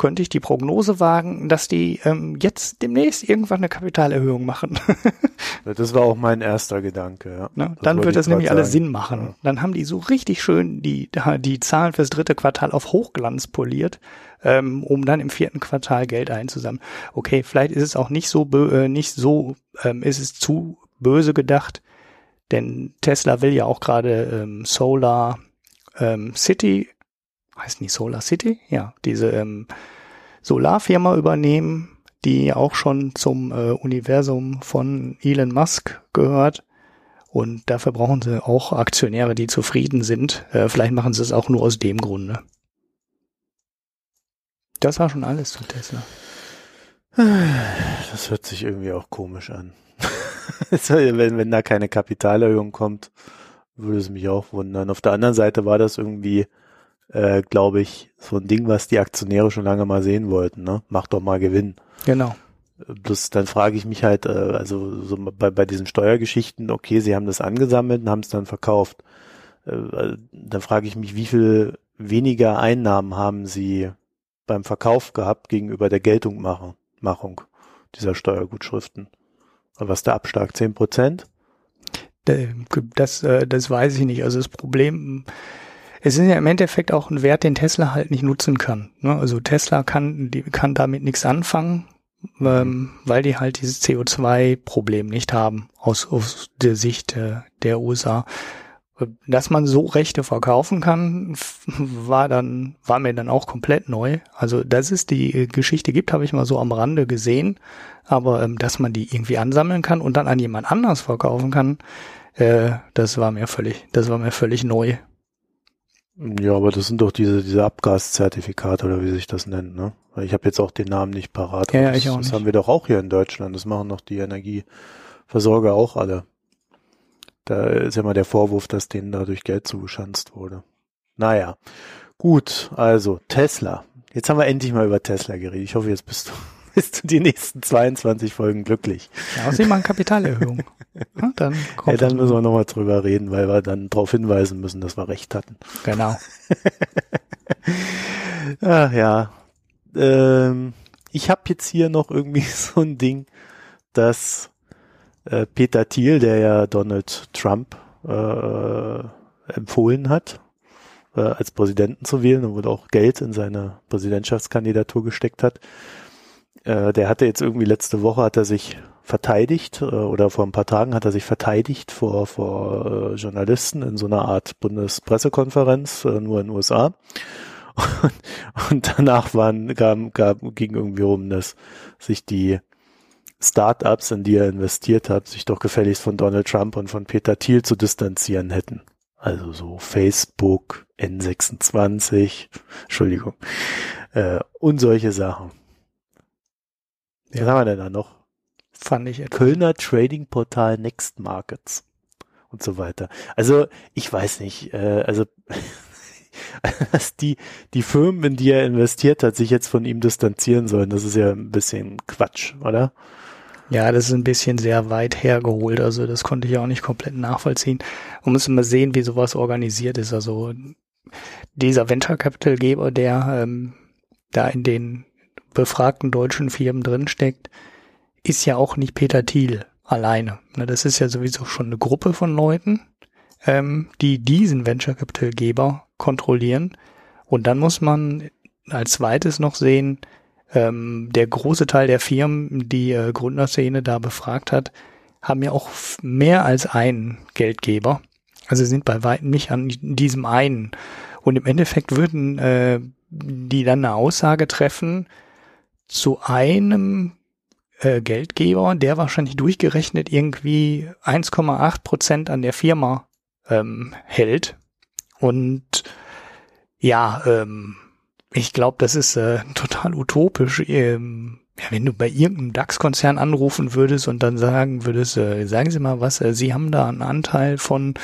könnte ich die Prognose wagen, dass die ähm, jetzt demnächst irgendwann eine Kapitalerhöhung machen. das war auch mein erster Gedanke. Ja. Na, dann wird das nämlich sagen. alles Sinn machen. Ja. Dann haben die so richtig schön die, die Zahlen fürs dritte Quartal auf Hochglanz poliert, ähm, um dann im vierten Quartal Geld einzusammeln. Okay, vielleicht ist es auch nicht so, äh, nicht so, ähm, ist es zu böse gedacht, denn Tesla will ja auch gerade ähm, Solar ähm, City heißt nicht Solar City? Ja, diese ähm, Solarfirma übernehmen, die auch schon zum äh, Universum von Elon Musk gehört. Und dafür brauchen sie auch Aktionäre, die zufrieden sind. Äh, vielleicht machen sie es auch nur aus dem Grunde. Das war schon alles zu Tesla. Das hört sich irgendwie auch komisch an. wenn, wenn da keine Kapitalerhöhung kommt, würde es mich auch wundern. Auf der anderen Seite war das irgendwie äh, glaube ich, so ein Ding, was die Aktionäre schon lange mal sehen wollten. Ne? Mach doch mal Gewinn. Genau. Bloß dann frage ich mich halt, äh, also so bei, bei diesen Steuergeschichten, okay, sie haben das angesammelt und haben es dann verkauft. Äh, dann frage ich mich, wie viel weniger Einnahmen haben sie beim Verkauf gehabt gegenüber der Geltungmachung dieser Steuergutschriften? Was der Abschlag? Zehn Prozent? Das, äh, das weiß ich nicht. Also das Problem, es ist ja im Endeffekt auch ein Wert, den Tesla halt nicht nutzen kann. Ne? Also Tesla kann, die kann damit nichts anfangen, ähm, weil die halt dieses CO2-Problem nicht haben aus, aus der Sicht äh, der USA. Dass man so Rechte verkaufen kann, war dann, war mir dann auch komplett neu. Also, dass es die Geschichte gibt, habe ich mal so am Rande gesehen. Aber ähm, dass man die irgendwie ansammeln kann und dann an jemand anders verkaufen kann, äh, das war mir völlig, das war mir völlig neu. Ja, aber das sind doch diese, diese Abgaszertifikate oder wie sich das nennt, ne? Ich habe jetzt auch den Namen nicht parat. Ja, ja, das, ich auch das nicht. haben wir doch auch hier in Deutschland. Das machen doch die Energieversorger auch alle. Da ist ja mal der Vorwurf, dass denen dadurch Geld zugeschanzt wurde. Naja, gut, also Tesla. Jetzt haben wir endlich mal über Tesla geredet. Ich hoffe, jetzt bist du bist du die nächsten 22 Folgen glücklich. Ja, außerdem mal Kapitalerhöhung. ja, dann, ja, dann müssen wir nochmal drüber reden, weil wir dann darauf hinweisen müssen, dass wir recht hatten. Genau. Ach ja. Ähm, ich habe jetzt hier noch irgendwie so ein Ding, dass äh, Peter Thiel, der ja Donald Trump äh, empfohlen hat, äh, als Präsidenten zu wählen und wohl auch Geld in seine Präsidentschaftskandidatur gesteckt hat, äh, der hatte jetzt irgendwie letzte Woche hat er sich verteidigt äh, oder vor ein paar Tagen hat er sich verteidigt vor, vor äh, Journalisten in so einer Art Bundespressekonferenz, äh, nur in den USA. Und, und danach waren, gab, gab, ging irgendwie um, dass sich die Startups, in die er investiert hat, sich doch gefälligst von Donald Trump und von Peter Thiel zu distanzieren hätten. Also so Facebook, N26, Entschuldigung, äh, und solche Sachen. Ja. Was haben wir denn da noch? Fand ich etwas. Kölner Trading Portal Next Markets und so weiter. Also ich weiß nicht, äh, also dass die, die Firmen, in die er investiert hat, sich jetzt von ihm distanzieren sollen, das ist ja ein bisschen Quatsch, oder? Ja, das ist ein bisschen sehr weit hergeholt. Also das konnte ich auch nicht komplett nachvollziehen. Man muss immer sehen, wie sowas organisiert ist. Also dieser Venture Capital Geber, der ähm, da in den befragten deutschen Firmen drinsteckt, ist ja auch nicht Peter Thiel alleine. Ne, das ist ja sowieso schon eine Gruppe von Leuten, ähm, die diesen Venture Capital Geber kontrollieren. Und dann muss man als zweites noch sehen, ähm, der große Teil der Firmen, die äh, Gründerszene da befragt hat, haben ja auch mehr als einen Geldgeber. Also sind bei weitem nicht an diesem einen. Und im Endeffekt würden äh, die dann eine Aussage treffen zu einem äh, Geldgeber, der wahrscheinlich durchgerechnet irgendwie 1,8 Prozent an der Firma ähm, hält. Und ja, ähm, ich glaube, das ist äh, total utopisch. Ähm, ja, wenn du bei irgendeinem DAX-Konzern anrufen würdest und dann sagen würdest, äh, sagen Sie mal was, äh, Sie haben da einen Anteil von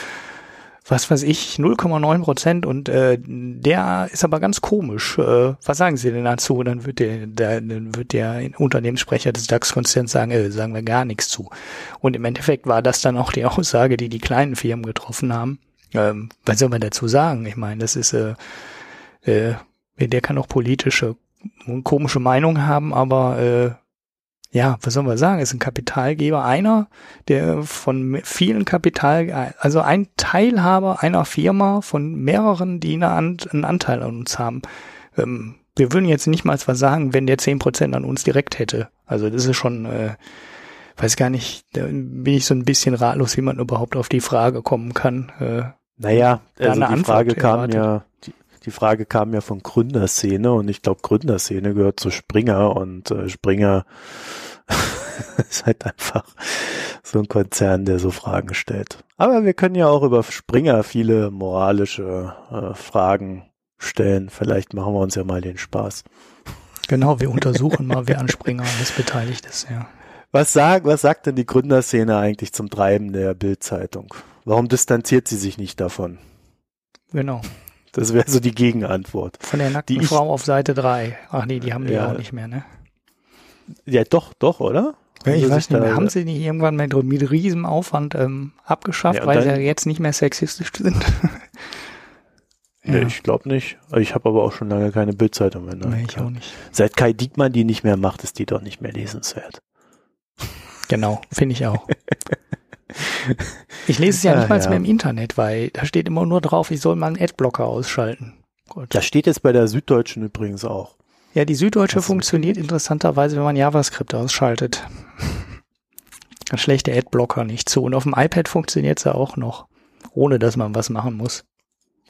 was weiß ich, 0,9 Prozent und äh, der ist aber ganz komisch. Äh, was sagen Sie denn dazu? Dann wird der, der dann wird der Unternehmenssprecher des DAX-Konzerns sagen, äh, sagen wir gar nichts zu. Und im Endeffekt war das dann auch die Aussage, die die kleinen Firmen getroffen haben. Ähm, was soll man dazu sagen? Ich meine, das ist, äh, äh, der kann auch politische komische Meinung haben, aber äh, ja, was soll man sagen, ist ein Kapitalgeber, einer, der von vielen Kapital, also ein Teilhaber einer Firma von mehreren, die einen Anteil an uns haben. Ähm, wir würden jetzt nicht mal was sagen, wenn der zehn Prozent an uns direkt hätte. Also das ist schon, äh, weiß gar nicht, da bin ich so ein bisschen ratlos, wie man überhaupt auf die Frage kommen kann. Äh, naja, also die Frage kam ja, die, Frage kam ja von Gründerszene und ich glaube, Gründerszene gehört zu Springer und äh, Springer ist halt einfach so ein Konzern, der so Fragen stellt. Aber wir können ja auch über Springer viele moralische äh, Fragen stellen. Vielleicht machen wir uns ja mal den Spaß. Genau, wir untersuchen mal, wer an Springer alles beteiligt ist, ja. Was sagt, was sagt denn die Gründerszene eigentlich zum Treiben der Bildzeitung? Warum distanziert sie sich nicht davon? Genau. Das wäre so die Gegenantwort. Von der nackten ich, Frau auf Seite 3. Ach nee, die haben die ja auch nicht mehr, ne? Ja, doch, doch, oder? Ja, ich also weiß nicht mehr, haben sie nicht irgendwann mit, mit riesem Aufwand ähm, abgeschafft, ja, weil sie ja jetzt nicht mehr sexistisch sind? Nee, ja. ich glaube nicht. Ich habe aber auch schon lange keine Bildzeitung mehr. Nee, ich auch nicht. Seit Kai Diekmann die nicht mehr macht, ist die doch nicht mehr lesenswert. Genau, finde ich auch. Ich lese es ja nicht ah, mal ja. mehr im Internet, weil da steht immer nur drauf, ich soll mal einen Adblocker ausschalten. Gut. Das steht jetzt bei der Süddeutschen übrigens auch. Ja, die Süddeutsche das funktioniert interessanterweise, wenn man JavaScript ausschaltet. Dann schlägt der Adblocker nicht zu. Und auf dem iPad funktioniert es ja auch noch, ohne dass man was machen muss.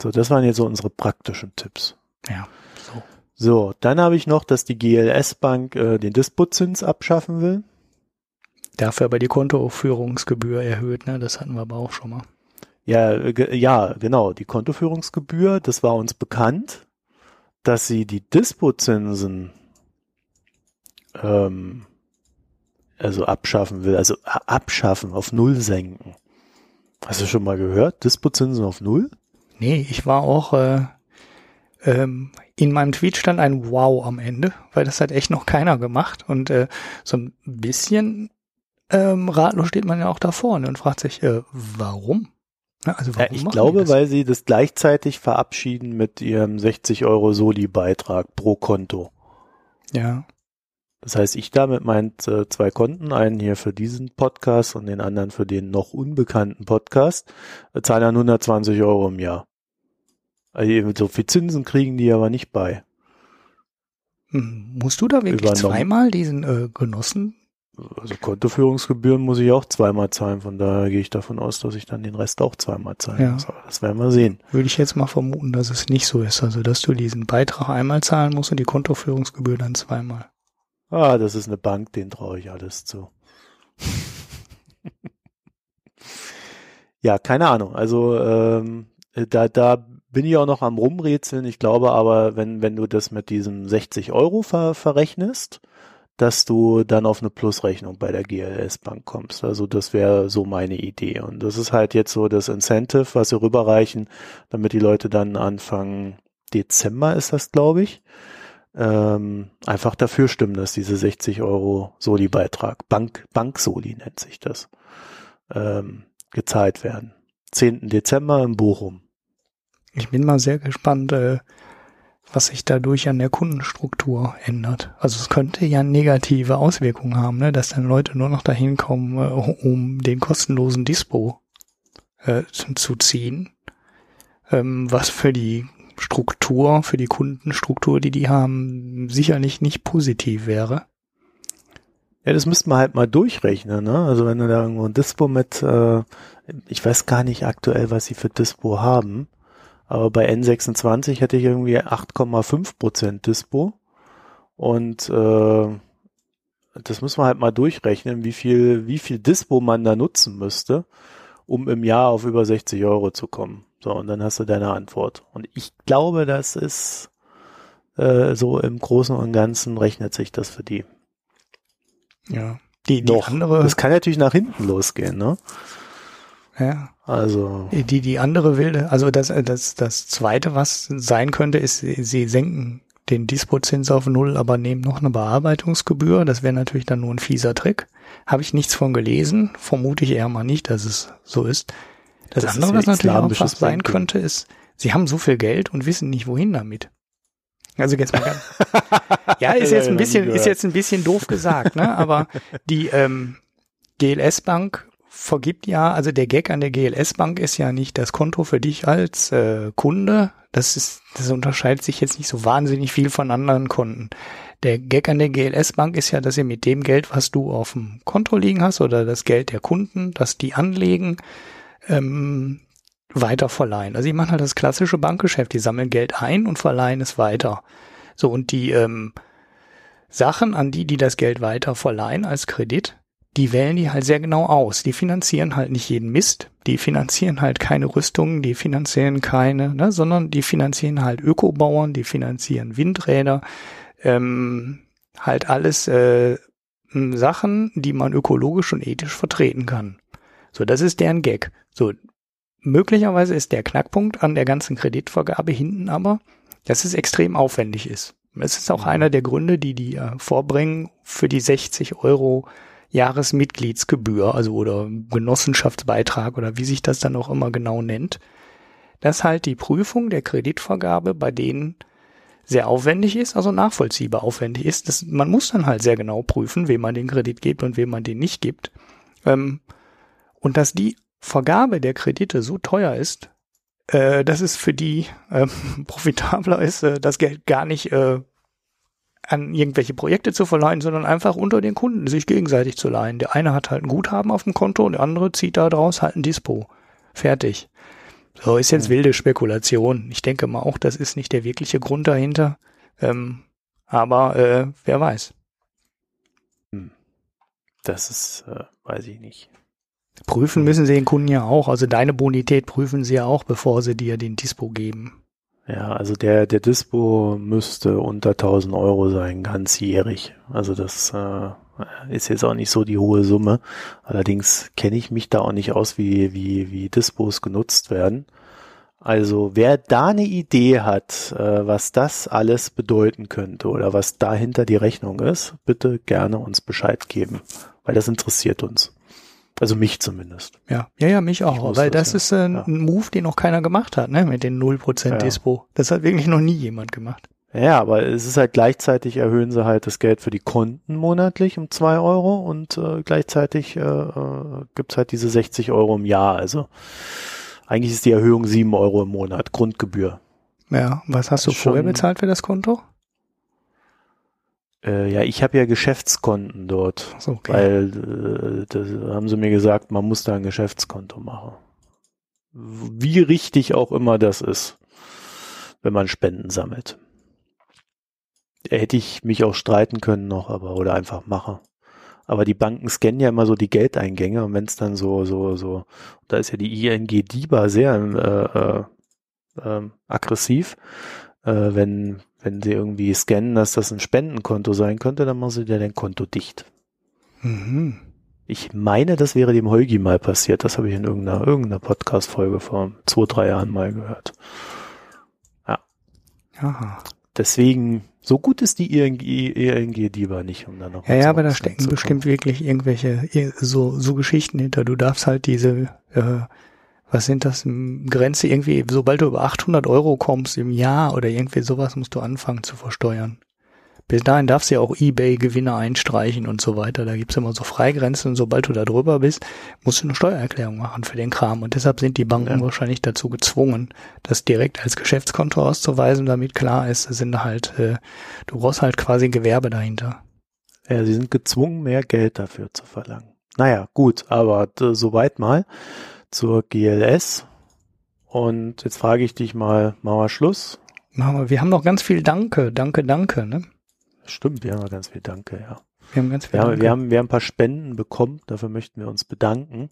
So, das waren jetzt so unsere praktischen Tipps. Ja, so. So, dann habe ich noch, dass die GLS Bank äh, den Dispotzins abschaffen will. Dafür aber die Kontoführungsgebühr erhöht, ne? Das hatten wir aber auch schon mal. Ja, ja, genau. Die Kontoführungsgebühr, das war uns bekannt, dass sie die Dispozinsen ähm, also abschaffen will, also abschaffen, auf Null senken. Hast du schon mal gehört? Dispozinsen auf Null? Nee, ich war auch, äh, ähm, in meinem Tweet stand ein Wow am Ende, weil das hat echt noch keiner gemacht und äh, so ein bisschen ähm, ratlos steht man ja auch da vorne und fragt sich, äh, warum? Also warum ja, ich glaube, weil sie das gleichzeitig verabschieden mit ihrem 60 Euro Soli-Beitrag pro Konto. Ja. Das heißt, ich damit meint äh, zwei Konten, einen hier für diesen Podcast und den anderen für den noch unbekannten Podcast, äh, zahlen dann 120 Euro im Jahr. Also so viel Zinsen kriegen die aber nicht bei. Hm, musst du da wirklich Übernommen. zweimal diesen äh, Genossen also Kontoführungsgebühren muss ich auch zweimal zahlen, von daher gehe ich davon aus, dass ich dann den Rest auch zweimal zahlen ja. muss. Aber das werden wir sehen. Würde ich jetzt mal vermuten, dass es nicht so ist. Also, dass du diesen Beitrag einmal zahlen musst und die Kontoführungsgebühr dann zweimal. Ah, das ist eine Bank, den traue ich alles zu. ja, keine Ahnung. Also, ähm, da, da bin ich auch noch am Rumrätseln. Ich glaube aber, wenn, wenn du das mit diesem 60 Euro ver, verrechnest, dass du dann auf eine Plusrechnung bei der GLS Bank kommst. Also das wäre so meine Idee. Und das ist halt jetzt so das Incentive, was sie rüberreichen, damit die Leute dann Anfang Dezember ist das, glaube ich, ähm, einfach dafür stimmen, dass diese 60 Euro Soli-Beitrag, Bank, Bank-Soli nennt sich das, ähm, gezahlt werden. 10. Dezember in Bochum. Ich bin mal sehr gespannt, äh, was sich dadurch an der Kundenstruktur ändert. Also es könnte ja negative Auswirkungen haben, ne? dass dann Leute nur noch dahin kommen, äh, um den kostenlosen Dispo äh, zu ziehen, ähm, was für die Struktur, für die Kundenstruktur, die die haben, sicherlich nicht positiv wäre. Ja, das müsste man halt mal durchrechnen, ne? Also wenn du da irgendwo ein Dispo mit, äh, ich weiß gar nicht aktuell, was sie für Dispo haben, aber bei N26 hätte ich irgendwie 8,5 Prozent Dispo und äh, das muss man halt mal durchrechnen, wie viel, wie viel Dispo man da nutzen müsste, um im Jahr auf über 60 Euro zu kommen. So, und dann hast du deine Antwort. Und ich glaube, das ist äh, so im Großen und Ganzen rechnet sich das für die. Ja. Die, die Doch. andere. Das kann natürlich nach hinten losgehen, ne? Ja. Also. Die, die andere wilde, also das, das, das zweite, was sein könnte, ist, sie senken den Dispozins auf Null, aber nehmen noch eine Bearbeitungsgebühr. Das wäre natürlich dann nur ein fieser Trick. Habe ich nichts von gelesen. Vermute ich eher mal nicht, dass es so ist. Das, das andere, was natürlich auch was sein könnte, ist, sie haben so viel Geld und wissen nicht, wohin damit. Also jetzt mal ganz, ja, ist jetzt ein bisschen, ist jetzt ein bisschen doof gesagt, ne? Aber die ähm, GLS Bank vergibt ja, also der Gag an der GLS Bank ist ja nicht das Konto für dich als äh, Kunde. Das ist, das unterscheidet sich jetzt nicht so wahnsinnig viel von anderen Konten. Der Gag an der GLS Bank ist ja, dass ihr mit dem Geld, was du auf dem Konto liegen hast oder das Geld der Kunden, dass die anlegen, ähm, weiter verleihen. Also die machen halt das klassische Bankgeschäft, die sammeln Geld ein und verleihen es weiter. So, und die ähm, Sachen an die, die das Geld weiter verleihen als Kredit, die wählen die halt sehr genau aus. Die finanzieren halt nicht jeden Mist, die finanzieren halt keine Rüstungen, die finanzieren keine, ne, sondern die finanzieren halt Ökobauern, die finanzieren Windräder, ähm, halt alles äh, Sachen, die man ökologisch und ethisch vertreten kann. So, das ist deren Gag. So, möglicherweise ist der Knackpunkt an der ganzen Kreditvergabe hinten aber, dass es extrem aufwendig ist. Das ist auch mhm. einer der Gründe, die die äh, vorbringen für die 60 Euro Jahresmitgliedsgebühr, also oder Genossenschaftsbeitrag oder wie sich das dann auch immer genau nennt, dass halt die Prüfung der Kreditvergabe bei denen sehr aufwendig ist, also nachvollziehbar aufwendig ist. Das, man muss dann halt sehr genau prüfen, wem man den Kredit gibt und wem man den nicht gibt. Ähm, und dass die Vergabe der Kredite so teuer ist, äh, dass es für die äh, profitabler ist, äh, das Geld gar nicht äh, an irgendwelche Projekte zu verleihen, sondern einfach unter den Kunden sich gegenseitig zu leihen. Der eine hat halt ein Guthaben auf dem Konto und der andere zieht da draus halt ein Dispo. Fertig. So ist jetzt wilde Spekulation. Ich denke mal auch, das ist nicht der wirkliche Grund dahinter. Ähm, aber äh, wer weiß. Hm. Das ist, äh, weiß ich nicht. Prüfen müssen sie den Kunden ja auch. Also deine Bonität prüfen sie ja auch, bevor sie dir den Dispo geben. Ja, also der, der Dispo müsste unter 1000 Euro sein, ganzjährig. Also das äh, ist jetzt auch nicht so die hohe Summe. Allerdings kenne ich mich da auch nicht aus, wie, wie, wie Dispos genutzt werden. Also wer da eine Idee hat, äh, was das alles bedeuten könnte oder was dahinter die Rechnung ist, bitte gerne uns Bescheid geben, weil das interessiert uns. Also mich zumindest. Ja, ja, ja, mich auch. Weil das, das ist äh, ja. ein Move, den noch keiner gemacht hat, ne? Mit den 0% ja. Dispo. Das hat wirklich noch nie jemand gemacht. Ja, aber es ist halt gleichzeitig erhöhen sie halt das Geld für die Konten monatlich um zwei Euro und äh, gleichzeitig äh, äh, gibt's halt diese 60 Euro im Jahr. Also eigentlich ist die Erhöhung sieben Euro im Monat, Grundgebühr. Ja, was hast du vorher bezahlt für das Konto? Äh, ja, ich habe ja Geschäftskonten dort, so, okay. weil äh, das haben sie mir gesagt, man muss da ein Geschäftskonto machen. Wie richtig auch immer das ist, wenn man Spenden sammelt. Hätte ich mich auch streiten können noch, aber oder einfach mache. Aber die Banken scannen ja immer so die Geldeingänge und wenn es dann so, so, so, da ist ja die ING DIBA sehr äh, äh, äh, aggressiv, äh, wenn, wenn sie irgendwie scannen, dass das ein Spendenkonto sein könnte, dann machen sie dir dein Konto dicht. Mhm. Ich meine, das wäre dem Holgi mal passiert. Das habe ich in irgendeiner, irgendeiner Podcast-Folge vor zwei, drei Jahren mal gehört. Ja. Aha. Deswegen, so gut ist die ING, ING DIBA nicht, um dann noch. Ja, ja, aber da stecken bestimmt wirklich irgendwelche, so, so Geschichten hinter. Du darfst halt diese, äh, was sind das, Grenze irgendwie, sobald du über 800 Euro kommst im Jahr oder irgendwie sowas, musst du anfangen zu versteuern. Bis dahin darfst du ja auch Ebay-Gewinne einstreichen und so weiter. Da gibt's immer so Freigrenzen und sobald du da drüber bist, musst du eine Steuererklärung machen für den Kram. Und deshalb sind die Banken ja. wahrscheinlich dazu gezwungen, das direkt als Geschäftskonto auszuweisen, damit klar ist, sind halt, äh, du brauchst halt quasi Gewerbe dahinter. Ja, sie sind gezwungen, mehr Geld dafür zu verlangen. Naja, gut, aber soweit mal zur GLS. Und jetzt frage ich dich mal, machen wir Schluss? Machen wir. Wir haben noch ganz viel Danke, Danke, Danke, ne? Stimmt, wir haben noch ganz viel Danke, ja. Wir haben ganz viel wir haben, wir haben, wir haben ein paar Spenden bekommen, dafür möchten wir uns bedanken.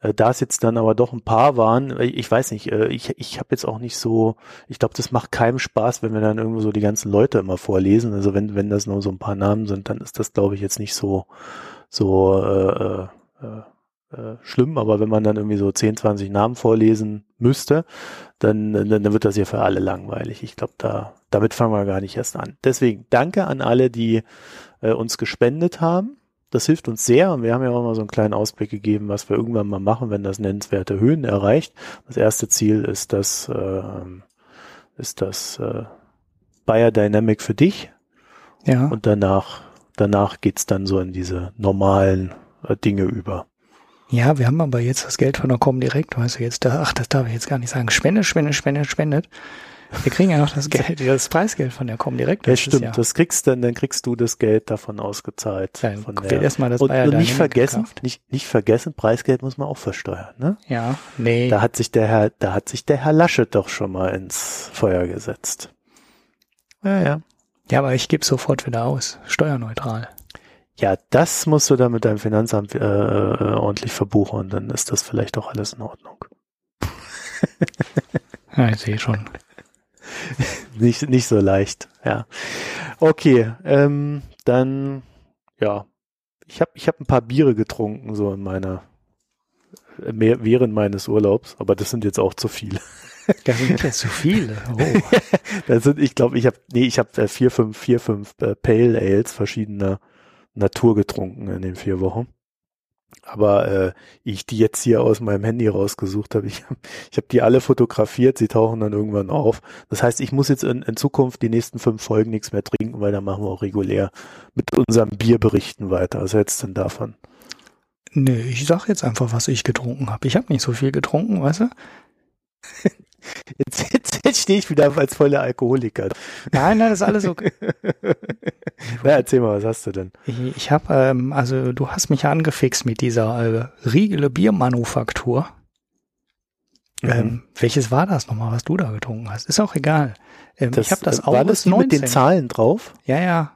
Äh, da es jetzt dann aber doch ein paar waren, äh, ich weiß nicht, äh, ich, ich habe jetzt auch nicht so, ich glaube, das macht keinem Spaß, wenn wir dann irgendwo so die ganzen Leute immer vorlesen. Also wenn, wenn das nur so ein paar Namen sind, dann ist das, glaube ich, jetzt nicht so, so äh, äh, äh, schlimm, aber wenn man dann irgendwie so 10, 20 Namen vorlesen müsste, dann, dann, dann wird das ja für alle langweilig. Ich glaube, da, damit fangen wir gar nicht erst an. Deswegen danke an alle, die äh, uns gespendet haben. Das hilft uns sehr und wir haben ja auch mal so einen kleinen Ausblick gegeben, was wir irgendwann mal machen, wenn das nennenswerte Höhen erreicht. Das erste Ziel ist das, äh, ist das äh, Biodynamic für dich. Ja. Und danach, danach geht's dann so in diese normalen äh, Dinge über. Ja, wir haben aber jetzt das Geld von der Comdirect, weißt du, jetzt da, ach, das darf ich jetzt gar nicht sagen. Spende, Spende, Spende, spendet. Wir kriegen ja noch das Geld, das Preisgeld von der Comdirect. Ja, stimmt. Jahr. Das kriegst dann, dann kriegst du das Geld davon ausgezahlt. Ja, von der, erstmal das und, und nicht vergessen, nicht, nicht vergessen, Preisgeld muss man auch versteuern, ne? Ja, nee. Da hat sich der Herr, da hat sich der Herr Laschet doch schon mal ins Feuer gesetzt. Ja, ja. Ja, aber ich gebe sofort wieder aus. Steuerneutral. Ja, das musst du dann mit deinem Finanzamt äh, äh, ordentlich verbuchen und dann ist das vielleicht auch alles in Ordnung. ja, ich sehe schon. nicht, nicht so leicht, ja. Okay, ähm, dann, ja, ich habe ich hab ein paar Biere getrunken, so in meiner, mehr, während meines Urlaubs, aber das sind jetzt auch zu viele. Das sind ja zu viele. Oh. das sind, ich glaube, ich habe, nee, ich habe äh, vier, fünf, vier, fünf äh, Pale Ales verschiedener Natur getrunken in den vier Wochen. Aber äh, ich die jetzt hier aus meinem Handy rausgesucht habe, ich, ich habe die alle fotografiert, sie tauchen dann irgendwann auf. Das heißt, ich muss jetzt in, in Zukunft die nächsten fünf Folgen nichts mehr trinken, weil dann machen wir auch regulär mit unserem Bierberichten weiter. Was hältst du denn davon? Nee, ich sag jetzt einfach, was ich getrunken habe. Ich habe nicht so viel getrunken, weißt du? Jetzt, jetzt, stehe ich wieder als voller Alkoholiker. Nein, nein, das ist alles okay. Na, erzähl mal, was hast du denn? Ich, ich habe, ähm, also du hast mich angefixt mit dieser äh, Riegele Biermanufaktur. Mhm. Ähm, welches war das nochmal, was du da getrunken hast? Ist auch egal. Ähm, das, ich habe das auch war das 19. mit den Zahlen drauf? Ja, ja.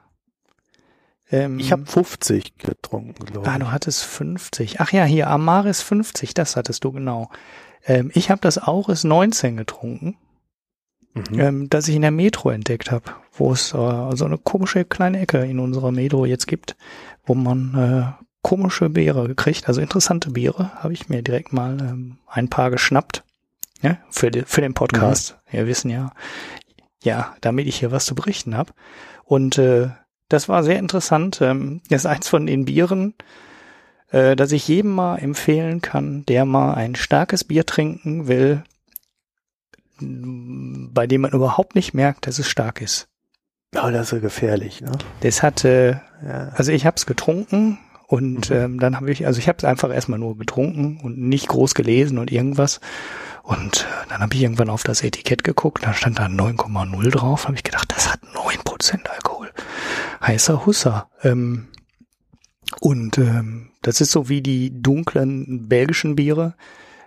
Ähm, ich habe 50 getrunken, glaube ich. Ah, du hattest 50. Ach ja, hier Amaris 50, das hattest du genau. Ähm, ich habe das Auris 19 getrunken, mhm. ähm, das ich in der Metro entdeckt habe, wo es äh, so eine komische kleine Ecke in unserer Metro jetzt gibt, wo man äh, komische Biere kriegt, also interessante Biere, habe ich mir direkt mal ähm, ein paar geschnappt. Ja, für, die, für den Podcast. Mhm. Wir wissen ja, ja, damit ich hier was zu berichten habe. Und äh, das war sehr interessant. Ähm, das ist eins von den Bieren, äh, dass ich jedem mal empfehlen kann, der mal ein starkes Bier trinken will, bei dem man überhaupt nicht merkt, dass es stark ist. Ja, das ist gefährlich, ne? Das hatte, ja. also ich habe es getrunken und mhm. ähm, dann habe ich, also ich habe es einfach erstmal nur getrunken und nicht groß gelesen und irgendwas. Und äh, dann habe ich irgendwann auf das Etikett geguckt, da stand da 9,0 drauf, habe ich gedacht, das hat 9% Alkohol. Heißer Husser. Ähm, und ähm, das ist so wie die dunklen belgischen Biere,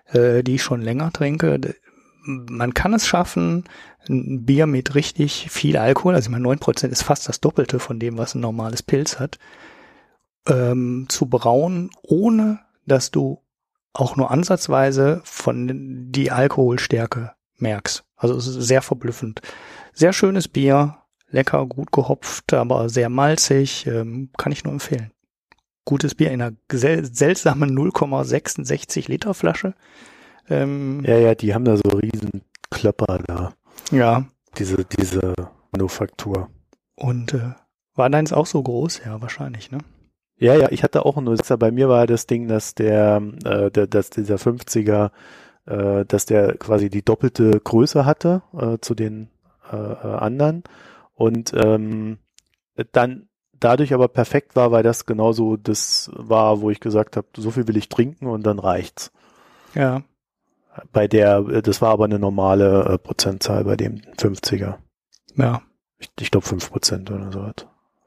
äh, die ich schon länger trinke. Man kann es schaffen, ein Bier mit richtig viel Alkohol, also ich meine 9% ist fast das Doppelte von dem, was ein normales Pilz hat, ähm, zu brauen, ohne dass du auch nur ansatzweise von die Alkoholstärke merkst. Also es ist sehr verblüffend. Sehr schönes Bier, lecker, gut gehopft, aber sehr malzig, ähm, kann ich nur empfehlen gutes Bier in einer sel seltsamen 0,66 Liter Flasche. Ähm, ja, ja, die haben da so riesen Klöpper da. Ja. Diese, diese Manufaktur. Und äh, war deins auch so groß? Ja, wahrscheinlich, ne? Ja, ja, ich hatte auch einen 06er. Bei mir war das Ding, dass der, äh, der dass dieser 50er äh, dass der quasi die doppelte Größe hatte äh, zu den äh, äh anderen und ähm, dann dadurch aber perfekt war, weil das genauso das war, wo ich gesagt habe, so viel will ich trinken und dann reicht's. Ja. Bei der, das war aber eine normale äh, Prozentzahl bei dem 50er. Ja. Ich, ich glaube 5 Prozent oder so.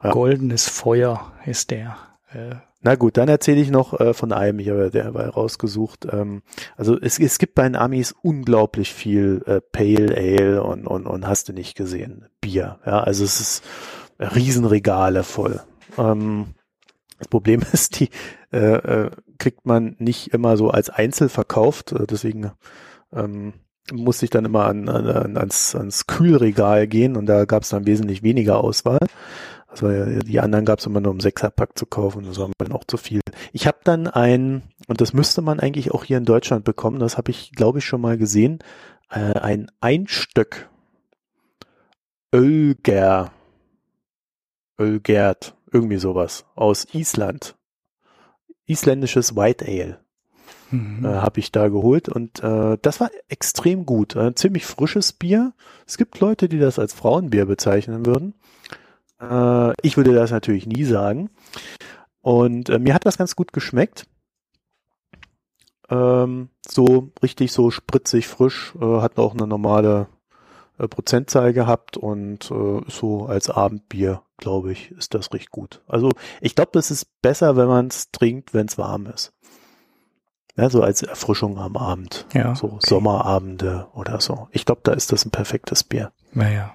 Ja. Goldenes Feuer ist der. Äh, Na gut, dann erzähle ich noch äh, von einem, ich habe derweil rausgesucht. Ähm, also es, es gibt bei den Amis unglaublich viel äh, Pale Ale und, und, und hast du nicht gesehen, Bier. Ja, also es ist Riesenregale voll. Ähm, das Problem ist, die äh, äh, kriegt man nicht immer so als Einzel verkauft, äh, deswegen ähm, musste ich dann immer an, an, ans, ans Kühlregal gehen und da gab es dann wesentlich weniger Auswahl. Also die anderen gab es immer nur um Sechserpack zu kaufen und das war dann auch zu viel. Ich habe dann ein, und das müsste man eigentlich auch hier in Deutschland bekommen, das habe ich, glaube ich, schon mal gesehen, äh, ein Einstöck Ölger Ölgert, irgendwie sowas, aus Island. Isländisches White Ale mhm. äh, habe ich da geholt und äh, das war extrem gut. Ein ziemlich frisches Bier. Es gibt Leute, die das als Frauenbier bezeichnen würden. Äh, ich würde das natürlich nie sagen. Und äh, mir hat das ganz gut geschmeckt. Ähm, so richtig so spritzig frisch, äh, hat auch eine normale äh, Prozentzahl gehabt und äh, so als Abendbier, glaube ich, ist das recht gut. Also ich glaube, das ist besser, wenn man es trinkt, wenn es warm ist. Ja, so als Erfrischung am Abend. Ja, so okay. Sommerabende oder so. Ich glaube, da ist das ein perfektes Bier. Naja.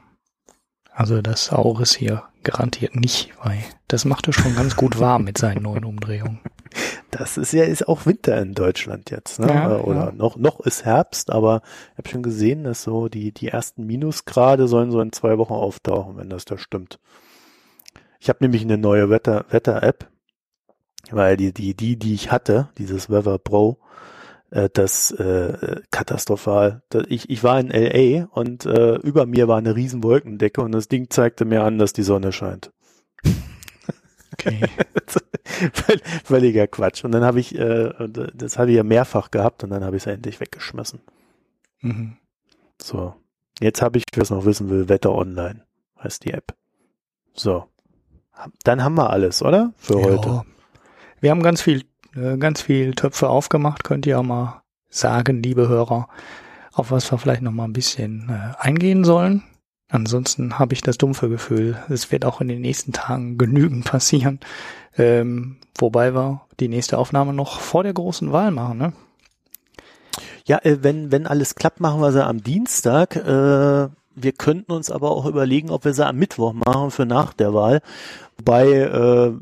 Also das Saures hier garantiert nicht, weil das macht es schon ganz gut warm mit seinen neuen Umdrehungen. Das ist ja ist auch Winter in Deutschland jetzt, ne? Ja, Oder ja. noch noch ist Herbst, aber ich habe schon gesehen, dass so die die ersten Minusgrade sollen so in zwei Wochen auftauchen, wenn das da stimmt. Ich habe nämlich eine neue Wetter Wetter App, weil die die die die ich hatte, dieses Weather Pro, äh, das äh, katastrophal. Ich ich war in LA und äh, über mir war eine riesen Wolkendecke und das Ding zeigte mir an, dass die Sonne scheint. Okay. Völliger Quatsch. Und dann habe ich, äh, das habe ich ja mehrfach gehabt und dann habe ich es endlich weggeschmissen. Mhm. So. Jetzt habe ich, wer es noch wissen will, Wetter Online heißt die App. So. Dann haben wir alles, oder? Für ja. heute. Wir haben ganz viel, äh, ganz viel Töpfe aufgemacht. Könnt ihr auch mal sagen, liebe Hörer, auf was wir vielleicht noch mal ein bisschen äh, eingehen sollen. Ansonsten habe ich das dumpfe Gefühl, es wird auch in den nächsten Tagen genügend passieren. Ähm, wobei wir die nächste Aufnahme noch vor der großen Wahl machen, ne? Ja, äh, wenn, wenn alles klappt, machen wir sie am Dienstag. Äh, wir könnten uns aber auch überlegen, ob wir sie am Mittwoch machen für nach der Wahl. Wobei, äh,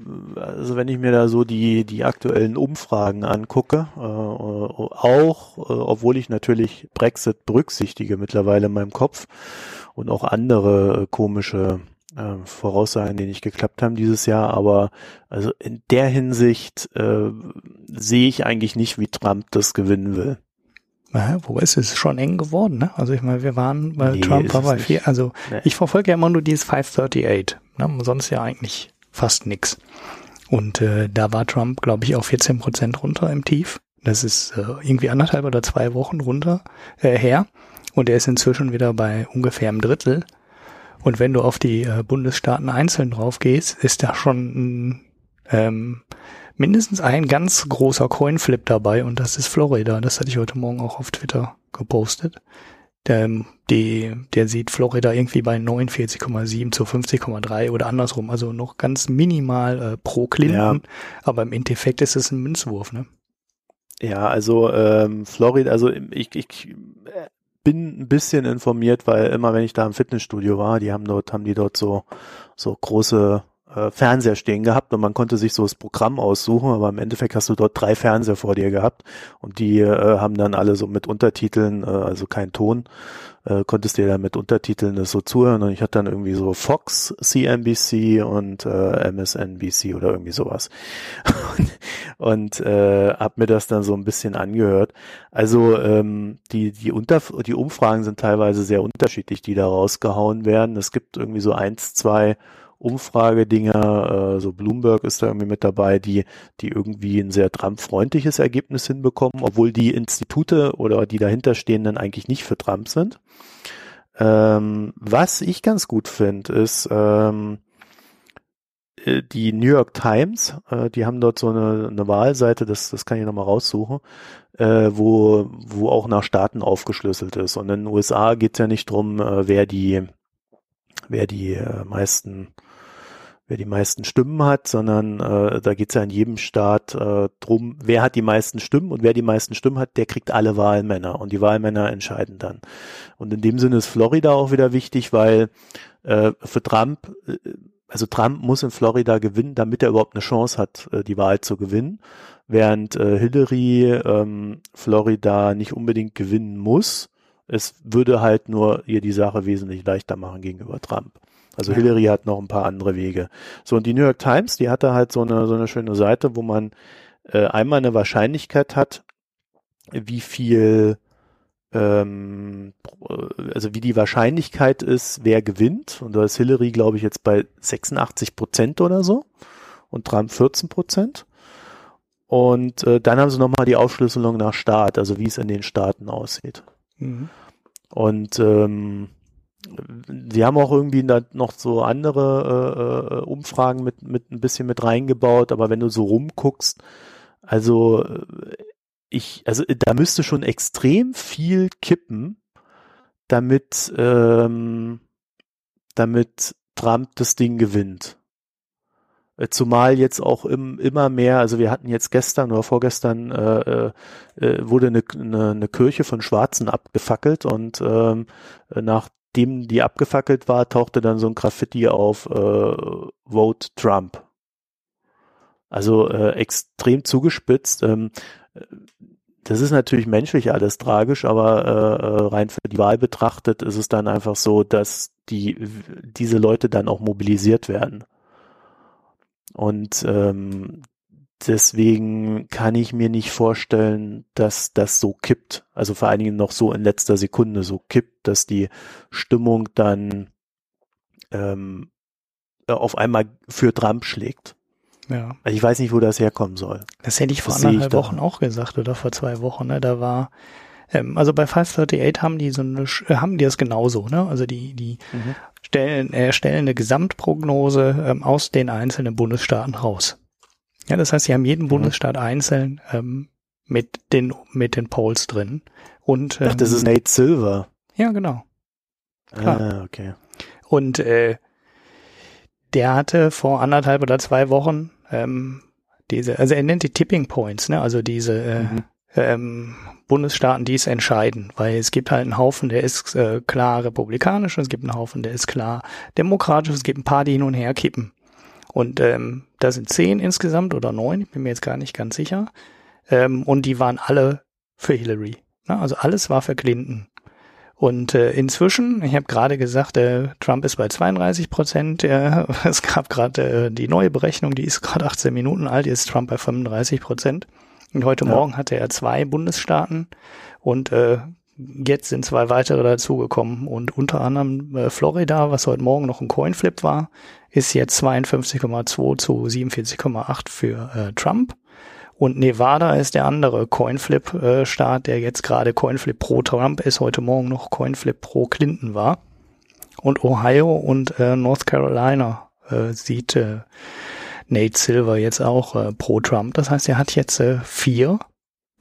also wenn ich mir da so die, die aktuellen Umfragen angucke, äh, auch, äh, obwohl ich natürlich Brexit berücksichtige mittlerweile in meinem Kopf, und auch andere äh, komische äh, Voraussagen, die nicht geklappt haben dieses Jahr. Aber also in der Hinsicht äh, sehe ich eigentlich nicht, wie Trump das gewinnen will. Ja, wo ist es schon eng geworden, ne? Also ich meine, wir waren bei nee, Trump war bei vier, also nee. ich verfolge ja immer nur dieses 538, ne? Sonst ja eigentlich fast nix. Und äh, da war Trump, glaube ich, auf 14 Prozent runter im Tief. Das ist äh, irgendwie anderthalb oder zwei Wochen runter äh, her. Und er ist inzwischen wieder bei ungefähr einem Drittel. Und wenn du auf die äh, Bundesstaaten einzeln drauf gehst, ist da schon ähm, mindestens ein ganz großer Coinflip dabei und das ist Florida. Das hatte ich heute Morgen auch auf Twitter gepostet. Der, die, der sieht Florida irgendwie bei 49,7 zu 50,3 oder andersrum. Also noch ganz minimal äh, pro Clinton. Ja. Aber im Endeffekt ist es ein Münzwurf, ne? Ja, also ähm, Florida, also ich, ich bin ein bisschen informiert, weil immer wenn ich da im Fitnessstudio war, die haben dort, haben die dort so, so große äh, Fernseher stehen gehabt und man konnte sich so das Programm aussuchen, aber im Endeffekt hast du dort drei Fernseher vor dir gehabt und die äh, haben dann alle so mit Untertiteln, äh, also kein Ton, äh, konntest dir dann mit Untertiteln das so zuhören und ich hatte dann irgendwie so Fox, CNBC und äh, MSNBC oder irgendwie sowas und, äh, hab mir das dann so ein bisschen angehört. Also ähm, die die Unter die Umfragen sind teilweise sehr unterschiedlich, die da rausgehauen werden. Es gibt irgendwie so eins, zwei Umfragedinger, äh, so Bloomberg ist da irgendwie mit dabei, die, die irgendwie ein sehr Trump-freundliches Ergebnis hinbekommen, obwohl die Institute oder die dahinterstehenden eigentlich nicht für Trump sind. Ähm, was ich ganz gut finde, ist ähm, äh, die New York Times, äh, die haben dort so eine, eine Wahlseite, das, das kann ich nochmal raussuchen, äh, wo, wo auch nach Staaten aufgeschlüsselt ist. Und in den USA geht es ja nicht drum, äh, wer die, wer die äh, meisten wer die meisten Stimmen hat, sondern äh, da geht es ja in jedem Staat äh, drum, wer hat die meisten Stimmen und wer die meisten Stimmen hat, der kriegt alle Wahlmänner und die Wahlmänner entscheiden dann. Und in dem Sinne ist Florida auch wieder wichtig, weil äh, für Trump, äh, also Trump muss in Florida gewinnen, damit er überhaupt eine Chance hat, äh, die Wahl zu gewinnen, während äh, Hillary ähm, Florida nicht unbedingt gewinnen muss. Es würde halt nur ihr die Sache wesentlich leichter machen gegenüber Trump. Also ja. Hillary hat noch ein paar andere Wege. So, und die New York Times, die hatte halt so eine, so eine schöne Seite, wo man äh, einmal eine Wahrscheinlichkeit hat, wie viel, ähm, also wie die Wahrscheinlichkeit ist, wer gewinnt. Und da ist Hillary, glaube ich, jetzt bei 86 Prozent oder so und Trump 14 Prozent. Und äh, dann haben sie nochmal die Aufschlüsselung nach Staat, also wie es in den Staaten aussieht. Mhm. Und ähm, Sie haben auch irgendwie noch so andere äh, äh, Umfragen mit, mit ein bisschen mit reingebaut, aber wenn du so rumguckst, also äh, ich, also da müsste schon extrem viel kippen, damit, ähm, damit Trump das Ding gewinnt. Äh, zumal jetzt auch im, immer mehr, also wir hatten jetzt gestern oder vorgestern äh, äh, wurde eine, eine, eine Kirche von Schwarzen abgefackelt und ähm, nach nachdem die abgefackelt war, tauchte dann so ein Graffiti auf äh, Vote Trump. Also äh, extrem zugespitzt. Ähm, das ist natürlich menschlich alles tragisch, aber äh, äh, rein für die Wahl betrachtet ist es dann einfach so, dass die diese Leute dann auch mobilisiert werden. Und ähm, Deswegen kann ich mir nicht vorstellen, dass das so kippt. Also vor allen Dingen noch so in letzter Sekunde so kippt, dass die Stimmung dann ähm, auf einmal für Trump schlägt. Ja. Also ich weiß nicht, wo das herkommen soll. Das hätte ich vor das anderthalb Wochen auch gesagt oder vor zwei Wochen. Ne? Da war ähm, also bei 538 haben die so eine, äh, haben die das genauso. Ne? Also die die mhm. stellen erstellen eine Gesamtprognose ähm, aus den einzelnen Bundesstaaten raus. Ja, das heißt, sie haben jeden mhm. Bundesstaat einzeln ähm, mit den mit den Polls drin. Und ähm, Ach, das ist Nate Silver. Ja, genau. Klar. Ah, okay. Und äh, der hatte vor anderthalb oder zwei Wochen ähm, diese, also er nennt die Tipping Points, ne? Also diese äh, mhm. ähm, Bundesstaaten, die es entscheiden, weil es gibt halt einen Haufen, der ist äh, klar republikanisch, es gibt einen Haufen, der ist klar demokratisch, es gibt ein paar, die hin und her kippen. Und ähm, da sind zehn insgesamt oder neun, ich bin mir jetzt gar nicht ganz sicher. Ähm, und die waren alle für Hillary. Ne? Also alles war für Clinton. Und äh, inzwischen, ich habe gerade gesagt, äh, Trump ist bei 32 Prozent. Äh, es gab gerade äh, die neue Berechnung, die ist gerade 18 Minuten alt, jetzt ist Trump bei 35 Prozent. Und heute ja. Morgen hatte er zwei Bundesstaaten und äh, jetzt sind zwei weitere dazugekommen. Und unter anderem äh, Florida, was heute Morgen noch ein Coinflip war, ist jetzt 52,2 zu 47,8 für äh, Trump. Und Nevada ist der andere Coinflip-Staat, der jetzt gerade Coinflip pro Trump ist, heute Morgen noch Coinflip pro Clinton war. Und Ohio und äh, North Carolina äh, sieht äh, Nate Silver jetzt auch äh, pro Trump. Das heißt, er hat jetzt äh, vier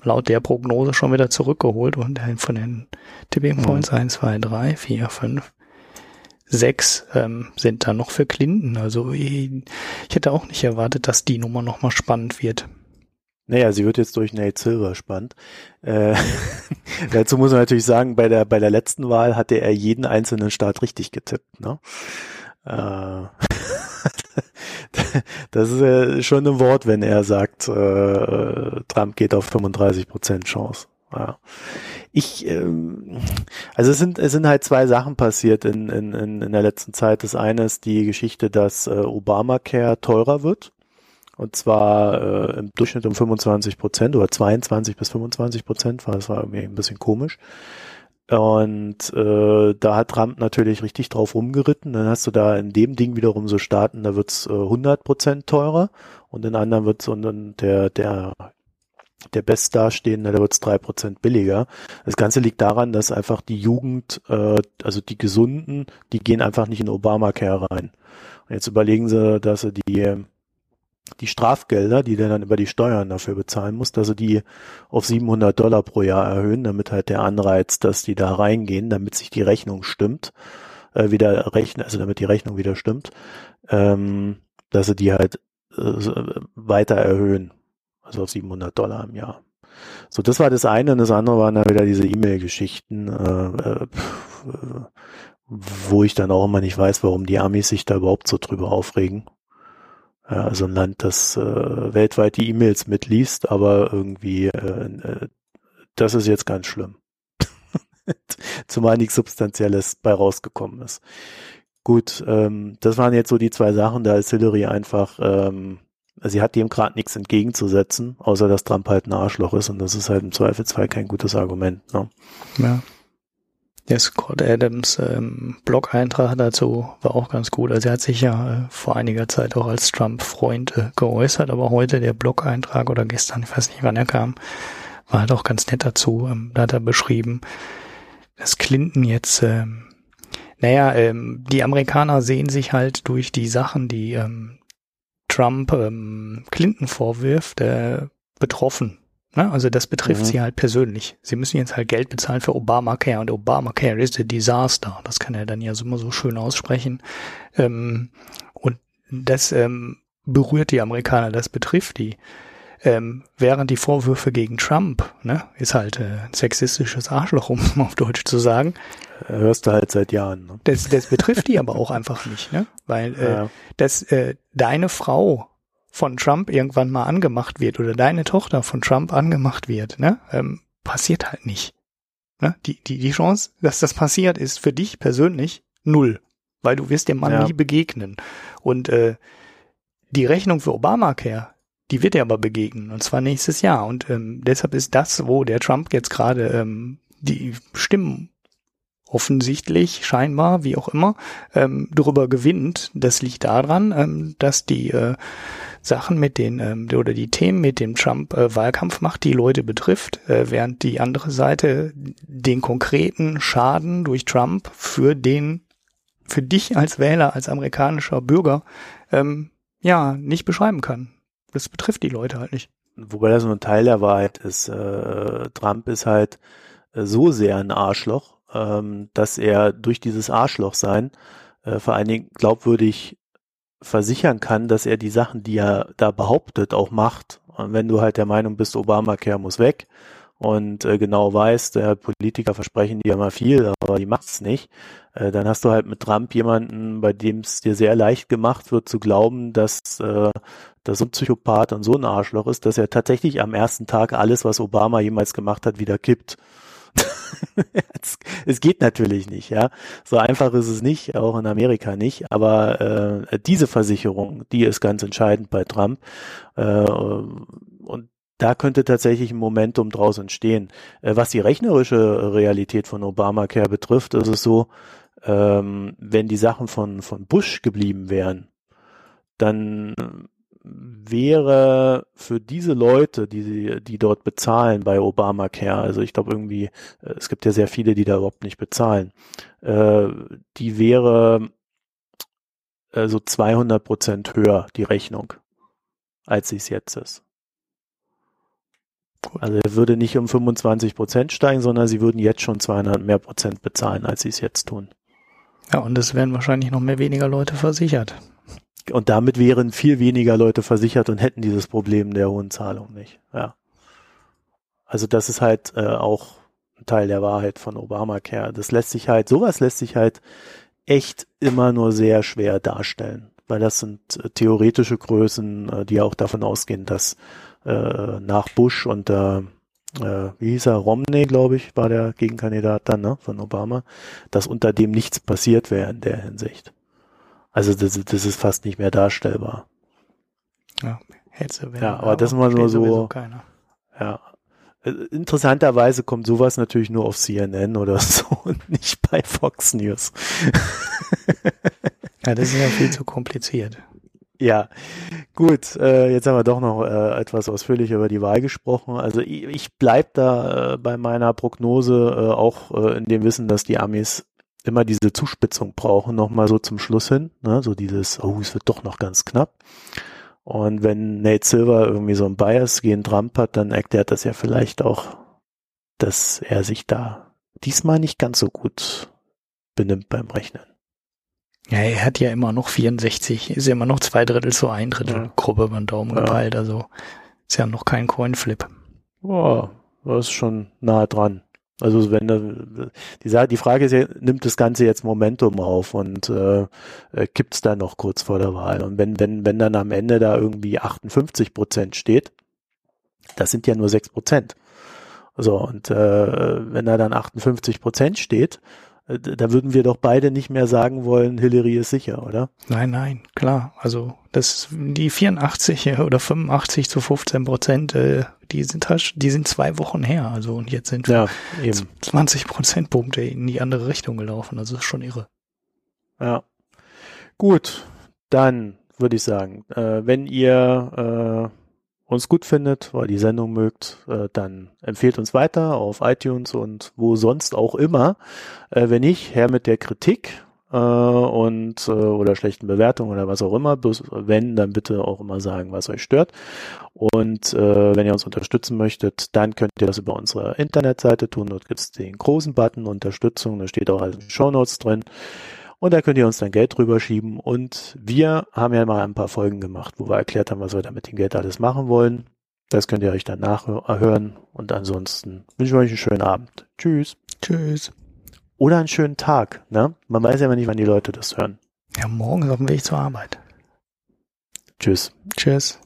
laut der Prognose schon wieder zurückgeholt und von den Tipping Points mhm. 1, 2, 3, 4, 5, sechs ähm, sind da noch für Clinton. Also ich, ich hätte auch nicht erwartet, dass die Nummer nochmal spannend wird. Naja, sie wird jetzt durch Nate Silver spannend. Äh, dazu muss man natürlich sagen, bei der, bei der letzten Wahl hatte er jeden einzelnen Staat richtig getippt. Ne? Äh, das ist ja schon ein Wort, wenn er sagt, äh, Trump geht auf 35 Prozent Chance. Ja. Ich, ähm, also es sind, es sind halt zwei Sachen passiert in, in, in der letzten Zeit. Das eine ist die Geschichte, dass äh, Obamacare teurer wird. Und zwar äh, im Durchschnitt um 25 Prozent oder 22 bis 25 Prozent, das war irgendwie ein bisschen komisch. Und äh, da hat Trump natürlich richtig drauf rumgeritten. Dann hast du da in dem Ding wiederum so Staaten, da wird's äh, 100% teurer und in anderen wird's und dann der, der, der best dastehende, da wird's drei Prozent billiger. Das Ganze liegt daran, dass einfach die Jugend, äh, also die Gesunden, die gehen einfach nicht in Obamacare rein. Und jetzt überlegen sie, dass sie die die Strafgelder, die der dann über die Steuern dafür bezahlen muss, dass sie die auf 700 Dollar pro Jahr erhöhen, damit halt der Anreiz, dass die da reingehen, damit sich die Rechnung stimmt, äh, wieder rechnen, also damit die Rechnung wieder stimmt, ähm, dass sie die halt äh, weiter erhöhen, also auf 700 Dollar im Jahr. So, das war das eine und das andere waren dann wieder diese E-Mail-Geschichten, äh, äh, wo ich dann auch immer nicht weiß, warum die Amis sich da überhaupt so drüber aufregen also ein Land, das äh, weltweit die E-Mails mitliest, aber irgendwie, äh, äh, das ist jetzt ganz schlimm. Zumal nichts Substanzielles bei rausgekommen ist. Gut, ähm, das waren jetzt so die zwei Sachen, da ist Hillary einfach, ähm, sie hat dem gerade nichts entgegenzusetzen, außer dass Trump halt ein Arschloch ist und das ist halt im Zweifelsfall kein gutes Argument. Ne? Ja. Der Scott Adams ähm, Blog-Eintrag dazu war auch ganz gut. Also er hat sich ja äh, vor einiger Zeit auch als Trump-Freund äh, geäußert, aber heute der Blog-Eintrag oder gestern, ich weiß nicht wann er kam, war halt auch ganz nett dazu. Ähm, da hat er beschrieben, dass Clinton jetzt, ähm, naja, ähm, die Amerikaner sehen sich halt durch die Sachen, die ähm, Trump ähm, Clinton vorwirft, äh, betroffen Ne? Also das betrifft mhm. sie halt persönlich. Sie müssen jetzt halt Geld bezahlen für Obamacare und Obamacare ist a disaster. Das kann er dann ja so immer so schön aussprechen. Ähm, und das ähm, berührt die Amerikaner, das betrifft die. Ähm, während die Vorwürfe gegen Trump, ne, ist halt äh, ein sexistisches Arschloch, um auf Deutsch zu sagen. Hörst du halt seit Jahren. Ne? Das, das betrifft die aber auch einfach nicht, ne? Weil äh, ja. dass äh, deine Frau von Trump irgendwann mal angemacht wird oder deine Tochter von Trump angemacht wird, ne, ähm, passiert halt nicht. Ne? Die, die, die Chance, dass das passiert, ist für dich persönlich null, weil du wirst dem Mann ja. nie begegnen. Und äh, die Rechnung für Obamacare, die wird er aber begegnen, und zwar nächstes Jahr. Und ähm, deshalb ist das, wo der Trump jetzt gerade ähm, die Stimmen offensichtlich, scheinbar, wie auch immer, ähm, darüber gewinnt. Das liegt daran, ähm, dass die äh, Sachen mit den ähm, oder die Themen mit dem Trump äh, Wahlkampf macht, die Leute betrifft, äh, während die andere Seite den konkreten Schaden durch Trump für den für dich als Wähler, als amerikanischer Bürger ähm, ja nicht beschreiben kann. Das betrifft die Leute halt nicht. Wobei das nur ein Teil der Wahrheit ist. Äh, Trump ist halt äh, so sehr ein Arschloch, ähm, dass er durch dieses Arschloch sein äh, vor allen Dingen glaubwürdig versichern kann, dass er die Sachen, die er da behauptet, auch macht. Und wenn du halt der Meinung bist, Obamacare muss weg und äh, genau weißt, der Politiker versprechen dir immer viel, aber die macht's nicht, äh, dann hast du halt mit Trump jemanden, bei dem es dir sehr leicht gemacht wird zu glauben, dass äh, das so ein Psychopath und so ein Arschloch ist, dass er tatsächlich am ersten Tag alles, was Obama jemals gemacht hat, wieder kippt. es, es, geht natürlich nicht, ja. So einfach ist es nicht, auch in Amerika nicht. Aber äh, diese Versicherung, die ist ganz entscheidend bei Trump. Äh, und da könnte tatsächlich ein Momentum draus entstehen. Äh, was die rechnerische Realität von Obamacare betrifft, ist es so, ähm, wenn die Sachen von, von Bush geblieben wären, dann wäre für diese Leute, die, die dort bezahlen bei Obamacare, also ich glaube irgendwie, äh, es gibt ja sehr viele, die da überhaupt nicht bezahlen, äh, die wäre äh, so 200 Prozent höher, die Rechnung, als sie es jetzt ist. Also er würde nicht um 25 Prozent steigen, sondern sie würden jetzt schon 200 mehr Prozent bezahlen, als sie es jetzt tun. Ja, und es werden wahrscheinlich noch mehr weniger Leute versichert und damit wären viel weniger Leute versichert und hätten dieses Problem der hohen Zahlung nicht. Ja. Also das ist halt äh, auch ein Teil der Wahrheit von Obamacare. Das lässt sich halt, sowas lässt sich halt echt immer nur sehr schwer darstellen, weil das sind äh, theoretische Größen, äh, die auch davon ausgehen, dass äh, nach Bush und äh, wie hieß er, Romney, glaube ich, war der Gegenkandidat dann, ne, von Obama, dass unter dem nichts passiert wäre in der Hinsicht. Also das, das ist fast nicht mehr darstellbar. Ja, Hetze ja aber das mal nur so. Ja, Äh, interessanterweise kommt sowas natürlich nur auf CNN oder so und nicht bei Fox News. ja, das ist ja viel zu kompliziert. Ja, gut. Äh, jetzt haben wir doch noch äh, etwas ausführlicher über die Wahl gesprochen. Also ich, ich bleib da äh, bei meiner Prognose äh, auch äh, in dem Wissen, dass die Amis immer diese Zuspitzung brauchen, nochmal so zum Schluss hin. Ne? So dieses, oh, es wird doch noch ganz knapp. Und wenn Nate Silver irgendwie so ein Bias gegen Trump hat, dann erklärt das ja vielleicht auch, dass er sich da diesmal nicht ganz so gut benimmt beim Rechnen. Ja, er hat ja immer noch 64, ist ja immer noch zwei Drittel zu ein Drittel ja. Gruppe über den Daumen ja. gepeilt, also ist ja noch kein Coinflip. Boah, das ist schon nah dran. Also wenn die, die Frage ist ja, nimmt das Ganze jetzt Momentum auf und äh, äh gibt es da noch kurz vor der Wahl? Und wenn, wenn, wenn dann am Ende da irgendwie 58 Prozent steht, das sind ja nur 6 Prozent. So, und äh, wenn da dann 58 Prozent steht, äh, da würden wir doch beide nicht mehr sagen wollen, Hillary ist sicher, oder? Nein, nein, klar. Also das die 84 oder 85 zu 15 Prozent, äh, die sind halt, die sind zwei Wochen her. Also und jetzt sind ja, eben. 20 Prozentpunkte in die andere Richtung gelaufen. Also das ist schon irre. Ja. Gut, dann würde ich sagen, äh, wenn ihr äh, uns gut findet, weil die Sendung mögt, äh, dann empfehlt uns weiter auf iTunes und wo sonst auch immer. Äh, wenn nicht, her mit der Kritik äh, und äh, oder schlechten Bewertungen oder was auch immer. Wenn, dann bitte auch immer sagen, was euch stört. Und äh, wenn ihr uns unterstützen möchtet, dann könnt ihr das über unsere Internetseite tun. Dort gibt es den großen Button Unterstützung, da steht auch alles in Show Notes drin. Und da könnt ihr uns dann Geld drüber schieben. Und wir haben ja mal ein paar Folgen gemacht, wo wir erklärt haben, was wir da mit dem Geld alles machen wollen. Das könnt ihr euch dann nachhören. Und ansonsten wünsche ich euch einen schönen Abend. Tschüss. Tschüss. Oder einen schönen Tag. Ne? Man weiß ja immer nicht, wann die Leute das hören. Ja, morgen ist auf dem Weg zur Arbeit. Tschüss. Tschüss.